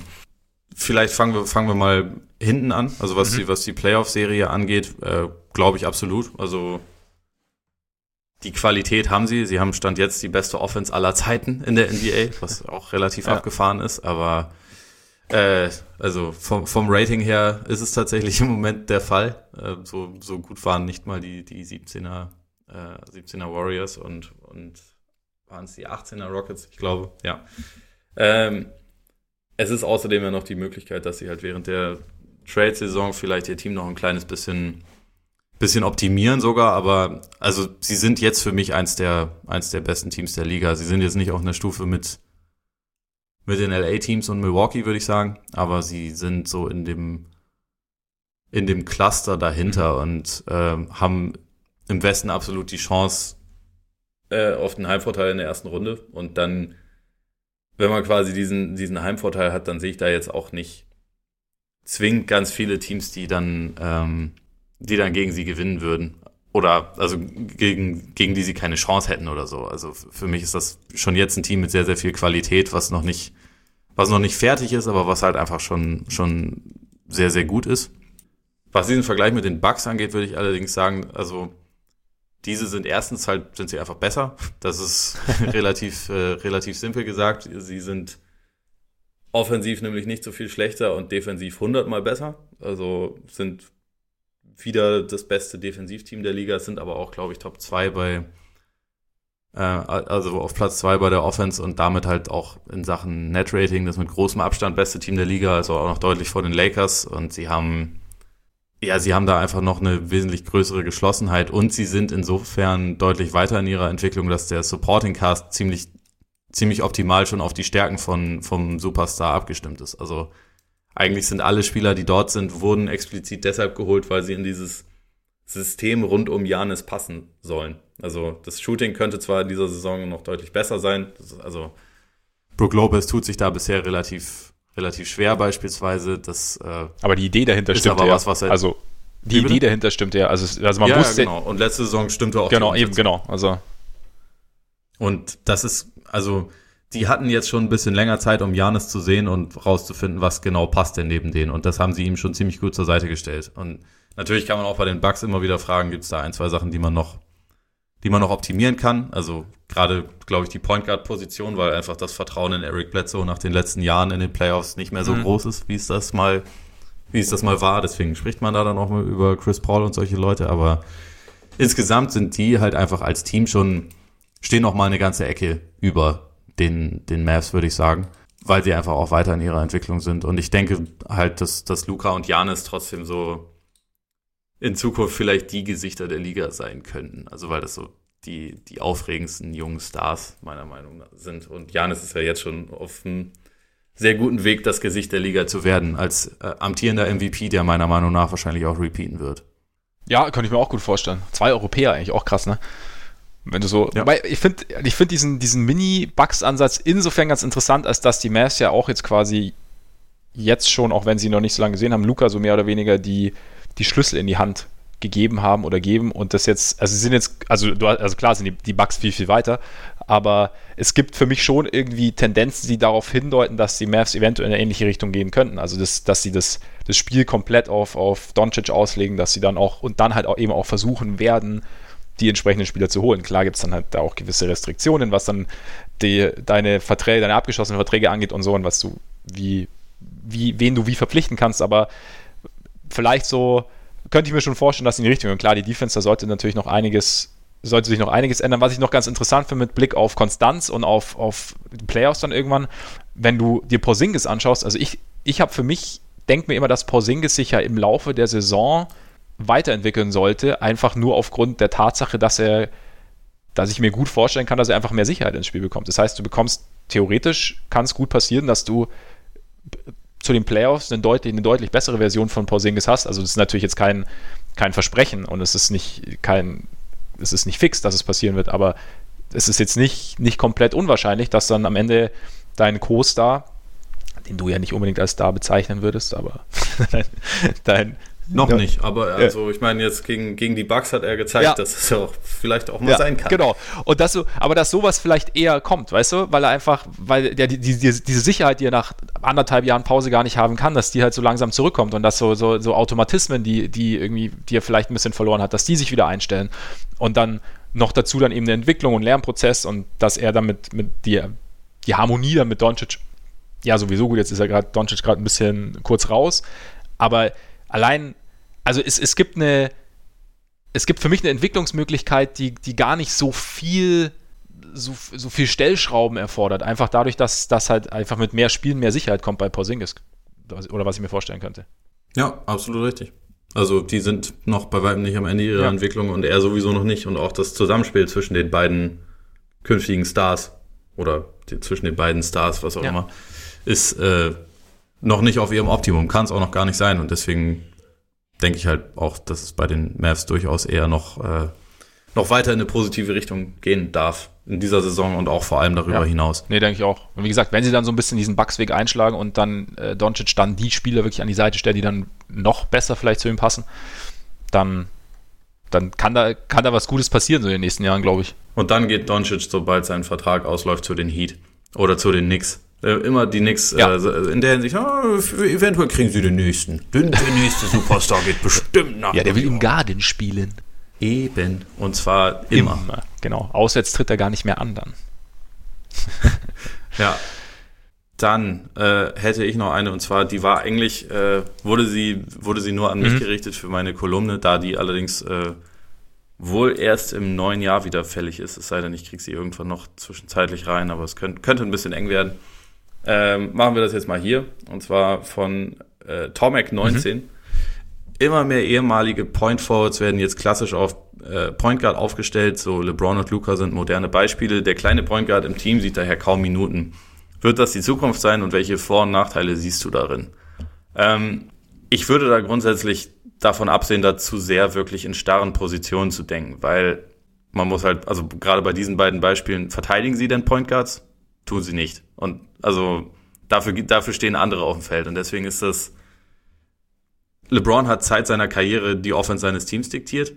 Vielleicht fangen wir, fangen wir mal hinten an. Also was mhm. die, was die Playoff-Serie angeht, äh, glaube ich absolut. Also die Qualität haben sie. Sie haben Stand jetzt die beste Offense aller Zeiten in der NBA, was auch relativ ja. abgefahren ist. Aber äh, also vom, vom Rating her ist es tatsächlich [laughs] im Moment der Fall. Äh, so, so gut waren nicht mal die, die 17er, äh, 17er Warriors und, und waren es die 18er Rockets, ich glaube, ja. Ähm, es ist außerdem ja noch die Möglichkeit, dass sie halt während der Trade-Saison vielleicht ihr Team noch ein kleines bisschen, bisschen optimieren sogar, aber also sie sind jetzt für mich eins der, eins der besten Teams der Liga. Sie sind jetzt nicht auf einer Stufe mit, mit den LA-Teams und Milwaukee, würde ich sagen, aber sie sind so in dem, in dem Cluster dahinter mhm. und äh, haben im Westen absolut die Chance äh, auf den Heimvorteil in der ersten Runde und dann wenn man quasi diesen, diesen Heimvorteil hat, dann sehe ich da jetzt auch nicht zwingend ganz viele Teams, die dann, ähm, die dann gegen sie gewinnen würden. Oder also gegen, gegen die sie keine Chance hätten oder so. Also für mich ist das schon jetzt ein Team mit sehr, sehr viel Qualität, was noch nicht, was noch nicht fertig ist, aber was halt einfach schon, schon sehr, sehr gut ist. Was diesen Vergleich mit den Bugs angeht, würde ich allerdings sagen, also diese sind erstens halt, sind sie einfach besser. Das ist [laughs] relativ, äh, relativ simpel gesagt. Sie sind offensiv nämlich nicht so viel schlechter und defensiv hundertmal besser. Also sind wieder das beste Defensivteam der Liga, sind aber auch, glaube ich, Top 2 bei, äh, also auf Platz 2 bei der Offense und damit halt auch in Sachen Net-Rating das mit großem Abstand beste Team der Liga, also auch noch deutlich vor den Lakers und sie haben ja, sie haben da einfach noch eine wesentlich größere Geschlossenheit und sie sind insofern deutlich weiter in ihrer Entwicklung, dass der Supporting Cast ziemlich, ziemlich optimal schon auf die Stärken von, vom Superstar abgestimmt ist. Also eigentlich sind alle Spieler, die dort sind, wurden explizit deshalb geholt, weil sie in dieses System rund um Janis passen sollen. Also das Shooting könnte zwar in dieser Saison noch deutlich besser sein, also Brook Lopez tut sich da bisher relativ relativ schwer beispielsweise. Das, äh, aber die Idee dahinter stimmt ja. Was, was er, also die Idee dahinter stimmt ja. Also, also man ja, muss genau. Und letzte Saison stimmte auch. Genau, eben, genau. Also und das ist also die hatten jetzt schon ein bisschen länger Zeit, um Janis zu sehen und rauszufinden, was genau passt denn neben denen. Und das haben sie ihm schon ziemlich gut zur Seite gestellt. Und natürlich kann man auch bei den Bugs immer wieder fragen, gibt es da ein, zwei Sachen, die man noch die man noch optimieren kann. Also gerade, glaube ich, die Point Guard Position, weil einfach das Vertrauen in Eric Bledsoe nach den letzten Jahren in den Playoffs nicht mehr so mhm. groß ist, wie es das mal, wie es das mal war. Deswegen spricht man da dann auch mal über Chris Paul und solche Leute. Aber insgesamt sind die halt einfach als Team schon, stehen noch mal eine ganze Ecke über den, den Mavs, würde ich sagen. Weil sie einfach auch weiter in ihrer Entwicklung sind. Und ich denke halt, dass, dass Luca und Janis trotzdem so in Zukunft vielleicht die Gesichter der Liga sein könnten. Also weil das so die, die aufregendsten jungen Stars meiner Meinung nach sind. Und Janis ist ja jetzt schon auf einem sehr guten Weg, das Gesicht der Liga zu werden, als äh, amtierender MVP, der meiner Meinung nach wahrscheinlich auch repeaten wird. Ja, könnte ich mir auch gut vorstellen. Zwei Europäer eigentlich auch krass, ne? Wenn du so, ja. wobei ich finde, ich finde diesen, diesen Mini-Bugs-Ansatz insofern ganz interessant, als dass die Mavs ja auch jetzt quasi jetzt schon, auch wenn sie noch nicht so lange gesehen haben, Luca so mehr oder weniger die, die Schlüssel in die Hand gegeben haben oder geben und das jetzt, also sie sind jetzt, also, du, also klar sind die, die Bugs viel, viel weiter, aber es gibt für mich schon irgendwie Tendenzen, die darauf hindeuten, dass die Mavs eventuell in eine ähnliche Richtung gehen könnten. Also das, dass sie das, das Spiel komplett auf, auf Doncic auslegen, dass sie dann auch und dann halt auch eben auch versuchen werden, die entsprechenden Spieler zu holen. Klar gibt es dann halt da auch gewisse Restriktionen, was dann die, deine Verträge, deine abgeschlossenen Verträge angeht und so und was du, wie, wie, wen du wie verpflichten kannst, aber vielleicht so könnte ich mir schon vorstellen, dass in die Richtung. Und klar, die Defense, da sollte natürlich noch einiges, sollte sich noch einiges ändern. Was ich noch ganz interessant finde mit Blick auf Konstanz und auf, auf Playoffs dann irgendwann, wenn du dir Porzingis anschaust, also ich, ich habe für mich, denke mir immer, dass Porzingis sich ja im Laufe der Saison weiterentwickeln sollte, einfach nur aufgrund der Tatsache, dass er, dass ich mir gut vorstellen kann, dass er einfach mehr Sicherheit ins Spiel bekommt. Das heißt, du bekommst theoretisch, kann es gut passieren, dass du zu den Playoffs eine deutlich, eine deutlich bessere Version von Porzingis hast. Also das ist natürlich jetzt kein, kein Versprechen und es ist nicht kein, es ist nicht fix, dass es passieren wird, aber es ist jetzt nicht, nicht komplett unwahrscheinlich, dass dann am Ende dein Co-Star, den du ja nicht unbedingt als Star bezeichnen würdest, aber [laughs] dein, dein noch ja. nicht, aber also ich meine, jetzt gegen, gegen die Bugs hat er gezeigt, ja. dass es ja auch vielleicht auch mal ja, sein kann. Genau. Und das so, aber dass sowas vielleicht eher kommt, weißt du, weil er einfach, weil der, die, die, diese Sicherheit, die er nach anderthalb Jahren Pause gar nicht haben kann, dass die halt so langsam zurückkommt und dass so, so, so Automatismen, die, die irgendwie, die er vielleicht ein bisschen verloren hat, dass die sich wieder einstellen. Und dann noch dazu dann eben eine Entwicklung und Lernprozess und dass er damit mit die, die Harmonie dann mit Doncic, ja, sowieso gut, jetzt ist er gerade Doncic gerade ein bisschen kurz raus, aber allein, also es, es gibt eine, es gibt für mich eine Entwicklungsmöglichkeit, die, die gar nicht so viel, so, so viel Stellschrauben erfordert. Einfach dadurch, dass das halt einfach mit mehr Spielen mehr Sicherheit kommt bei Porzingis. Oder was ich mir vorstellen könnte. Ja, absolut richtig. Also die sind noch bei weitem nicht am Ende ihrer ja. Entwicklung und er sowieso noch nicht. Und auch das Zusammenspiel zwischen den beiden künftigen Stars oder die, zwischen den beiden Stars, was auch ja. immer, ist äh, noch nicht auf ihrem Optimum, kann es auch noch gar nicht sein. Und deswegen denke ich halt auch, dass es bei den Mavs durchaus eher noch, äh, noch weiter in eine positive Richtung gehen darf in dieser Saison und auch vor allem darüber ja. hinaus. Nee, denke ich auch. Und wie gesagt, wenn sie dann so ein bisschen diesen Bugsweg einschlagen und dann äh, Doncic dann die Spieler wirklich an die Seite stellt, die dann noch besser vielleicht zu ihm passen, dann, dann kann, da, kann da was Gutes passieren so in den nächsten Jahren, glaube ich. Und dann geht Doncic, sobald sein Vertrag ausläuft, zu den Heat oder zu den Knicks. Äh, immer die Knicks ja. äh, in der Hinsicht, oh, eventuell kriegen sie den nächsten. Den, der nächste Superstar geht bestimmt nach. Ja, der will im Garden spielen. Eben. Und zwar immer. immer. Genau. Auswärts tritt er gar nicht mehr an dann. [laughs] ja. Dann äh, hätte ich noch eine und zwar, die war eigentlich, äh, wurde sie, wurde sie nur an mich mhm. gerichtet für meine Kolumne, da die allerdings äh, wohl erst im neuen Jahr wieder fällig ist. Es sei denn, ich kriege sie irgendwann noch zwischenzeitlich rein, aber es könnte, könnte ein bisschen eng werden. Ähm, machen wir das jetzt mal hier. Und zwar von äh, Tomac 19. Mhm. Immer mehr ehemalige Point Forwards werden jetzt klassisch auf äh, Point Guard aufgestellt. So LeBron und Luca sind moderne Beispiele. Der kleine Point Guard im Team sieht daher kaum Minuten. Wird das die Zukunft sein und welche Vor- und Nachteile siehst du darin? Ähm, ich würde da grundsätzlich davon absehen, da zu sehr wirklich in starren Positionen zu denken, weil man muss halt, also gerade bei diesen beiden Beispielen, verteidigen sie denn Point Guards? Tun sie nicht. Und also dafür, dafür stehen andere auf dem Feld. Und deswegen ist das. LeBron hat Zeit seiner Karriere die Offense seines Teams diktiert.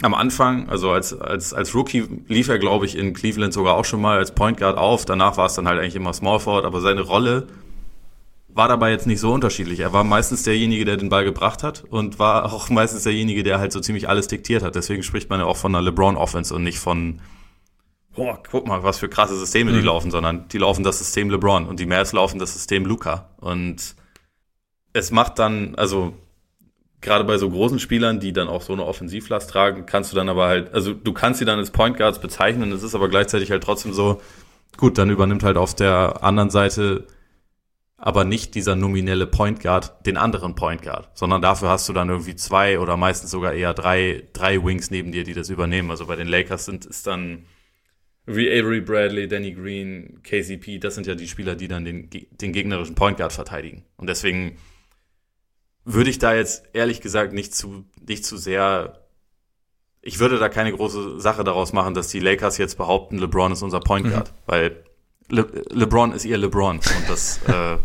Am Anfang, also als, als, als Rookie, lief er, glaube ich, in Cleveland sogar auch schon mal als Point Guard auf. Danach war es dann halt eigentlich immer Small Forward, aber seine Rolle war dabei jetzt nicht so unterschiedlich. Er war meistens derjenige, der den Ball gebracht hat und war auch meistens derjenige, der halt so ziemlich alles diktiert hat. Deswegen spricht man ja auch von einer LeBron-Offense und nicht von boah, guck mal, was für krasse Systeme mhm. die laufen, sondern die laufen das System LeBron und die Mavs laufen das System Luca. Und es macht dann, also gerade bei so großen Spielern, die dann auch so eine Offensivlast tragen, kannst du dann aber halt, also du kannst sie dann als Point Guards bezeichnen, es ist aber gleichzeitig halt trotzdem so, gut, dann übernimmt halt auf der anderen Seite aber nicht dieser nominelle Point Guard den anderen Point Guard, sondern dafür hast du dann irgendwie zwei oder meistens sogar eher drei, drei Wings neben dir, die das übernehmen. Also bei den Lakers sind ist dann wie Avery Bradley, Danny Green, KCP, das sind ja die Spieler, die dann den, den gegnerischen Point Guard verteidigen. Und deswegen würde ich da jetzt ehrlich gesagt nicht zu, nicht zu sehr, ich würde da keine große Sache daraus machen, dass die Lakers jetzt behaupten, LeBron ist unser Point Guard, mhm. weil Le LeBron ist ihr LeBron und das, [laughs] äh,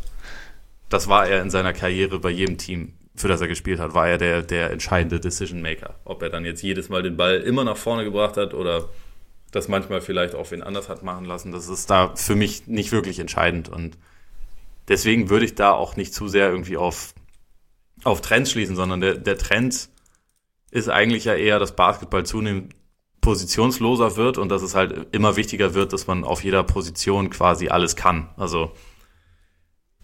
das war er in seiner Karriere bei jedem Team, für das er gespielt hat, war er der, der entscheidende Decision Maker. Ob er dann jetzt jedes Mal den Ball immer nach vorne gebracht hat oder das manchmal vielleicht auch wen anders hat machen lassen, das ist da für mich nicht wirklich entscheidend und deswegen würde ich da auch nicht zu sehr irgendwie auf auf Trends schließen, sondern der, der Trend ist eigentlich ja eher, dass Basketball zunehmend positionsloser wird und dass es halt immer wichtiger wird, dass man auf jeder Position quasi alles kann. Also,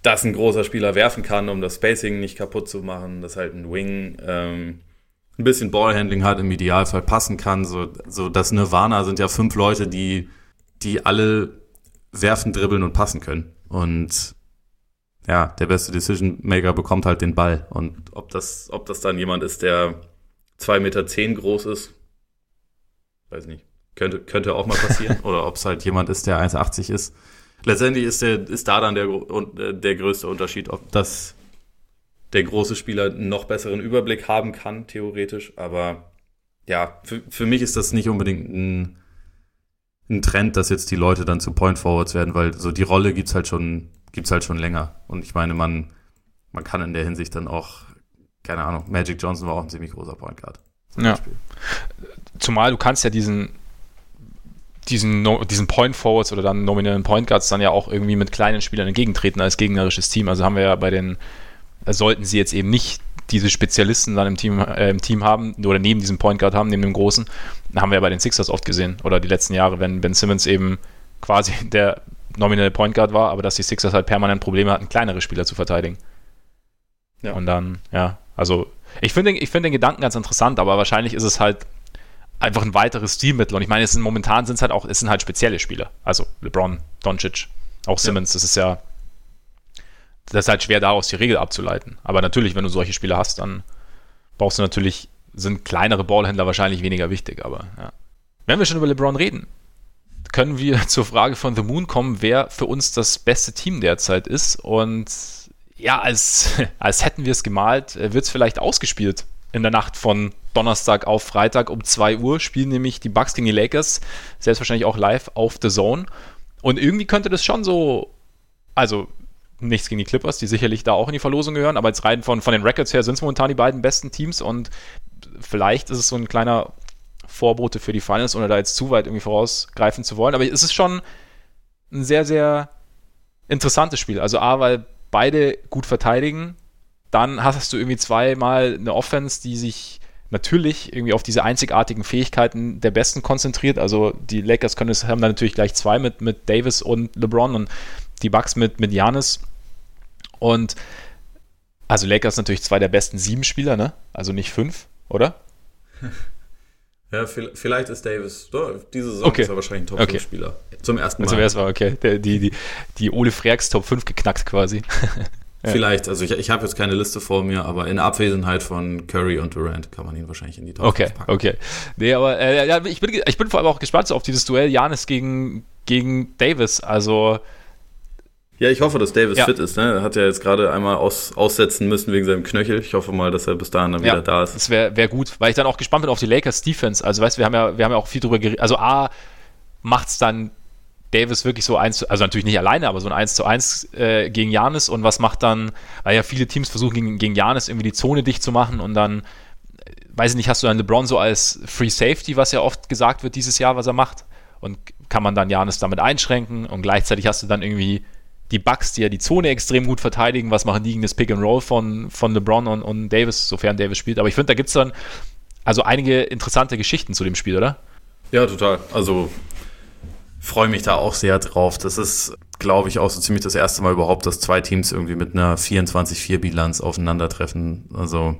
dass ein großer Spieler werfen kann, um das Spacing nicht kaputt zu machen, dass halt ein Wing ähm, ein bisschen Ballhandling hat, im Idealfall passen kann. So, so das Nirvana sind ja fünf Leute, die, die alle werfen, dribbeln und passen können. Und ja, der beste Decision Maker bekommt halt den Ball. Und ob das, ob das dann jemand ist, der zwei Meter zehn groß ist, weiß nicht. Könnte, könnte auch mal passieren. [laughs] Oder ob es halt jemand ist, der 1,80 ist. Letztendlich ist, der, ist da dann der, der größte Unterschied, ob das der große Spieler einen noch besseren Überblick haben kann, theoretisch. Aber ja, für, für mich ist das nicht unbedingt ein, ein Trend, dass jetzt die Leute dann zu Point Forwards werden, weil so die Rolle gibt's halt schon gibt's halt schon länger. Und ich meine, man, man kann in der Hinsicht dann auch, keine Ahnung, Magic Johnson war auch ein ziemlich großer Point Guard. Ja. Zumal du kannst ja diesen, diesen, diesen Point Forwards oder dann nominellen Point Guards dann ja auch irgendwie mit kleinen Spielern entgegentreten als gegnerisches Team. Also haben wir ja bei den, sollten sie jetzt eben nicht diese Spezialisten dann im Team, äh, im Team haben oder neben diesem Point Guard haben, neben dem großen, haben wir ja bei den Sixers oft gesehen oder die letzten Jahre, wenn Ben Simmons eben quasi [laughs] der nominelle Point Guard war, aber dass die Sixers halt permanent Probleme hatten, kleinere Spieler zu verteidigen. Ja. Und dann, ja, also ich finde ich find den Gedanken ganz interessant, aber wahrscheinlich ist es halt einfach ein weiteres Stilmittel. Und ich meine, es sind, momentan sind es halt auch, es sind halt spezielle Spieler. Also LeBron, Doncic, auch Simmons, ja. das ist ja, das ist halt schwer daraus die Regel abzuleiten. Aber natürlich, wenn du solche Spieler hast, dann brauchst du natürlich, sind kleinere Ballhändler wahrscheinlich weniger wichtig, aber ja. Wenn wir schon über LeBron reden, können wir [laughs] zur Frage von The Moon kommen, wer für uns das beste Team derzeit ist. Und ja, als, [laughs] als hätten wir es gemalt, äh, wird es vielleicht ausgespielt in der Nacht von Donnerstag auf Freitag um 2 Uhr spielen nämlich die Bucks gegen die Lakers, selbstverständlich auch live auf The Zone. Und irgendwie könnte das schon so, also nichts gegen die Clippers, die sicherlich da auch in die Verlosung gehören, aber jetzt rein von, von den Records her sind es momentan die beiden besten Teams und vielleicht ist es so ein kleiner Vorbote für die Finals, ohne da jetzt zu weit irgendwie vorausgreifen zu wollen. Aber es ist schon ein sehr, sehr interessantes Spiel. Also A, weil beide gut verteidigen. Dann hast du irgendwie zweimal eine Offense, die sich natürlich irgendwie auf diese einzigartigen Fähigkeiten der Besten konzentriert. Also die Lakers können es, haben da natürlich gleich zwei mit, mit Davis und LeBron und die Bucks mit, mit. Und also Lakers natürlich zwei der besten sieben Spieler, ne? Also nicht fünf, oder? [laughs] Ja, vielleicht ist Davis, diese Saison okay. ist er wahrscheinlich ein Top-5-Spieler. Okay. Zum ersten Mal. Zum ersten Mal, okay. Die, die, die Ole Freaks Top 5 geknackt quasi. [laughs] ja. Vielleicht, also ich, ich habe jetzt keine Liste vor mir, aber in Abwesenheit von Curry und Durant kann man ihn wahrscheinlich in die Top okay, 5 packen. Okay, okay. Nee, aber äh, ja, ich, bin, ich bin vor allem auch gespannt auf dieses Duell Janis gegen, gegen Davis. Also ja, ich hoffe, dass Davis ja. fit ist. Ne? Er hat ja jetzt gerade einmal aus, aussetzen müssen wegen seinem Knöchel. Ich hoffe mal, dass er bis dahin dann ja, wieder da ist. Das wäre wär gut, weil ich dann auch gespannt bin auf die Lakers Defense. Also, weißt du, wir haben ja, wir haben ja auch viel drüber geredet. Also, A, macht es dann Davis wirklich so eins, also natürlich nicht alleine, aber so ein 1 zu 1 äh, gegen Janis und was macht dann, weil ja viele Teams versuchen gegen, gegen Janis irgendwie die Zone dicht zu machen und dann, äh, weiß ich nicht, hast du dann LeBron so als Free Safety, was ja oft gesagt wird dieses Jahr, was er macht und kann man dann Janis damit einschränken und gleichzeitig hast du dann irgendwie die Bucks, die ja die Zone extrem gut verteidigen, was machen die gegen das Pick and Roll von, von LeBron und, und Davis, sofern Davis spielt. Aber ich finde, da gibt es dann also einige interessante Geschichten zu dem Spiel, oder? Ja, total. Also freue mich da auch sehr drauf. Das ist glaube ich, auch so ziemlich das erste Mal überhaupt, dass zwei Teams irgendwie mit einer 24-4-Bilanz aufeinandertreffen. Also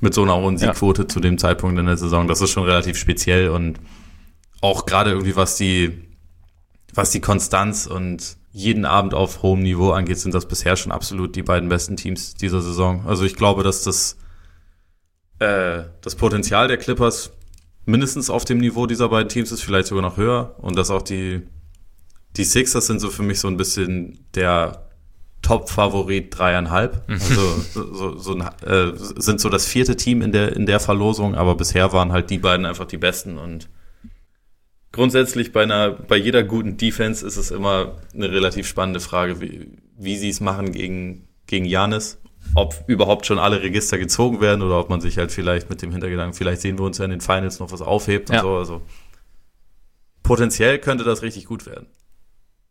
mit so einer hohen Siegquote ja. zu dem Zeitpunkt in der Saison. Das ist schon relativ speziell und auch gerade irgendwie was die, was die Konstanz und jeden Abend auf hohem Niveau angeht, sind das bisher schon absolut die beiden besten Teams dieser Saison. Also ich glaube, dass das, äh, das Potenzial der Clippers mindestens auf dem Niveau dieser beiden Teams ist, vielleicht sogar noch höher und dass auch die, die Sixers sind so für mich so ein bisschen der Top-Favorit dreieinhalb. Mhm. Also so, so, so äh, sind so das vierte Team in der, in der Verlosung, aber bisher waren halt die beiden einfach die besten und grundsätzlich bei einer, bei jeder guten Defense ist es immer eine relativ spannende Frage, wie, wie sie es machen gegen, gegen Janis. Ob überhaupt schon alle Register gezogen werden oder ob man sich halt vielleicht mit dem Hintergedanken, vielleicht sehen wir uns ja in den Finals noch was aufhebt ja. und so. Also potenziell könnte das richtig gut werden.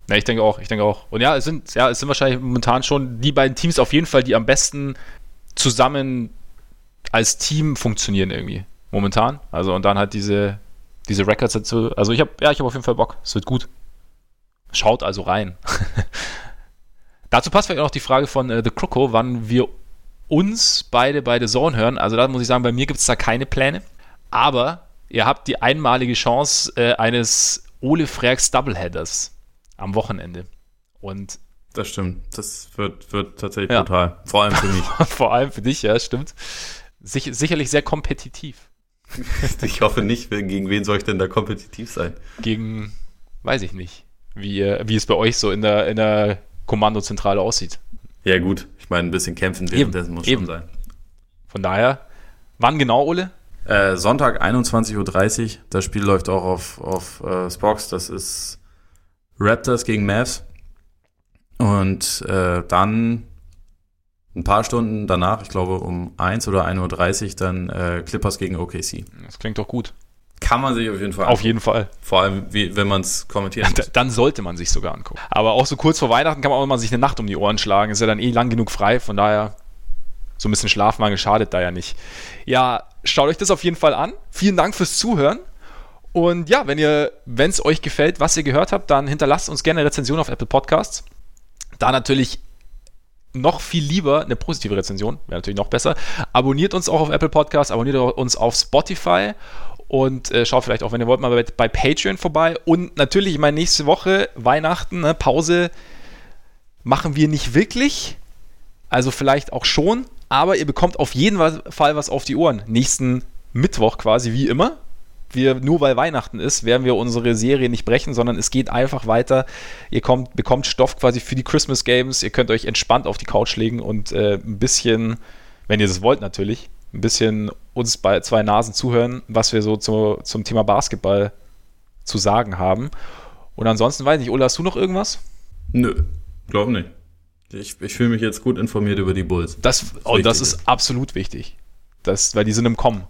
Ja, ich denke auch, ich denke auch. Und ja, es sind, ja, es sind wahrscheinlich momentan schon die beiden Teams auf jeden Fall, die am besten zusammen als Team funktionieren irgendwie. Momentan. Also und dann halt diese, diese Records dazu. Also ich habe, ja, ich habe auf jeden Fall Bock. Es wird gut. Schaut also rein. [laughs] dazu passt vielleicht auch noch die Frage von äh, The Croco, wann wir uns beide bei The Zone hören. Also da muss ich sagen, bei mir gibt es da keine Pläne. Aber ihr habt die einmalige Chance äh, eines Ole Freaks Doubleheaders am Wochenende. Und das stimmt. Das wird, wird tatsächlich ja. brutal. Vor allem für mich. [laughs] Vor allem für dich, ja, stimmt. Sich, sicherlich sehr kompetitiv. [laughs] ich hoffe nicht, gegen wen soll ich denn da kompetitiv sein? Gegen, weiß ich nicht, wie, wie es bei euch so in der, in der Kommandozentrale aussieht. Ja, gut. Ich meine, ein bisschen kämpfen währenddessen muss eben. schon sein. Von daher, wann genau, Ole? Äh, Sonntag 21.30 Uhr. Das Spiel läuft auch auf, auf äh, Spox. Das ist Raptors gegen Mavs. Und äh, dann ein paar Stunden danach, ich glaube um 1 oder 1.30 Uhr, dann äh, Clippers gegen OKC. Das klingt doch gut. Kann man sich auf jeden Fall Auf jeden Fall. Vor allem, wie, wenn man es kommentiert. Dann sollte man sich sogar angucken. Aber auch so kurz vor Weihnachten kann man auch mal sich eine Nacht um die Ohren schlagen. Ist ja dann eh lang genug frei, von daher so ein bisschen Schlafmangel schadet da ja nicht. Ja, schaut euch das auf jeden Fall an. Vielen Dank fürs Zuhören. Und ja, wenn ihr, wenn es euch gefällt, was ihr gehört habt, dann hinterlasst uns gerne eine Rezension auf Apple Podcasts. Da natürlich noch viel lieber eine positive Rezension, wäre natürlich noch besser. Abonniert uns auch auf Apple Podcasts, abonniert uns auf Spotify und äh, schaut vielleicht auch, wenn ihr wollt, mal bei, bei, Patreon vorbei. Und natürlich, ich meine, nächste Woche, Weihnachten, ne, Pause machen wir nicht wirklich. Also vielleicht auch schon, aber ihr bekommt auf jeden Fall was auf die Ohren. Nächsten Mittwoch quasi, wie immer wir nur weil Weihnachten ist, werden wir unsere Serie nicht brechen, sondern es geht einfach weiter. Ihr kommt, bekommt Stoff quasi für die Christmas Games. Ihr könnt euch entspannt auf die Couch legen und äh, ein bisschen, wenn ihr das wollt natürlich, ein bisschen uns bei zwei Nasen zuhören, was wir so zu, zum Thema Basketball zu sagen haben. Und ansonsten weiß ich nicht, Ola, hast du noch irgendwas? Nö, glaube nicht. Ich, ich fühle mich jetzt gut informiert über die Bulls. Das, das, oh, das ist absolut wichtig. Das, weil die sind im Kommen.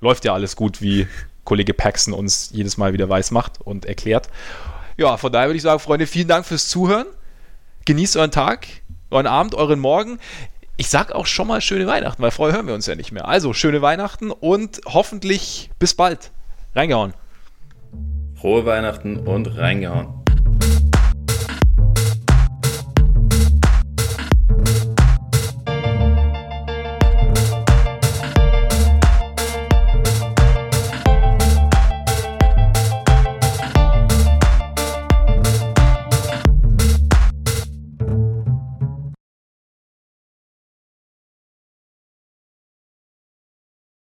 Läuft ja alles gut, wie Kollege Paxson uns jedes Mal wieder weiß macht und erklärt. Ja, von daher würde ich sagen, Freunde, vielen Dank fürs Zuhören. Genießt euren Tag, euren Abend, euren Morgen. Ich sag auch schon mal schöne Weihnachten, weil vorher hören wir uns ja nicht mehr. Also schöne Weihnachten und hoffentlich bis bald. Reingehauen. Frohe Weihnachten und reingehauen.